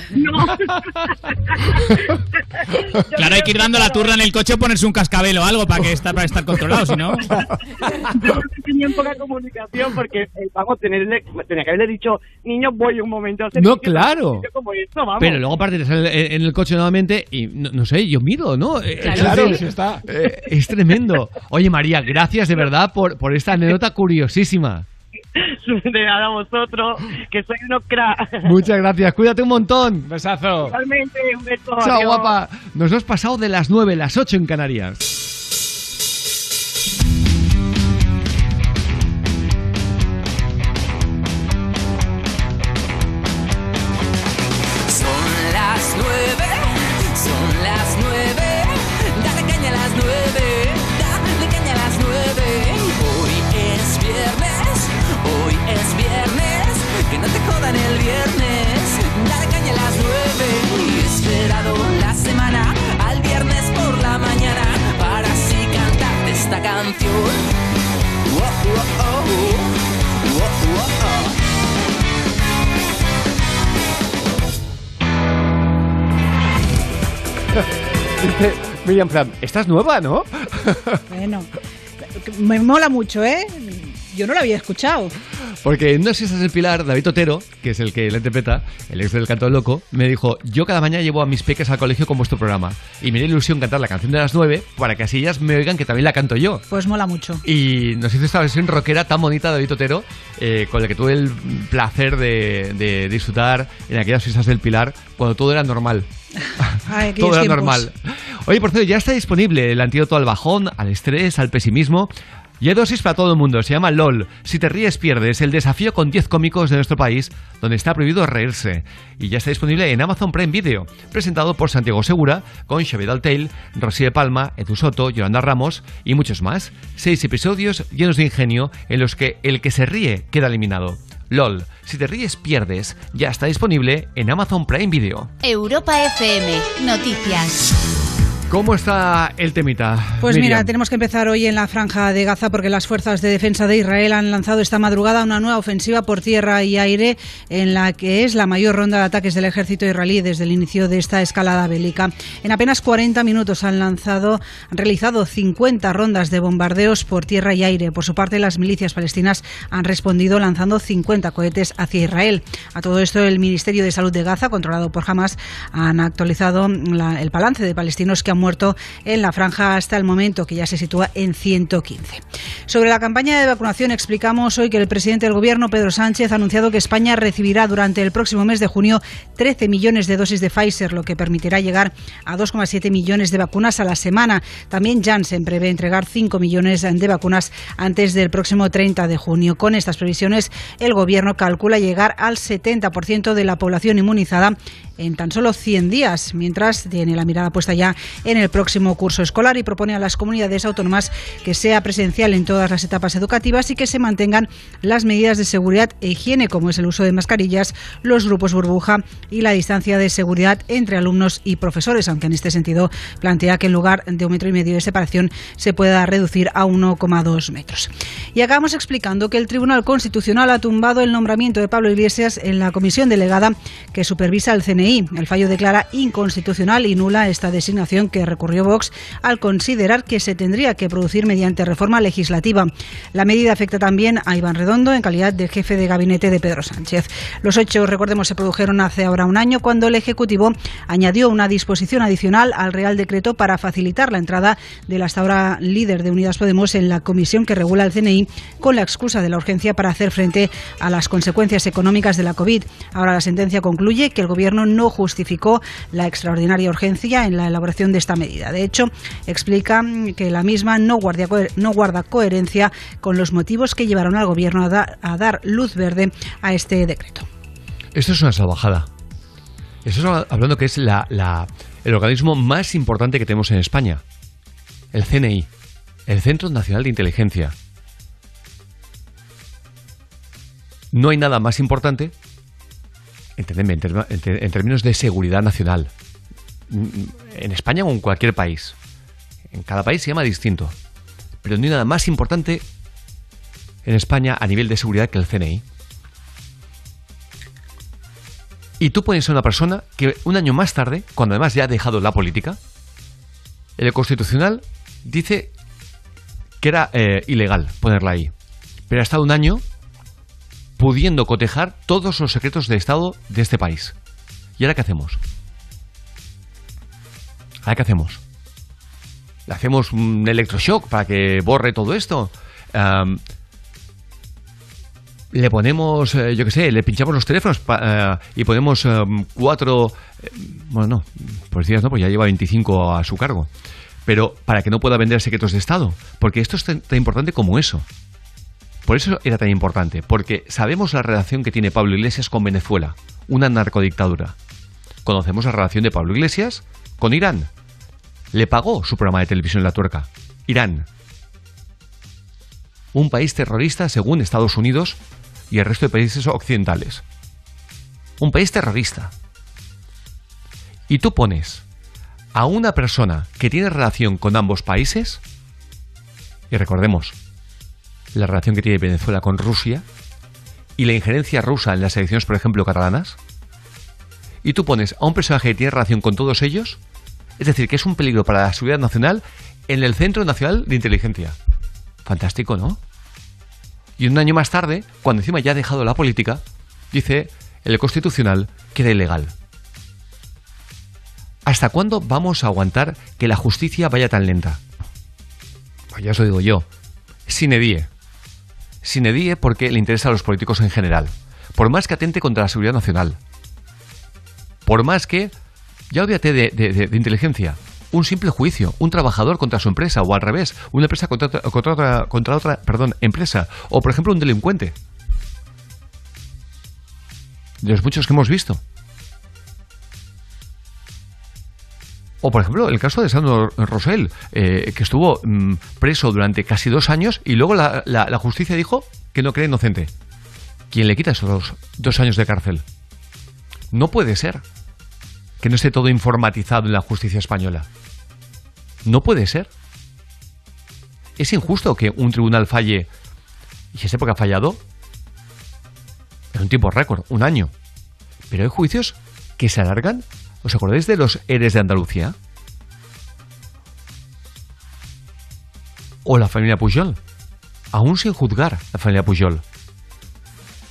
Claro, hay que ir dando la turra en el coche o ponerse un cascabel o algo para que estar, para estar controlado, si no. tenían poca comunicación porque el pago tenerle, tenía que haberle dicho, niño, voy un momento a hacer No, claro. como esto, vamos. Pero luego aparte de salir en el coche nuevamente y no, no sé, yo mido, ¿no? Eh, Claro. es Claro, decir, sí está. eh, es tremendo. Oye María, gracias de verdad por, por esta anécdota curiosísima. de nada a vosotros, que soy unos crack. Muchas gracias, cuídate un montón. Besazo. Igualmente, un beso. Chao, adiós. guapa. Nos hemos pasado de las 9, las 8 en Canarias. Miriam Fram, estás nueva, ¿no? Bueno, me mola mucho, ¿eh? Yo no lo había escuchado. Porque en No sé si es el Pilar, David Otero, que es el que la interpreta, el ex del canto del loco, me dijo, yo cada mañana llevo a mis peques al colegio con vuestro programa. Y me da ilusión cantar la canción de las nueve para que así ellas me oigan que también la canto yo. Pues mola mucho. Y nos hizo esta versión rockera tan bonita David Otero, eh, con la que tuve el placer de, de disfrutar en aquellas fiestas del Pilar, cuando todo era normal. Ay, todo era tiempos. normal. Oye, por cierto, ya está disponible el antídoto al bajón, al estrés, al pesimismo. Y hay dosis para todo el mundo, se llama LOL. Si te ríes, pierdes. El desafío con 10 cómicos de nuestro país, donde está prohibido reírse. Y ya está disponible en Amazon Prime Video. Presentado por Santiago Segura, con Xavier Daltail, Rosy de Palma, Edu Soto, Yolanda Ramos y muchos más. Seis episodios llenos de ingenio en los que el que se ríe queda eliminado. LOL. Si te ríes, pierdes. Ya está disponible en Amazon Prime Video. Europa FM, noticias. ¿Cómo está el temita? Pues mira, Miriam? tenemos que empezar hoy en la franja de Gaza porque las fuerzas de defensa de Israel han lanzado esta madrugada una nueva ofensiva por tierra y aire en la que es la mayor ronda de ataques del ejército israelí desde el inicio de esta escalada bélica. En apenas 40 minutos han lanzado, han realizado 50 rondas de bombardeos por tierra y aire. Por su parte, las milicias palestinas han respondido lanzando 50 cohetes hacia Israel. A todo esto, el Ministerio de Salud de Gaza, controlado por Hamas, han actualizado la- el balance de palestinos que han muerto en la franja hasta el momento, que ya se sitúa en 115. Sobre la campaña de vacunación, explicamos hoy que el presidente del Gobierno, Pedro Sánchez, ha anunciado que España recibirá durante el próximo mes de junio 13 millones de dosis de Pfizer, lo que permitirá llegar a 2,7 millones de vacunas a la semana. También Janssen prevé entregar 5 millones de vacunas antes del próximo 30 de junio. Con estas previsiones, el Gobierno calcula llegar al 70% de la población inmunizada en tan solo 100 días, mientras tiene la mirada puesta ya en el próximo curso escolar y propone a las comunidades autónomas que sea presencial en todas las etapas educativas y que se mantengan las medidas de seguridad e higiene, como es el uso de mascarillas, los grupos burbuja y la distancia de seguridad entre alumnos y profesores, aunque en este sentido plantea que en lugar de un metro y medio de separación se pueda reducir a 1,2 metros. Y acabamos explicando que el Tribunal Constitucional ha tumbado el nombramiento de Pablo Iglesias en la comisión delegada que supervisa el CNI. El fallo declara inconstitucional y nula esta designación que recurrió Vox al considerar que se tendría que producir mediante reforma legislativa. La medida afecta también a Iván Redondo en calidad de jefe de gabinete de Pedro Sánchez. Los hechos, recordemos, se produjeron hace ahora un año cuando el Ejecutivo añadió una disposición adicional al Real Decreto para facilitar la entrada del hasta ahora líder de Unidas Podemos en la comisión que regula el CNI con la excusa de la urgencia para hacer frente a las consecuencias económicas de la COVID. Ahora la sentencia concluye que el Gobierno no justificó la extraordinaria urgencia en la elaboración de esta medida. De hecho, explica que la misma no, no guarda coherencia con los motivos que llevaron al Gobierno a, dar- luz verde a este decreto. Esto es una salvajada. Eso es hablando que es la- el organismo más importante que tenemos en España. el CNI, el Centro Nacional de Inteligencia. No hay nada más importante, entendedme, en, términos de seguridad nacional, en España o en cualquier país. En cada país se llama distinto. Pero no hay nada más importante en España a nivel de seguridad que el CNI. Y tú pones a una persona que un año más tarde, cuando además ya ha dejado la política, el Constitucional dice que era eh, ilegal ponerla ahí. Pero ha estado un año pudiendo cotejar todos los secretos de Estado de este país. ¿Y ahora qué hacemos? ¿Ahora qué hacemos? ¿Le hacemos un electroshock para que borre todo esto? Le ponemos, eh, yo qué sé, le pinchamos los teléfonos eh, y ponemos em, cuatro... eh, bueno, no, policías no, pues ya lleva 25 a su cargo. Pero para que no pueda vender secretos de Estado. Porque esto es tan importante como eso. Por eso era tan importante. Porque sabemos la relación que tiene Pablo Iglesias con Venezuela. Una narcodictadura. Conocemos la relación de Pablo Iglesias con Irán. Le pagó su programa de televisión La Tuerca. Irán. Un país terrorista según Estados Unidos y el resto de países occidentales. Un país terrorista. Y tú pones a una persona que tiene relación con ambos países, y recordemos la relación que tiene Venezuela con Rusia, y la injerencia rusa en las elecciones, por ejemplo, catalanas, y tú pones a un personaje que tiene relación con todos ellos, es decir, que es un peligro para la seguridad nacional en el Centro Nacional de Inteligencia. Fantástico, ¿no? Y un año más tarde, cuando encima ya ha dejado la política, dice el Constitucional que era ilegal. ¿Hasta cuándo vamos a aguantar que la justicia vaya tan lenta? Pues ya os lo digo yo. Die. Sine die porque le interesa a los políticos en general. Por más que atente contra la seguridad nacional. Por más que, ya olvídate de, de- inteligencia, un simple juicio, un trabajador contra su empresa o al revés, una empresa contra contra otra, contra otra, perdón, empresa o por ejemplo un delincuente. De los muchos que hemos visto. O, por ejemplo, el caso de Sandro Rosell, eh, que estuvo mm, preso durante casi dos años y luego la, la- la justicia dijo que no cree inocente. ¿Quién le quita esos dos años de cárcel? No puede ser que no esté todo informatizado en la justicia española. No puede ser. Es injusto que un tribunal falle y se sepa que ha fallado en un tiempo récord, un año. Pero hay juicios que se alargan. ¿Os acordáis de los Eres de Andalucía? O la familia Pujol. Aún sin juzgar la familia Pujol.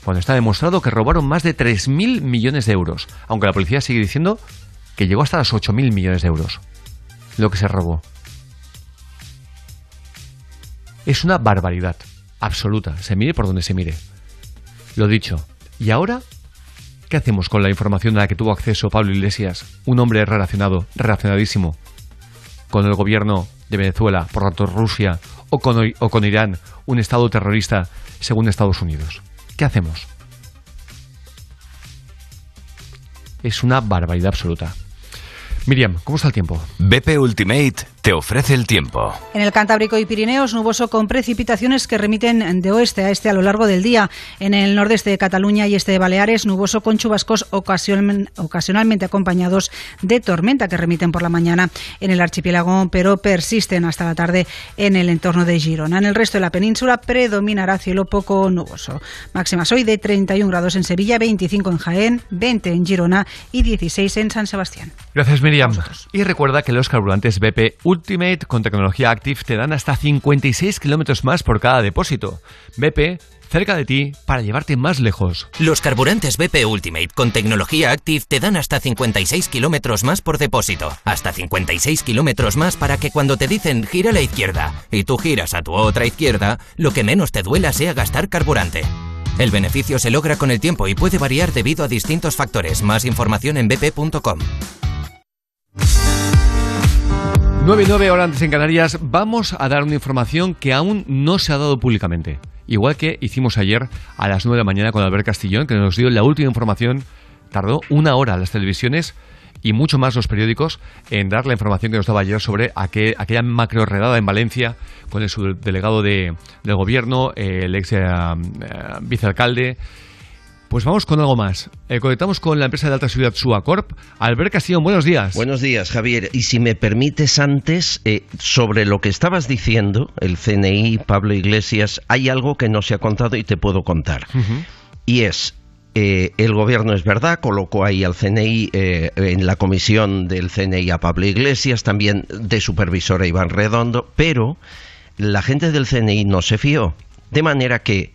Cuando está demostrado que robaron más de 3.000 millones de euros. Aunque la policía sigue diciendo que llegó hasta los 8.000 millones de euros. Lo que se robó. Es una barbaridad. Absoluta. Se mire por donde se mire. Lo dicho. ¿Y ahora? ¿Qué hacemos con la información a la que tuvo acceso Pablo Iglesias, un hombre relacionado, relacionadísimo con el gobierno de Venezuela, por tanto Rusia, o con, o con Irán, un estado terrorista según Estados Unidos? ¿Qué hacemos? Es una barbaridad absoluta. Miriam, ¿cómo está el tiempo? BP Ultimate te ofrece el tiempo. En el Cantábrico y Pirineos, nuboso con precipitaciones que remiten de oeste a este a lo largo del día. En el nordeste de Cataluña y este de Baleares, nuboso con chubascos ocasion- ocasionalmente acompañados de tormenta que remiten por la mañana en el archipiélago, pero persisten hasta la tarde en el entorno de Girona. En el resto de la península predominará cielo poco nuboso. Máximas hoy de 31 grados en Sevilla, 25 en Jaén, 20 en Girona y 16 en San Sebastián. Gracias, Miriam. Y recuerda que los carburantes BP Ultimate con tecnología Active te dan hasta 56 kilómetros más por cada depósito. BP, cerca de ti para llevarte más lejos. Los carburantes BP Ultimate con tecnología Active te dan hasta 56 kilómetros más por depósito. Hasta 56 kilómetros más para que cuando te dicen gira a la izquierda y tú giras a tu otra izquierda, lo que menos te duela sea gastar carburante. El beneficio se logra con el tiempo y puede variar debido a distintos factores. Más información en bp.com. 9 y 9 horas antes en Canarias, vamos a dar una información que aún no se ha dado públicamente. Igual que hicimos ayer a las 9 de la mañana con Albert Castillón, que nos dio la última información, tardó una hora las televisiones y mucho más los periódicos en dar la información que nos daba ayer sobre aquel- aquella macro redada en Valencia con el subdelegado de, del gobierno, el ex eh, eh, vicealcalde. Pues vamos con algo más. Eh, conectamos con la empresa de alta seguridad Suacorp. Albert Castillón, buenos días. Buenos días, Javier. Y si me permites antes, eh, sobre lo que estabas diciendo, el CNI, Pablo Iglesias, hay algo que no se ha contado y te puedo contar. Y es, eh, el gobierno es verdad, colocó ahí al CNI, eh, en la comisión del CNI a Pablo Iglesias, también de supervisor a Iván Redondo, pero la gente del CNI no se fió. De manera que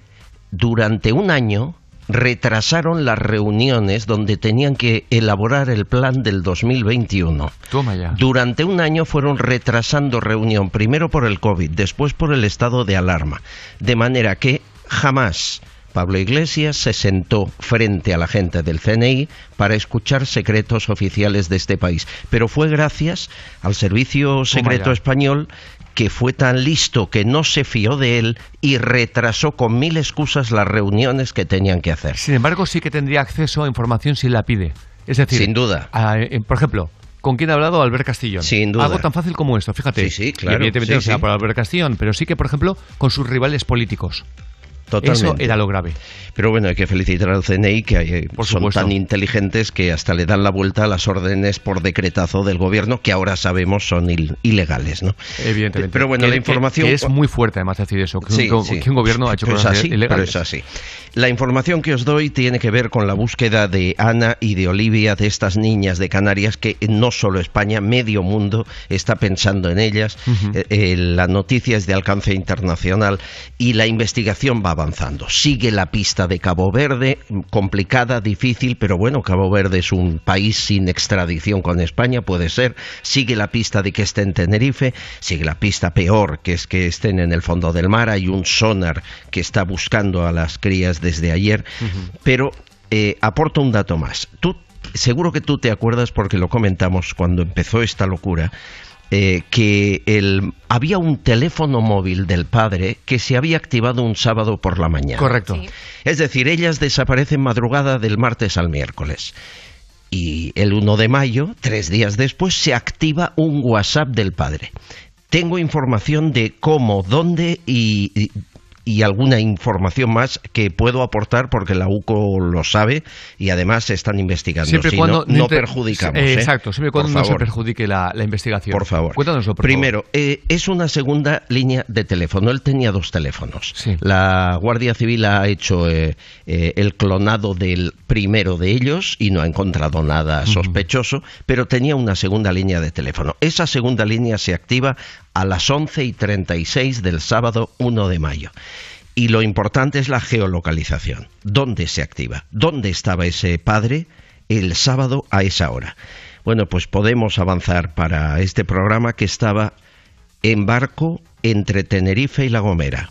durante un año retrasaron las reuniones donde tenían que elaborar el plan del 2021. Toma ya. Durante un año fueron retrasando reunión, primero por el COVID, después por el estado de alarma. De manera que jamás Pablo Iglesias se sentó frente a la gente del CNI para escuchar secretos oficiales de este país. Pero fue gracias al Servicio Secreto. Español que fue tan listo que no se fió de él y retrasó con mil excusas las reuniones que tenían que hacer. Sin embargo, sí que tendría acceso a información si la pide. Es decir, Sin duda. a- eh, por ejemplo, ¿con quién ha hablado Albert Castillón? Sin duda. Algo tan fácil como esto, fíjate. Sí, sí, claro. Y evidentemente Sí, no sí. por Albert Castillón, pero sí que, por ejemplo, con sus rivales políticos. Totalmente. Eso era lo grave. Pero bueno, hay que felicitar al CNI que eh, Por son supuesto. tan inteligentes que hasta le dan la vuelta a las órdenes por decretazo del gobierno que ahora sabemos son il- ilegales, ¿no? Evidentemente. Pero bueno, Que- la información Que, es muy fuerte, además, decir eso. Que, Sí, un, sí. que un gobierno ha hecho Pero cosas así, ilegales. pero es así. La información que os doy tiene que ver con la búsqueda de Ana y de Olivia, de estas niñas de Canarias, que no solo España, medio mundo está pensando en ellas. Ujú. Eh, eh, la noticia es de alcance internacional y la investigación va avanzando. Sigue la pista de Cabo Verde, complicada, difícil, pero bueno, Cabo Verde es un país sin extradición con España, puede ser. Sigue la pista de que esté en Tenerife, sigue la pista peor, que es que estén en el fondo del mar. Hay un sonar que está buscando a las crías desde ayer, pero eh, aporto un dato más. Tú, seguro que tú te acuerdas porque lo comentamos cuando empezó esta locura. Eh, que el, había un teléfono móvil del padre que se había activado un sábado por la mañana. Correcto. Es decir, ellas desaparecen madrugada del martes al miércoles. Y el 1 de mayo, tres días después, se activa un WhatsApp del padre. Tengo información de cómo, dónde y, y- y alguna información más que puedo aportar porque la UCO lo sabe y además se están investigando. Siempre Si cuando no, no inter- perjudicamos. Eh, ¿eh? Exacto, siempre cuando no se favor. perjudique la, la investigación. Por favor. Cuéntanoslo, por Primero, eh, es una segunda línea de teléfono. Él tenía dos teléfonos. La Guardia Civil ha hecho eh, eh, el clonado del primero de ellos y no ha encontrado nada sospechoso, pero tenía una segunda línea de teléfono. Esa segunda línea se activa a las 11 y 36 del sábado 1 de mayo. Y lo importante es la geolocalización. ¿Dónde se activa? ¿Dónde estaba ese padre el sábado a esa hora? Bueno, pues podemos avanzar para este programa que estaba en barco entre Tenerife y La Gomera.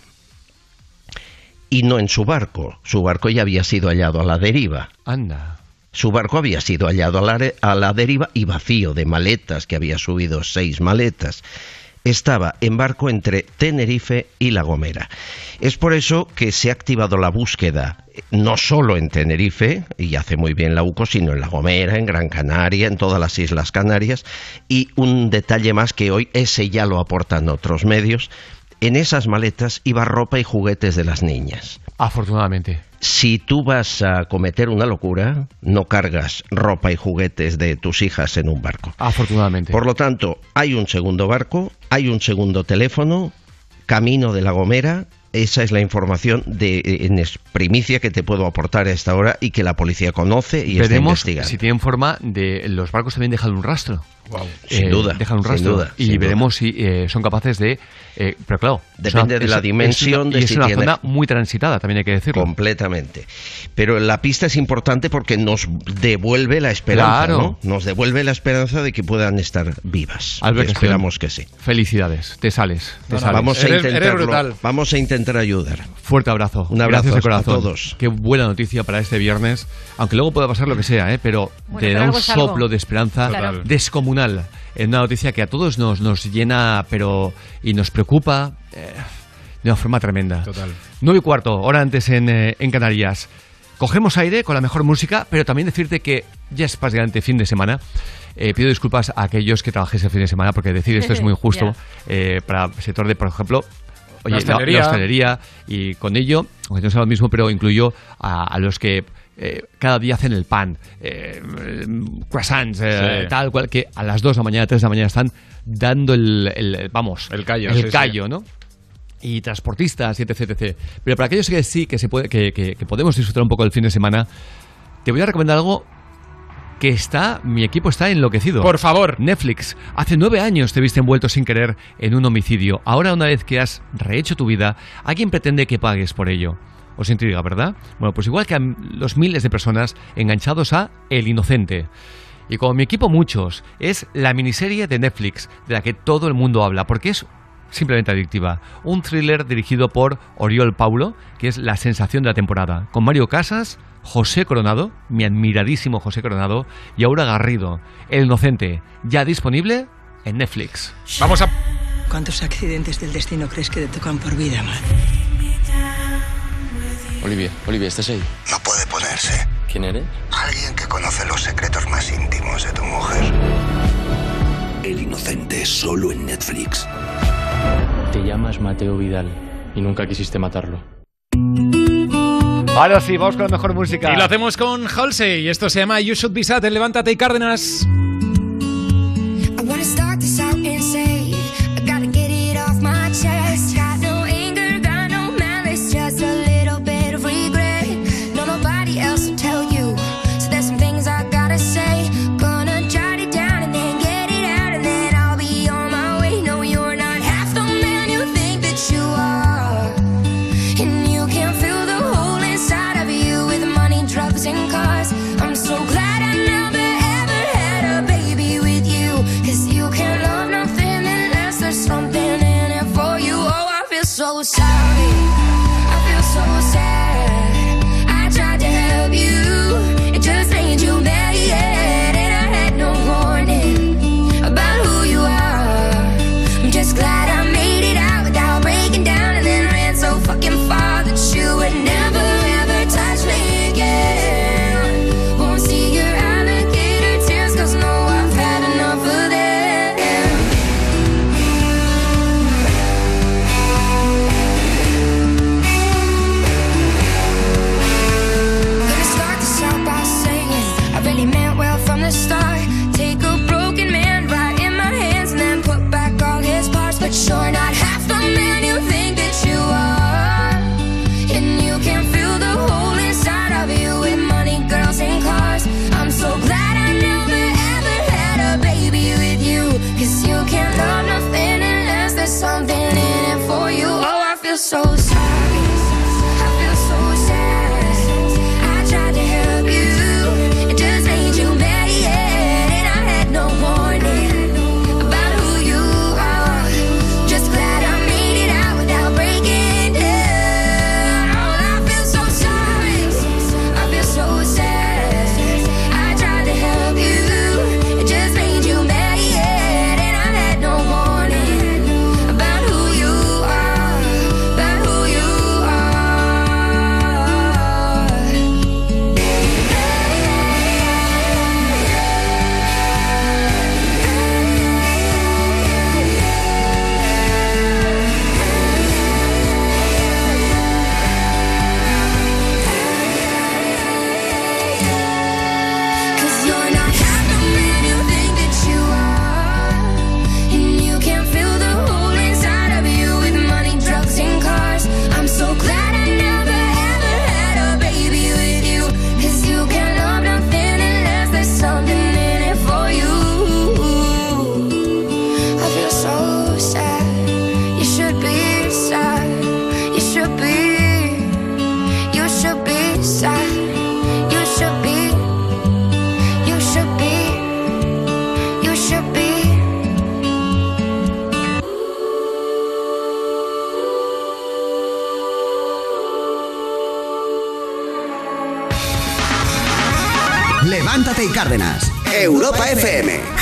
Y no en su barco. Su barco ya había sido hallado a la deriva. Anda. Su barco había sido hallado a la, a la deriva y vacío de maletas, que había subido seis maletas. Estaba en barco entre Tenerife y La Gomera. Es por eso que se ha activado la búsqueda, eh, no solo en Tenerife, y hace muy bien la UCO, sino en La Gomera, en Gran Canaria, en todas las Islas Canarias. Y un detalle más que hoy, ese ya lo aportan otros medios, en esas maletas iba ropa y juguetes de las niñas. Afortunadamente. Si tú vas a cometer una locura, no cargas ropa y juguetes de tus hijas en un barco. Afortunadamente. Por lo tanto, hay un segundo barco, hay un segundo teléfono, camino de la Gomera. Esa es la información de, en es- primicia que te puedo aportar a esta hora y que la policía conoce y está Veremos investigando. si tienen forma de. Los barcos también dejan un rastro. Sin Eh, duda, Dejan un sin rastro. duda, y sin veremos si eh, son capaces de. eh, pero claro. Depende es de una- la es- dimensión es una- de y es si una tiene- zona muy transitada, también hay que decirlo. Completamente. Pero la pista es importante porque nos devuelve la esperanza, Claro. ¿no? Nos devuelve la esperanza de que puedan estar vivas. Albert Y esperamos que sí. Felicidades. Te sales. Te sales. Vamos a intentarlo. Vamos a intentar ayudar. Fuerte abrazo. Un abrazo Gracias de a corazón. todos. Qué buena noticia para este viernes. Aunque luego pueda pasar lo que sea, ¿eh? pero Bueno, te pero da un algo. soplo de esperanza Claro. descomunal. En una noticia que a todos nos, nos llena pero y nos preocupa eh, de una forma tremenda. Total. 9 y cuarto, hora antes en, eh, en Canarias. cogemos aire con la mejor música, pero también decirte que ya es prácticamente fin de semana. Eh, pido disculpas a aquellos que trabajéis el fin de semana porque decir esto es muy injusto eh, para el sector de, por ejemplo, oye, La hostelería. hostelería, y con ello, aunque no sea lo mismo, pero incluyo a, a los que eh, cada día hacen el pan, eh, croissants, eh, Sí. tal cual, que a las 2 de la mañana, 3 de la mañana están dando el, el- vamos, El callo, el sí, ¿no? y transportistas y etc, etc. Pero para aquellos que sí, que, se puede, que, que- que podemos disfrutar un poco del fin de semana, te voy a recomendar algo que está, mi equipo está enloquecido. Por favor. Netflix. Hace nueve años te viste envuelto sin querer en un homicidio. Ahora, una vez que has rehecho tu vida, alguien pretende que pagues por ello. Os intriga, ¿verdad? Bueno, pues igual que a los miles de personas enganchados a El Inocente. Y como mi equipo muchos, es la miniserie de Netflix de la que todo el mundo habla, porque es simplemente adictiva. Un thriller dirigido por Oriol Paulo, que es la sensación de la temporada, con Mario Casas, José Coronado, mi admiradísimo José Coronado, y Aura Garrido, El Inocente, ya disponible en Netflix. Vamos a... ¿Cuántos accidentes del destino crees que te tocan por vida, man? Olivia, Olivia, ¿estás ahí? No puede ponerse. ¿Quién eres? Alguien que conoce los secretos más íntimos de tu mujer. El inocente solo en Netflix. Te llamas Mateo Vidal y nunca quisiste matarlo. Ahora sí, vamos con la mejor música. Y lo hacemos con Halsey. Esto se llama You Should Be Sad en Levántate Cárdenas.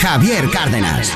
Javier Cárdenas.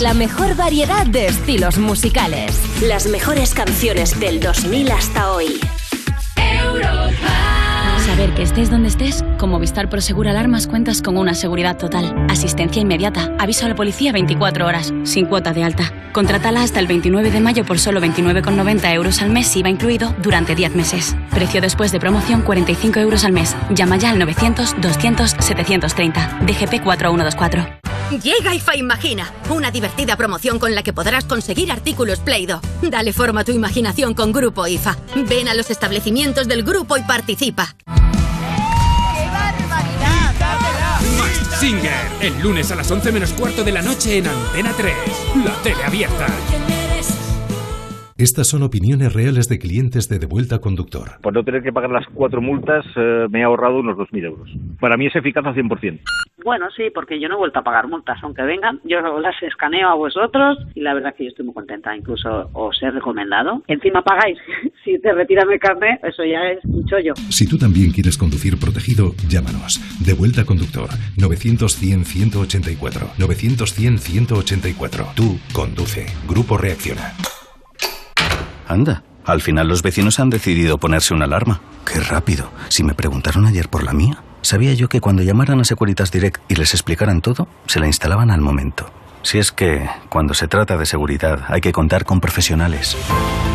La mejor variedad de estilos musicales. Las mejores canciones del 2000 hasta hoy. Saber que estés donde estés, con Movistar Prosegur Alarmas cuentas con una seguridad total, asistencia inmediata, aviso a la policía 24 horas, sin cuota de alta. Contrátala hasta el 29 de mayo por solo 29,90 euros al mes IVA incluido durante 10 meses. Precio después de promoción 45 euros al mes. Llama ya al 900 200 730. DGP 4124. Llega IFA Imagina, una divertida promoción con la que podrás conseguir artículos Play-Doh. Dale forma a tu imaginación con Grupo IFA. Ven a los establecimientos del grupo y participa. Singer, el lunes a las 11 menos cuarto de la noche en Antena 3, la tele abierta. Estas son opiniones reales de clientes de Devuelta Conductor. Por no tener que pagar las cuatro multas, eh, me he ahorrado unos 2.000 euros. Para mí es eficaz al 100%. Bueno, sí, porque yo no he vuelto a pagar multas, aunque vengan, yo las escaneo a vosotros y la verdad que yo estoy muy contenta, incluso os he recomendado. Encima pagáis, si te retiran el carnet, eso ya es un chollo. Si tú también quieres conducir protegido, llámanos. Devuelta Conductor 900-100-184. 900-100-184. Tú conduce. Grupo Reacciona. Anda, al final los vecinos han decidido ponerse una alarma. Qué rápido. Si me preguntaron ayer por la mía, sabía yo que cuando llamaran a Securitas Direct y les explicaran todo, se la instalaban al momento. Si es que, cuando se trata de seguridad, hay que contar con profesionales.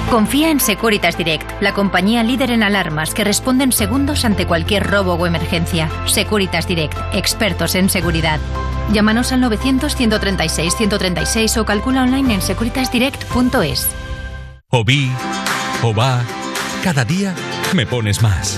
Confía en Securitas Direct, la compañía líder en alarmas que responde en segundos ante cualquier robo o emergencia. Securitas Direct, expertos en seguridad. Llámanos al 900-136-136 o calcula online en securitasdirect.es. O vi, o va, cada día me pones más.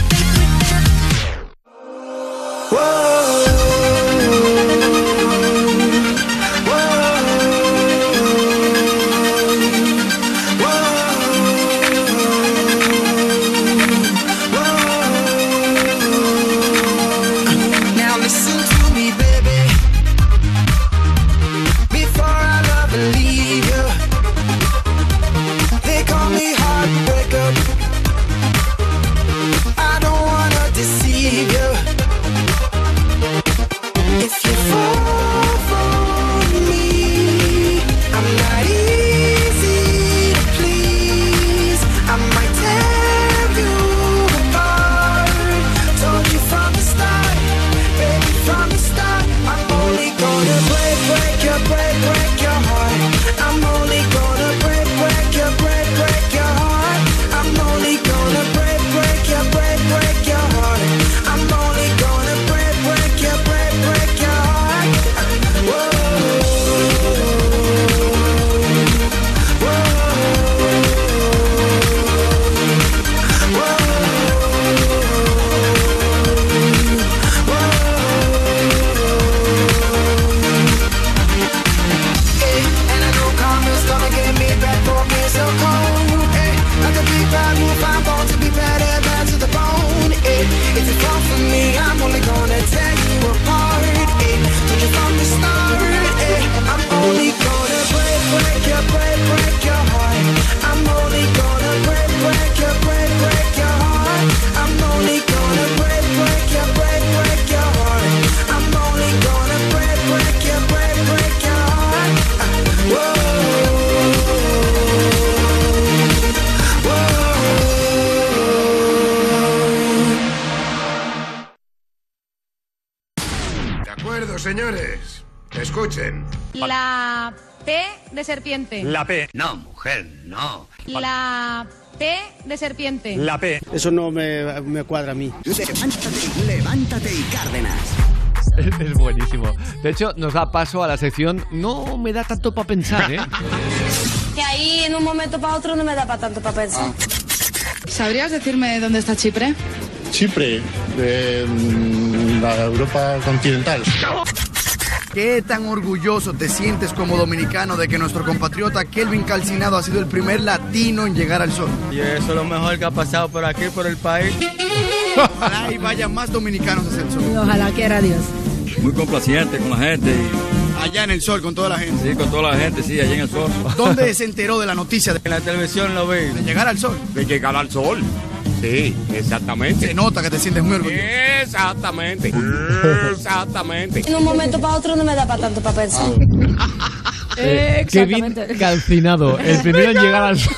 whoa. Serpiente. P. No, mujer, no. La P de serpiente. P. Eso no me, me cuadra a mí. Levántate, levántate y Cárdenas. Es buenísimo. De hecho, nos da paso a la sección No me da tanto para pensar, ¿eh? Que ahí en un momento para otro no me da para tanto para pensar. ¿Sabrías decirme dónde está Chipre? Chipre, de mm, la Europa continental. ¿Qué tan orgulloso te sientes como dominicano de que nuestro compatriota Kelvin Calcinado ha sido el primer latino en llegar al sol? Y eso es lo mejor que ha pasado por aquí, por el país. Ojalá y vayan más dominicanos hacia el sol. Ojalá quiera Dios. Muy complaciente con la gente. Allá en el sol, con toda la gente. Sí, con toda la gente, sí, allá en el sol. ¿Dónde se enteró de la noticia? De En la televisión lo vi. de llegar al sol. De llegar al sol. Sí, exactamente. Se nota que te sientes muy orgulloso. Exactamente. Exactamente. En un momento para otro no me da para tanto para pensar. Eh, Kevin Calcinado, el primero en llegar al sol.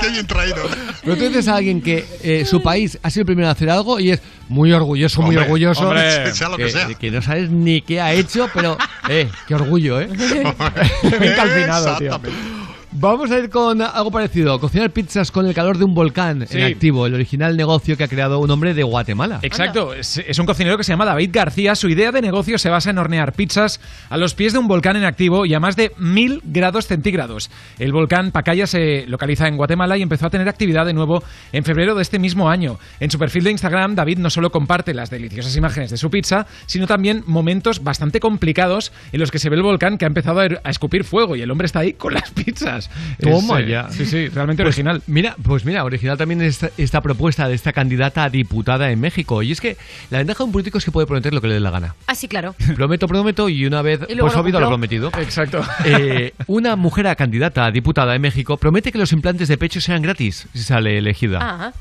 Qué bien traído. Pero tú dices a alguien que eh, su país ha sido el primero en hacer algo y es muy orgulloso, muy Hombre, orgulloso. hombre, sea lo que sea. que no sabes ni qué ha hecho, pero, eh, qué orgullo, ¿eh? Kevin Calcinado, tío. Vamos a ir con algo parecido. Cocinar pizzas con el calor de un volcán Sí. en activo. El original negocio que ha creado un hombre de Guatemala. Exacto, es, es un cocinero que se llama David García. Su idea de negocio se basa en hornear pizzas a los pies de un volcán en activo y a más de mil grados centígrados. El volcán Pacaya se localiza en Guatemala y empezó a tener actividad de nuevo en febrero de este mismo año. En su perfil de Instagram, David no solo comparte las deliciosas imágenes de su pizza, sino también momentos bastante complicados en los que se ve el volcán que ha empezado a, er- a escupir fuego y el hombre está ahí con las pizzas. Toma Es, eh, ya. Sí, sí, realmente Pues original. Mira, pues mira, original también es esta, esta propuesta de esta candidata a diputada en México. Y es que la ventaja de un político es que puede prometer lo que le dé la gana. Ah, sí, claro. Prometo, prometo y una vez Y pues lo olvido lo prometido. Exacto. Eh, una mujer a candidata a diputada en México promete que los implantes de pecho sean gratis si sale elegida. Ajá.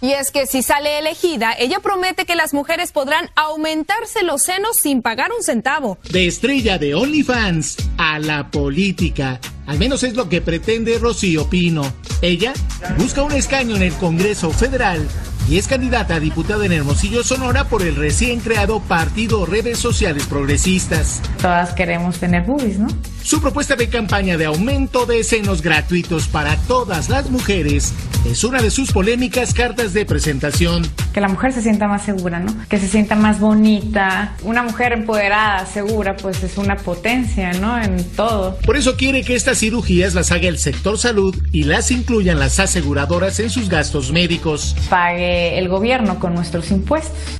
Y es que si sale elegida, ella promete que las mujeres podrán aumentarse los senos sin pagar un centavo. De estrella de OnlyFans a la política. Al menos es lo que pretende Rocío Pino. Ella busca un escaño en el Congreso Federal y es candidata a diputada en Hermosillo, Sonora por el recién creado Partido Redes Sociales Progresistas. Todas queremos tener boobies, ¿no? Su propuesta de campaña de aumento de senos gratuitos para todas las mujeres es una de sus polémicas cartas de presentación. Que la mujer se sienta más segura, ¿no? Que se sienta más bonita. Una mujer empoderada, segura, pues es una potencia, ¿no? En todo. Por eso quiere que estas cirugías las haga el sector salud y las incluyan las aseguradoras en sus gastos médicos. Pague el gobierno con nuestros impuestos.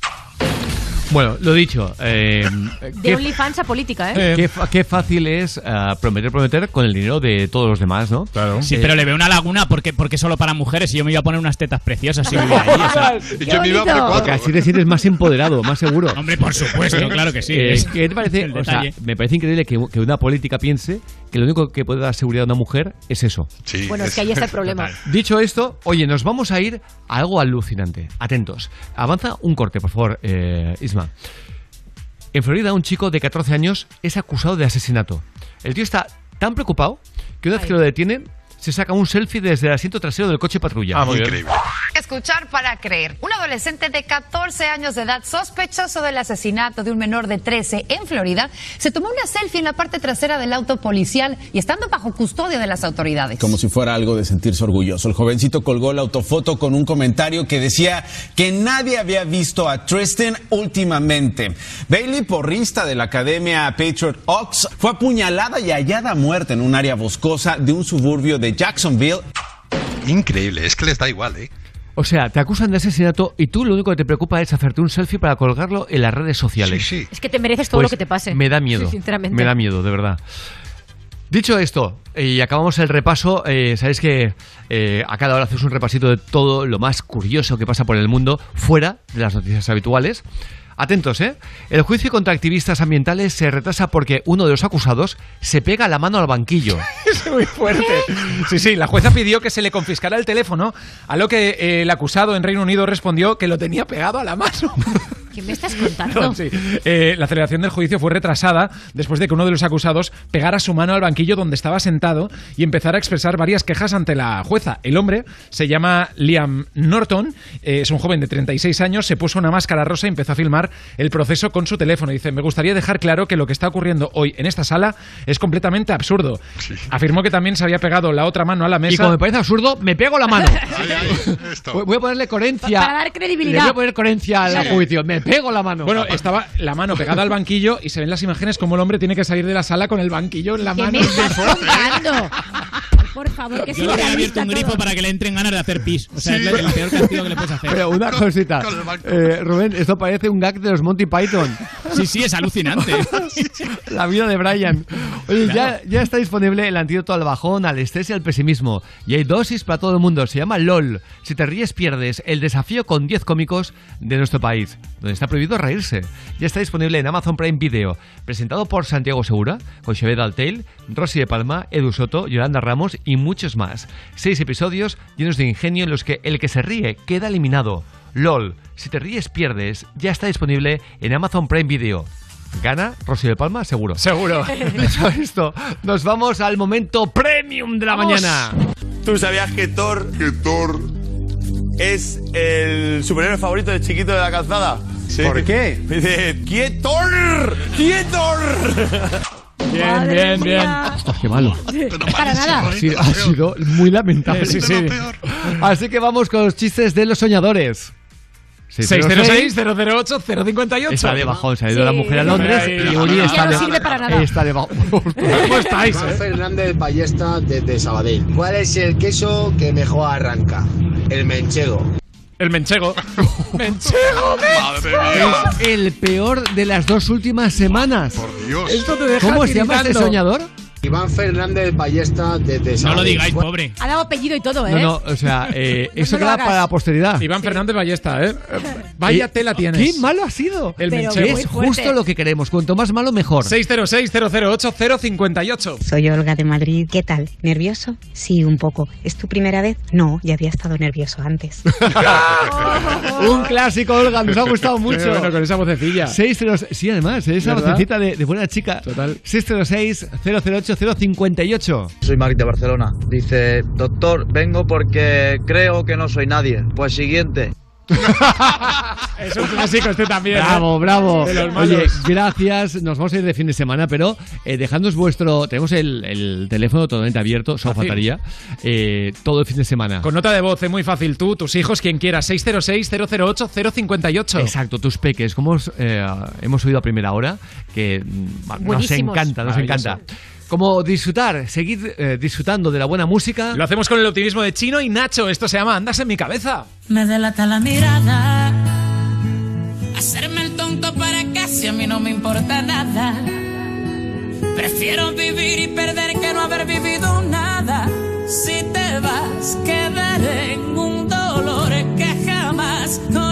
Bueno, lo dicho. eh, De OnlyFans a política, ¿eh? Qué, fa- qué fácil es ah, prometer, prometer con el dinero de todos los demás, ¿no? Claro. Sí, pero le veo una laguna porque, porque solo para mujeres y yo me iba a poner unas tetas preciosas si vivía ahí. o sea. Porque así te sientes más empoderado, más seguro. Hombre, por supuesto, claro que sí. Eh, Es ¿qué te parece? O sea, me parece increíble que, que una política piense que lo único que puede dar seguridad a una mujer es eso. Bueno, es que ahí está el problema. Dicho esto, oye, nos vamos a ir a algo alucinante. Atentos. Avanza un corte, por favor, eh, En Florida, un chico de 14 años es acusado de asesinato. El tío está tan preocupado que una vez que lo detienen, se saca un selfie desde el asiento trasero del coche patrulla. Ah, muy increíble. Escuchar para creer. Un adolescente de 14 años de edad, sospechoso del asesinato de un menor de 13 en Florida, se tomó una selfie en la parte trasera del auto policial y estando bajo custodia de las autoridades. Como si fuera algo de sentirse orgulloso. El jovencito colgó la autofoto con un comentario que decía que nadie había visto a Tristan últimamente. Bailey, porrista de la academia Patriot Ox, fue apuñalada y hallada muerta en un área boscosa de un suburbio de Jacksonville. Increíble, es que les da igual, ¿eh? O sea, te acusan de asesinato y tú lo único que te preocupa es hacerte un selfie para colgarlo en las redes sociales. Es que te mereces todo Pues lo que te pase. Me da miedo. Sí, sinceramente. Me da miedo, de verdad. Dicho esto, eh, y acabamos el repaso, eh, sabéis que eh, a cada hora hacemos un repasito de todo lo más curioso que pasa por el mundo fuera de las noticias habituales. Atentos, ¿eh? El juicio contra activistas ambientales se retrasa porque uno de los acusados se pega la mano al banquillo. Es muy fuerte. Sí, sí, la jueza pidió que se le confiscara el teléfono, a lo que eh, el acusado en Reino Unido respondió que lo tenía pegado a la mano. ¿Qué me estás contando? No, sí. Eh, la celebración del juicio fue retrasada después de que uno de los acusados pegara su mano al banquillo donde estaba sentado y empezara a expresar varias quejas ante la jueza. El hombre se llama Liam Norton, eh, es un joven de 36 años, se puso una máscara rosa y empezó a filmar el proceso con su teléfono. Dice, me gustaría dejar claro que lo que está ocurriendo hoy en esta sala es completamente absurdo. Afirmó que también se había pegado la otra mano a la mesa. Y como me parece absurdo, me pego la mano. Voy- Voy a ponerle coherencia. Para dar credibilidad. Le voy a poner coherencia al juicio. Me pego la mano. Bueno, estaba la mano pegada al banquillo y se ven las imágenes como el hombre tiene que salir de la sala con el banquillo en la ¿Qué mano. me estás contando? Por favor, que Yo le habría abierto un grifo para que le entren ganas de hacer pis. O sea, es el peor castigo que le puedes hacer. Pero una cosita. Eh, Rubén, esto parece un gag de los Monty Python. Sí, sí, es alucinante. La vida de Brian. Oye, Claro. ya, ya está disponible el antídoto al bajón, al estrés y al pesimismo. Y hay dosis para todo el mundo. Se llama LOL. Si te ríes, pierdes. El desafío con 10 cómicos de nuestro país, donde está prohibido reírse. Ya está disponible en Amazon Prime Video. Presentado por Santiago Segura, con Xavier Altail, Rosy de Palma, Edu Soto, Yolanda Ramos y muchos más. Seis episodios llenos de ingenio en los que el que se ríe queda eliminado. LOL. Si te ríes, pierdes. Ya está disponible en Amazon Prime Video. ¿Gana Rosy de Palma? Seguro. Seguro. Dicho esto, nos vamos al momento premium de la Vamos. mañana. ¿Tú sabías que Thor, que Thor es el superhéroe favorito de chiquito de la calzada? ¿Por qué? Dice, ¡Quietor! ¡Quietor! Bien, Madre bien, bien. Ostras, qué malo. Para nada. Ha sido, ha sido muy lamentable. Sí, sí. Así que vamos con los chistes de los soñadores. 606-008-058. Está de bajón, se ha ido la mujer a Londres y Uri está no de, sirve para nada. está de bajón. ¿Cómo estáis? Juan eh? Fernández Ballesta desde Sabadell. ¿Cuál es el queso que mejor arranca? El menchego. El menchego. ¡Menchego! Madre mía. Es el peor de las dos últimas semanas. Por Dios. Esto te deja ¿Cómo se llama este tiritando. soñador? Iván Fernández Ballesta desde No Sabadell. lo digáis, pobre. Ha dado apellido y todo, ¿eh? No, no, o sea, eh, eso no queda para la posteridad. Iván Fernández Ballesta, ¿eh? Vaya Eh, tela tienes. ¡Qué malo ha sido! El Pero muy es fuerte. justo lo que queremos. Cuanto más malo, mejor. 606-008-058. Soy Olga de Madrid. ¿Qué tal? ¿Nervioso? Sí, un poco. ¿Es tu primera vez? No, ya había estado nervioso antes. Un clásico, Olga, nos ha gustado mucho. Bueno, con esa vocecilla. 606, sí, además, esa ¿Verdad? vocecita de, de buena chica. Total. 606-008-058. Soy Marc de Barcelona. Dice, doctor, vengo porque creo que no soy nadie. Pues siguiente. Es un clásico este también. ¿eh? Bravo, bravo. Oye, gracias. Nos vamos a ir de fin de semana, pero eh, dejadnos vuestro. Tenemos el, el teléfono totalmente abierto, solo faltaría. eh, todo el fin de semana. Con nota de voz, es muy fácil. Tú, tus hijos, quien quiera. 606-008-058. Exacto, tus peques, como os, eh, hemos oído a primera hora, que mm, nos encanta, nos encanta. Como disfrutar, seguir eh, disfrutando de la buena música. Lo hacemos con el optimismo de Chino y Nacho. Esto se llama Andas en mi cabeza. Me delata la mirada. Hacerme el tonto para casi a mí no me importa nada. Prefiero vivir y perder que no haber vivido nada. Si te vas, quedaré en un dolor que jamás conocí.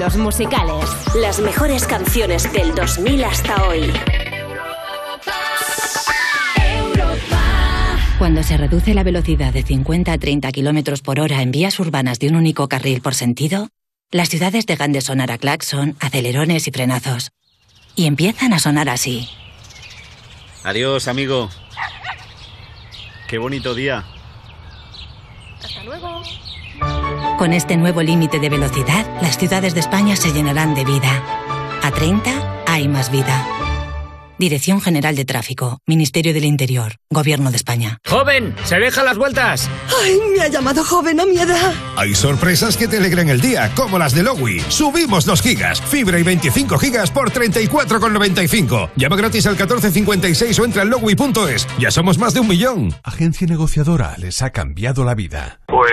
estilos musicales. Las mejores canciones del 2000 hasta hoy. Europa. Cuando se reduce la velocidad de 50 a 30 kilómetros por hora en vías urbanas de un único carril por sentido, las ciudades dejan de sonar a claxon, acelerones y frenazos. Y empiezan a sonar así. Adiós, amigo. Qué bonito día. Hasta luego. Con este nuevo límite de velocidad, las ciudades de España se llenarán de vida. A 30 hay más vida. Dirección General de Tráfico, Ministerio del Interior, Gobierno de España. ¡Joven! ¡Se deja las vueltas! ¡Ay, me ha llamado joven a mi edad! Hay sorpresas que te alegran el día, como las de Lowy. Subimos 2 gigas, fibra y 25 gigas por 34,95. Llama gratis al 1456 o entra en lowy.es. Ya somos más de un millón. Agencia negociadora les ha cambiado la vida. Pues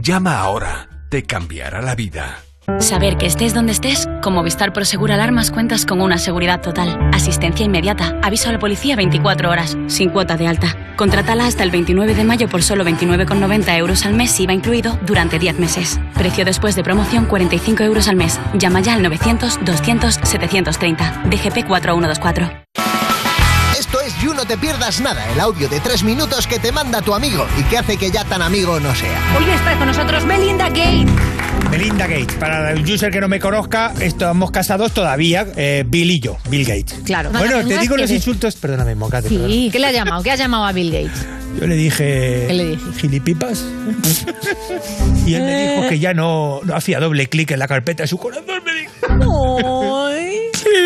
Llama ahora, te cambiará la vida. Saber que estés donde estés, con Movistar Prosegur Alarmas cuentas con una seguridad total, asistencia inmediata, aviso a la policía 24 horas, sin cuota de alta. Contrátala hasta el 29 de mayo por solo 29,90 euros al mes, IVA incluido, durante 10 meses. Precio después de promoción 45 euros al mes. Llama ya al 900-200-730. DGP 4124. You No Te Pierdas Nada, el audio de tres minutos que te manda tu amigo y que hace que ya tan amigo no sea. Hoy está con nosotros Melinda Gates. Melinda Gates, para el user que no me conozca, estamos casados todavía, eh, Bill y yo, Bill Gates. Claro. Bueno, te digo los insultos, perdóname, Mocate. Sí, ¿qué le ha llamado? ¿Qué ha llamado a Bill Gates? Yo le dije. ¿Qué le dije? Gilipipas. y él me dijo que ya no, no hacía doble clic en la carpeta de su corazón. Me dijo.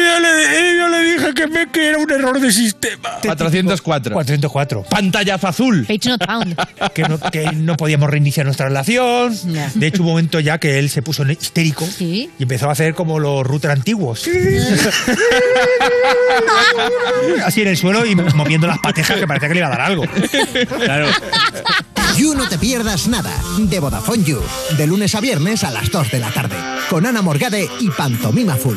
Yo le, yo le dije que, me, que era un error de sistema. 404. 404. Pantallazo azul. Page not found. Que no, que no podíamos reiniciar nuestra relación. De hecho, hubo un momento ya que él se puso histérico y empezó a hacer como los router antiguos. Así en el suelo y moviendo las patejas que parecía que le iba a dar algo. Claro. You No Te Pierdas Nada, de Vodafone You, de lunes a viernes a las 2 de la tarde, con Ana Morgade y Pantomima Full,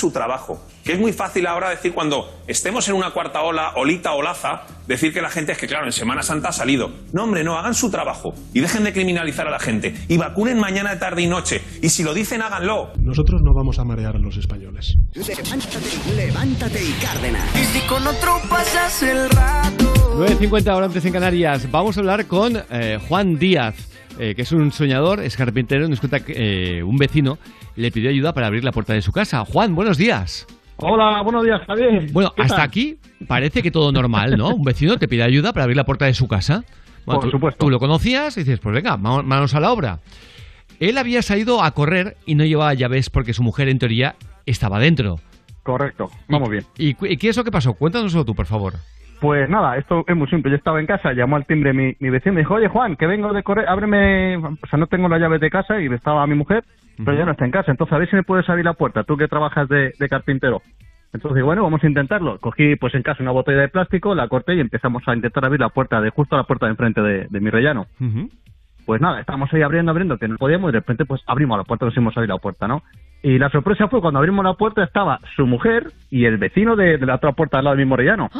Su trabajo. Que es muy fácil ahora decir cuando estemos en una cuarta ola, olita, olaza, decir que la gente es que, claro, en Semana Santa ha salido. No, hombre, no, hagan su trabajo. Y dejen de criminalizar a la gente. Y vacunen mañana, tarde y noche. Y si lo dicen, háganlo. Nosotros no vamos a marear a los españoles. Levántate, levántate y Cárdenas. Y si con otro pasas el rato. 9.50 ahora antes en Canarias. Vamos a hablar con eh, Juan Díaz. Eh, que es un soñador, es carpintero, nos cuenta que eh, un vecino le pidió ayuda para abrir la puerta de su casa. Juan, buenos días. Hola, buenos días, Javier. Bueno, ¿Qué hasta tal? aquí parece que todo normal, ¿no? Un vecino te pide ayuda para abrir la puerta de su casa. Bueno, Por tú, supuesto. Tú lo conocías y dices, pues venga, manos a la obra. Él había salido a correr y no llevaba llaves porque su mujer, en teoría, estaba dentro. Correcto, vamos bien. ¿Y, cu- y qué es lo que pasó? Cuéntanoslo tú, por favor. Pues nada, esto es muy simple. Yo estaba en casa, llamó al timbre mi, mi vecino y me dijo, oye Juan, que vengo de correr, ábreme, o sea, no tengo las llaves de casa y estaba mi mujer, pero ya no está en casa. Entonces, a ver si me puedes abrir la puerta, tú que trabajas de, de carpintero. Entonces, bueno, vamos a intentarlo. Cogí, pues en casa, una botella de plástico, la corté y empezamos a intentar abrir la puerta de justo a la puerta de enfrente de, de mi rellano. Pues nada, estábamos ahí abriendo, abriendo, que no podíamos y de repente pues abrimos la puerta, nos hicimos abrir la puerta, ¿no? Y la sorpresa fue cuando abrimos la puerta estaba su mujer y el vecino de, de la otra puerta al lado del mismo rellano.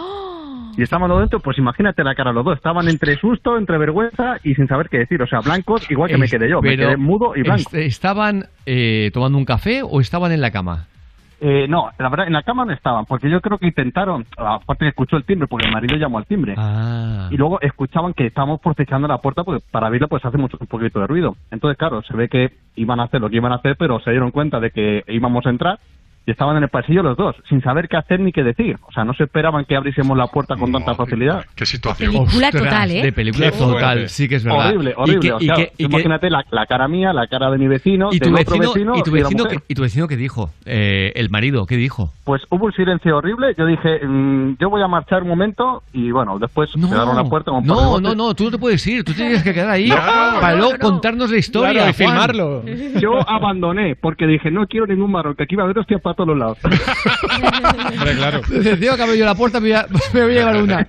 Y estaban los dentro, pues imagínate la cara los dos. Estaban entre susto, entre vergüenza y sin saber qué decir. O sea, blancos, igual que me Es- quedé yo. Me quedé mudo y blanco. est- ¿Estaban eh, tomando un café o estaban en la cama? Eh, no, la verdad, en la cama no estaban, porque yo creo que intentaron, aparte que escuchó el timbre, porque el marido llamó al timbre. Ah. Y luego escuchaban que estábamos forcejeando la puerta, porque para abrirla pues hace mucho un poquito de ruido. Entonces, claro, se ve que iban a hacer lo que iban a hacer, pero se dieron cuenta de que íbamos a entrar y estaban en el pasillo los dos, sin saber qué hacer ni qué decir. O sea, no se esperaban que abriésemos la puerta con tanta facilidad. Qué situación. Película Ostras, total, ¿eh? De película Qué total, fuerte. sí que es verdad. Horrible, ¿Y horrible. qué- o y sea, qué- y qué- imagínate la, la cara mía, la cara de mi vecino, y tu del vecino, otro vecino y tu vecino, mujer. que- y tu vecino qué dijo? Eh, el marido, ¿qué dijo? Pues hubo un silencio horrible. Yo dije, mm, yo voy a marchar un momento y bueno, después cerraron la puerta. con No, no, no, tú no te puedes ir, tú tienes que quedar ahí para luego contarnos la historia. Claro, y filmarlo. Yo abandoné porque dije, no quiero ningún marrón, que aquí va a haber hostias para todos los lados. Hombre, claro. Tío, que yo la puerta, me voy a, me voy a llevar una.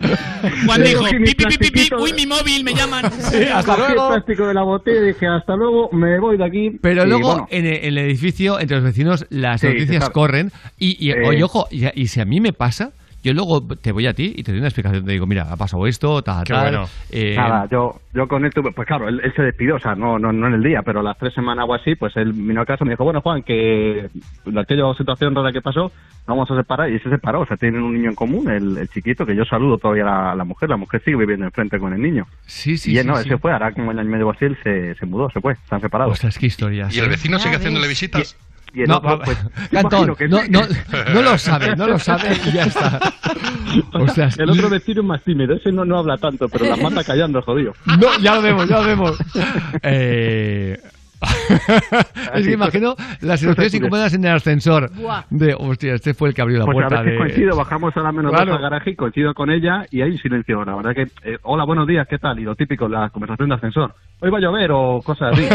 Juan dijo, pi, pi, pi, pi, pi, uy, mi móvil, me llaman. hasta Cogí el plástico de la botella y dije, hasta luego, me voy de aquí. Pero luego bueno, en, el, en el edificio, entre los vecinos, las Sí, noticias corren. Y, y, Eh. oye, ojo, y, y si a mí me pasa, yo luego te voy a ti y te doy una explicación. Te digo, mira, ha pasado esto, tal, Qué tal. bueno. eh, Nada, yo, yo con él tuve, pues claro, él, él se despidió, o sea, no, no, no en el día, pero las tres semanas o así, pues él vino a casa y me dijo, bueno, Juan, que aquella situación rara que pasó, vamos a separar, y se separó, o sea, tienen un niño en común, el, el chiquito, que yo saludo todavía a la, a la mujer, la mujer sigue viviendo enfrente con el niño. Sí, sí, y él sí, no, sí. él se fue, ahora como un año y medio o así, él se, se mudó, se fue, están separados. Ostras, qué historias. ¿Y el vecino sigue haciéndole visitas? Y el No, otro, pues, Cantón, imagino que no, sí. no, no lo sabe, no lo sabe y ya está. El otro vecino es más tímido, ese no, no habla tanto, pero las manda callando, jodido. No, ya lo vemos, ya lo vemos. Eh... es que imagino las situaciones incómodas en el ascensor. Buah. De, hostia, este fue el que abrió la Pues puerta. a veces de... coincido, bajamos a la menos Claro. dos al garaje y coincido con ella y hay silencio. La verdad que, eh, hola, buenos días, ¿qué tal? Y lo típico, la conversación de ascensor. Hoy va a llover o cosas así.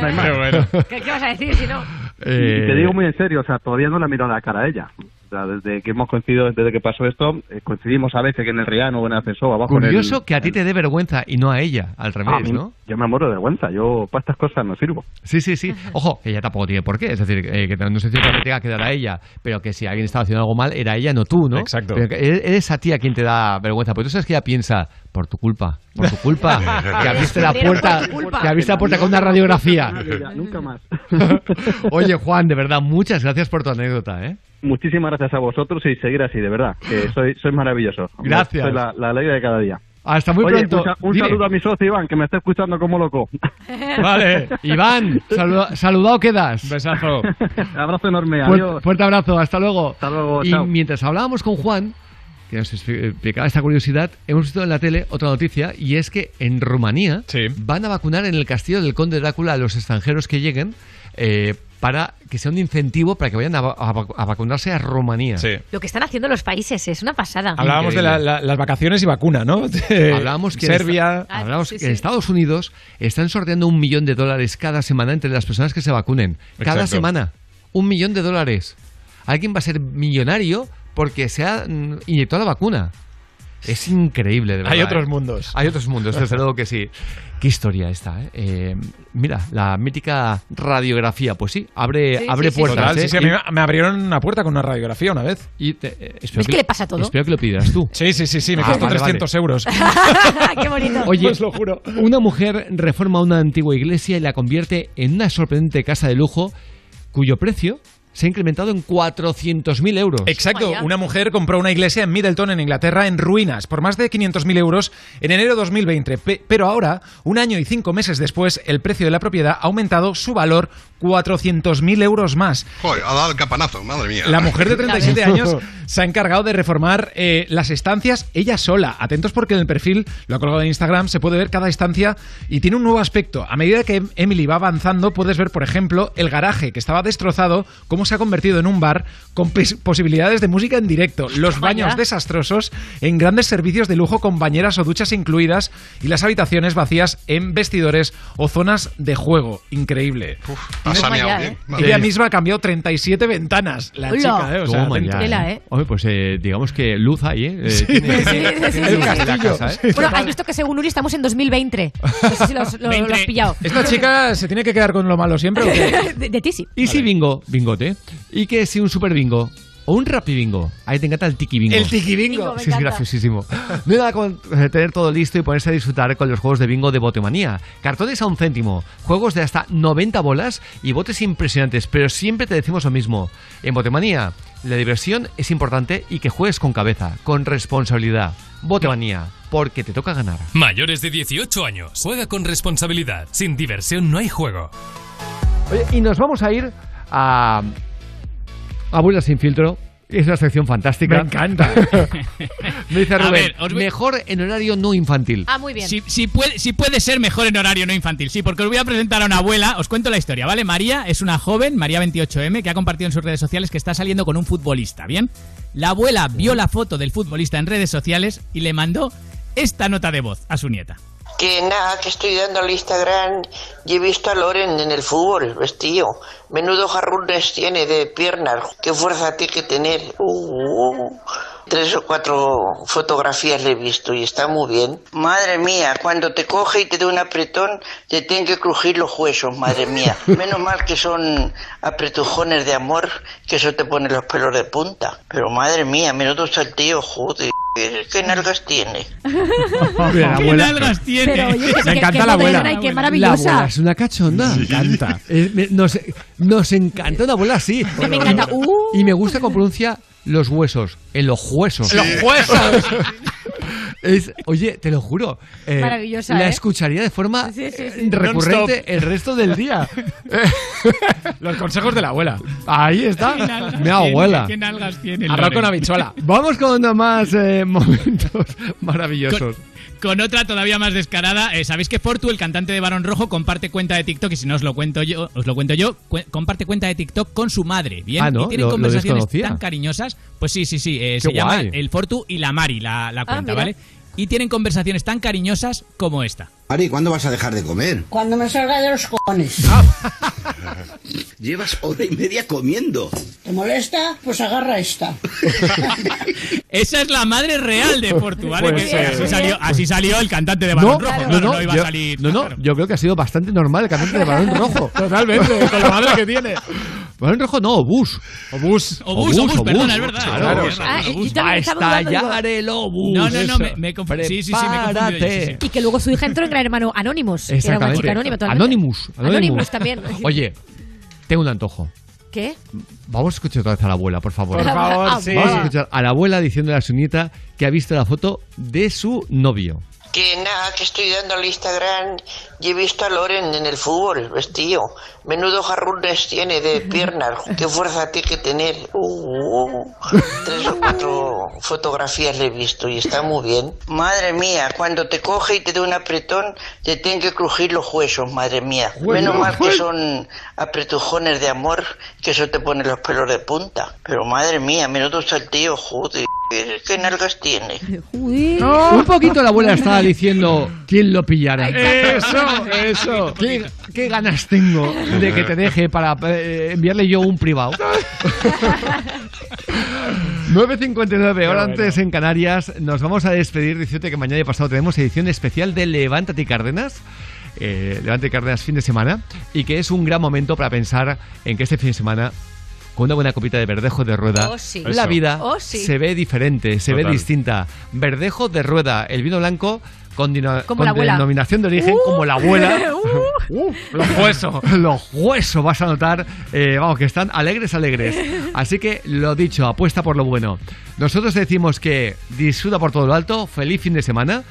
No hay más. ¿Qué, qué vas a decir si no? Y te digo muy en serio, o sea, todavía no le he mirado la cara a ella. Sea, desde que hemos coincidido, desde que pasó esto, eh, coincidimos a veces que en el Riano o en el ascensor o abajo en el- Curioso que a ti te dé vergüenza y no a ella, al Ah, a revés, mí- ¿no? Yo me muero de vergüenza, yo para estas cosas no sirvo. Sí, sí, sí. Ojo, ella tampoco tiene por qué. Es decir, eh, que no se dice que tenga que dar a ella, pero que si alguien estaba haciendo algo mal, era ella, no tú, ¿no? Exacto. Pero que eres a ti a quien te da vergüenza. Pero tú sabes que ella piensa, por tu culpa, por tu culpa, que abriste la puerta, que abriste la puerta con una radiografía. Nunca más. Oye, Juan, de verdad, muchas gracias por tu anécdota, ¿eh? Muchísimas gracias a vosotros y seguir así, de verdad, que sois, sois maravillosos. Gracias. Sois la, la alegría de cada día. Hasta muy Oye, pronto. Un, saludo a mi socio Iván, que me está escuchando como loco. Vale, Iván, saluda- saludado quedas. Besazo. Abrazo enorme, Fuerte, adiós. fuerte abrazo, hasta luego. Hasta luego, y chao. mientras hablábamos con Juan, que nos expli- explicaba esta curiosidad, hemos visto en la tele otra noticia y es que en Rumanía van a vacunar en el castillo del Conde Drácula a los extranjeros que lleguen eh, para que sea un incentivo para que vayan a, va- a vac- a vacunarse a Rumanía. Lo que están haciendo los países es una pasada. Hablábamos de la- la- las vacaciones y vacuna, ¿no? De Hablábamos que, en Serbia. esta- hablábamos que en Estados Unidos están sorteando un millón de dólares cada semana entre las personas que se vacunen. Cada semana. Un millón de dólares. Alguien va a ser millonario porque se ha mm, inyectado la vacuna. Es increíble, de verdad. Hay otros ¿eh? mundos. Hay otros mundos, desde luego que sí. Qué historia esta, ¿eh? Eh, mira, la mítica radiografía, pues sí, abre, Sí, abre sí, sí, puertas. Total, ¿eh? sí, a mí me- me abrieron una puerta con una radiografía una vez. Y te- eh, espero ¿Ves que le pasa todo? Espero que lo pidas tú. Sí, sí, sí, sí, me Ah, costó vale, vale. 300 euros. Qué bonito. Oye, Os lo juro. una mujer reforma una antigua iglesia y la convierte en una sorprendente casa de lujo cuyo precio se ha incrementado en 400.000 euros. Exacto, una mujer compró una iglesia en Middleton, en Inglaterra, en ruinas, por más de 500.000 euros en enero de 2020. Pe- pero ahora, un año y cinco meses después, el precio de la propiedad ha aumentado su valor 400.000 euros más. Joder, ha dado el capanazo, madre mía. La mujer de 37 años se ha encargado de reformar eh, las estancias ella sola. Atentos porque en el perfil, lo ha colgado en Instagram, se puede ver cada estancia y tiene un nuevo aspecto. A medida que Emily va avanzando, puedes ver, por ejemplo, el garaje que estaba destrozado, cómo se ha convertido en un bar con posibilidades de música en directo, los baños desastrosos en grandes servicios de lujo con bañeras o duchas incluidas y las habitaciones vacías en vestidores o zonas de juego. Increíble. ha saneado Vaya, bien. ¿eh? Ella misma ha cambiado 37 ventanas, la Hola. chica, ¿eh? O sea, ya, Tela, ¿eh? Hombre, pues eh, digamos que luz hay, ¿eh? Eh, Sí, tiene- sí, tiene sí, luz sí, en la castillo. casa, ¿eh? Bueno, has visto que según Uri estamos en 2020. No sé si lo, has- lo- lo has pillado. ¿Esta chica se tiene que quedar con lo malo siempre o qué? De, de ti sí. ¿Y si bingo? Bingote. ¿Y que si un super bingo? ¿O un rapi bingo? Ahí te encanta el tiki bingo. El tiki bingo. Sí, es graciosísimo. No hay nada con tener todo listo y ponerse a disfrutar con los juegos de bingo de Botemanía. Cartones a un céntimo, juegos de hasta 90 bolas y botes impresionantes, pero siempre te decimos lo mismo. En Botemanía, la diversión es importante y que juegues con cabeza, con responsabilidad. Botemanía, porque te toca ganar. Mayores de 18 años. Juega con responsabilidad. Sin diversión no hay juego. Oye, y nos vamos a ir a Abuela sin filtro. Es una sección fantástica. Me encanta. Me dice A Rubén, ver, os voy- mejor en horario no infantil. Ah, muy bien. Si, si puede, si puede ser mejor en horario no infantil, sí, porque os voy a presentar a una abuela. Os cuento la historia, ¿vale? María es una joven, María 28M, que ha compartido en sus redes sociales que está saliendo con un futbolista, ¿bien? La abuela vio la foto del futbolista en redes sociales y le mandó esta nota de voz a su nieta. Que nada, que estoy dando al Instagram y he visto a Loren en el fútbol, vestido. Menudo jarrones tiene de piernas, qué fuerza tiene que tener. Uh, uh. Tres o cuatro fotografías le he visto y está muy bien. Madre mía, cuando te coge y te da un apretón, te tienen que crujir los huesos, madre mía. Menos mal que son apretujones de amor, que eso te pone los pelos de punta. Pero madre mía, menudo saltillo, joder. ¿Qué nalgas tiene? La ¿Qué abuela- nalgas tiene? Pero, oye, Me que- encanta que la abuela. moderna y qué La maravillosa. abuela es una cachonda. Me encanta. nos, nos encanta una abuela así. Que me encanta. Uh. Y me gusta cómo pronuncia los huesos. En los huesos. ¡Los huesos! Es- oye, te lo juro. eh, Maravillosa, La ¿eh? escucharía de forma Sí, sí, eh, sí. recurrente el resto del día. Los consejos de la abuela. Ahí está. ¿Qué nalgas Mi abuela. ¿Qué nalgas tiene? Arroz con habichuela. Vamos con más eh, momentos maravillosos. Con otra todavía más descarada, eh, sabéis que Fortu, el cantante de Barón Rojo, comparte cuenta de TikTok y si no os lo cuento yo, os lo cuento yo, cu- comparte cuenta de TikTok con su madre, bien, Ah, ¿no? y tienen Lo- conversaciones tan cariñosas, pues sí, sí, sí, eh, se llama el Fortu y la Mari la, la cuenta. ¿vale? Y tienen conversaciones tan cariñosas como esta. Ari, ¿cuándo vas a dejar de comer? Cuando me salga de los cojones. Llevas hora y media comiendo. ¿Te molesta? Pues agarra esta. Esa es la madre real de Fortu, ¿vale? Pues, Que eh, así, salió, así salió el cantante de No, Barón Rojo, no, claro, no, no, iba yo, a salir. no, no, yo creo que ha sido bastante normal el cantante de Balón Rojo. Totalmente, con la madre que tiene. Balón Rojo no, obús. Obús. Obús, obús, perdona, es verdad. Claro. Obús, Ah, obús. también A estallar el obús. No, no, no, me, me he confundido. Sí, sí, sí, me yo, sí, sí. Y que luego su hija entró en Gran Hermano Anonymous. que Era una Exactamente. chica anónima totalmente. Anonymous. Anonymous también. Oye, tengo un antojo. ¿Qué? Vamos a escuchar otra vez a la abuela, por favor. Por favor, Ah, sí. Vamos a escuchar a la abuela diciéndole a su nieta que ha visto la foto de su novio. Que nada, que estoy dando al Instagram y he visto a Loren en el fútbol, vestido. Menudo jarrones tiene de piernas, qué fuerza tiene que tener. Uh, uh. Tres o cuatro fotografías le he visto y está muy bien. Madre mía, cuando te coge y te da un apretón, te tienen que crujir los huesos, madre mía. Menos mal que son apretujones de amor, que eso te pone los pelos de punta. Pero madre mía, menudo saltillo, joder. ¿Qué nalgas tiene? Un poquito la abuela estaba diciendo quién lo pillara. Eso, eso. ¿Qué, qué ganas tengo de que te deje para eh, enviarle yo un privado? 9.59, hora antes en Canarias. Nos vamos a despedir diciéndote que mañana y pasado tenemos edición especial de Levántate y Cárdenas. Eh, Levántate y Cárdenas fin de semana. Y que es un gran momento para pensar en que este fin de semana con una buena copita de verdejo de rueda, Oh, sí. la vida Oh, sí. se ve diferente, se ve distinta. Verdejo de rueda, el vino blanco con, con la denominación de origen, Uh. como la abuela. Uh. Los huesos. Los huesos vas a notar, eh, vamos, que están alegres, alegres. Así que lo dicho, apuesta por lo bueno. Nosotros decimos que disfruta por todo lo alto, feliz fin de semana.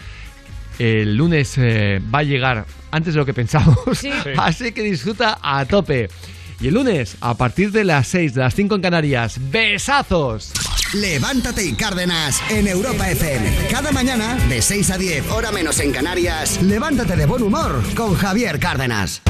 El lunes eh, va a llegar antes de lo que pensamos. Sí. Así que disfruta a tope. Y el lunes, a partir de las 6, de las 5 en Canarias, ¡besazos! Levántate y Cárdenas en Europa FM. Cada mañana, de 6 a 10, hora menos en Canarias, levántate de buen humor con Javier Cárdenas.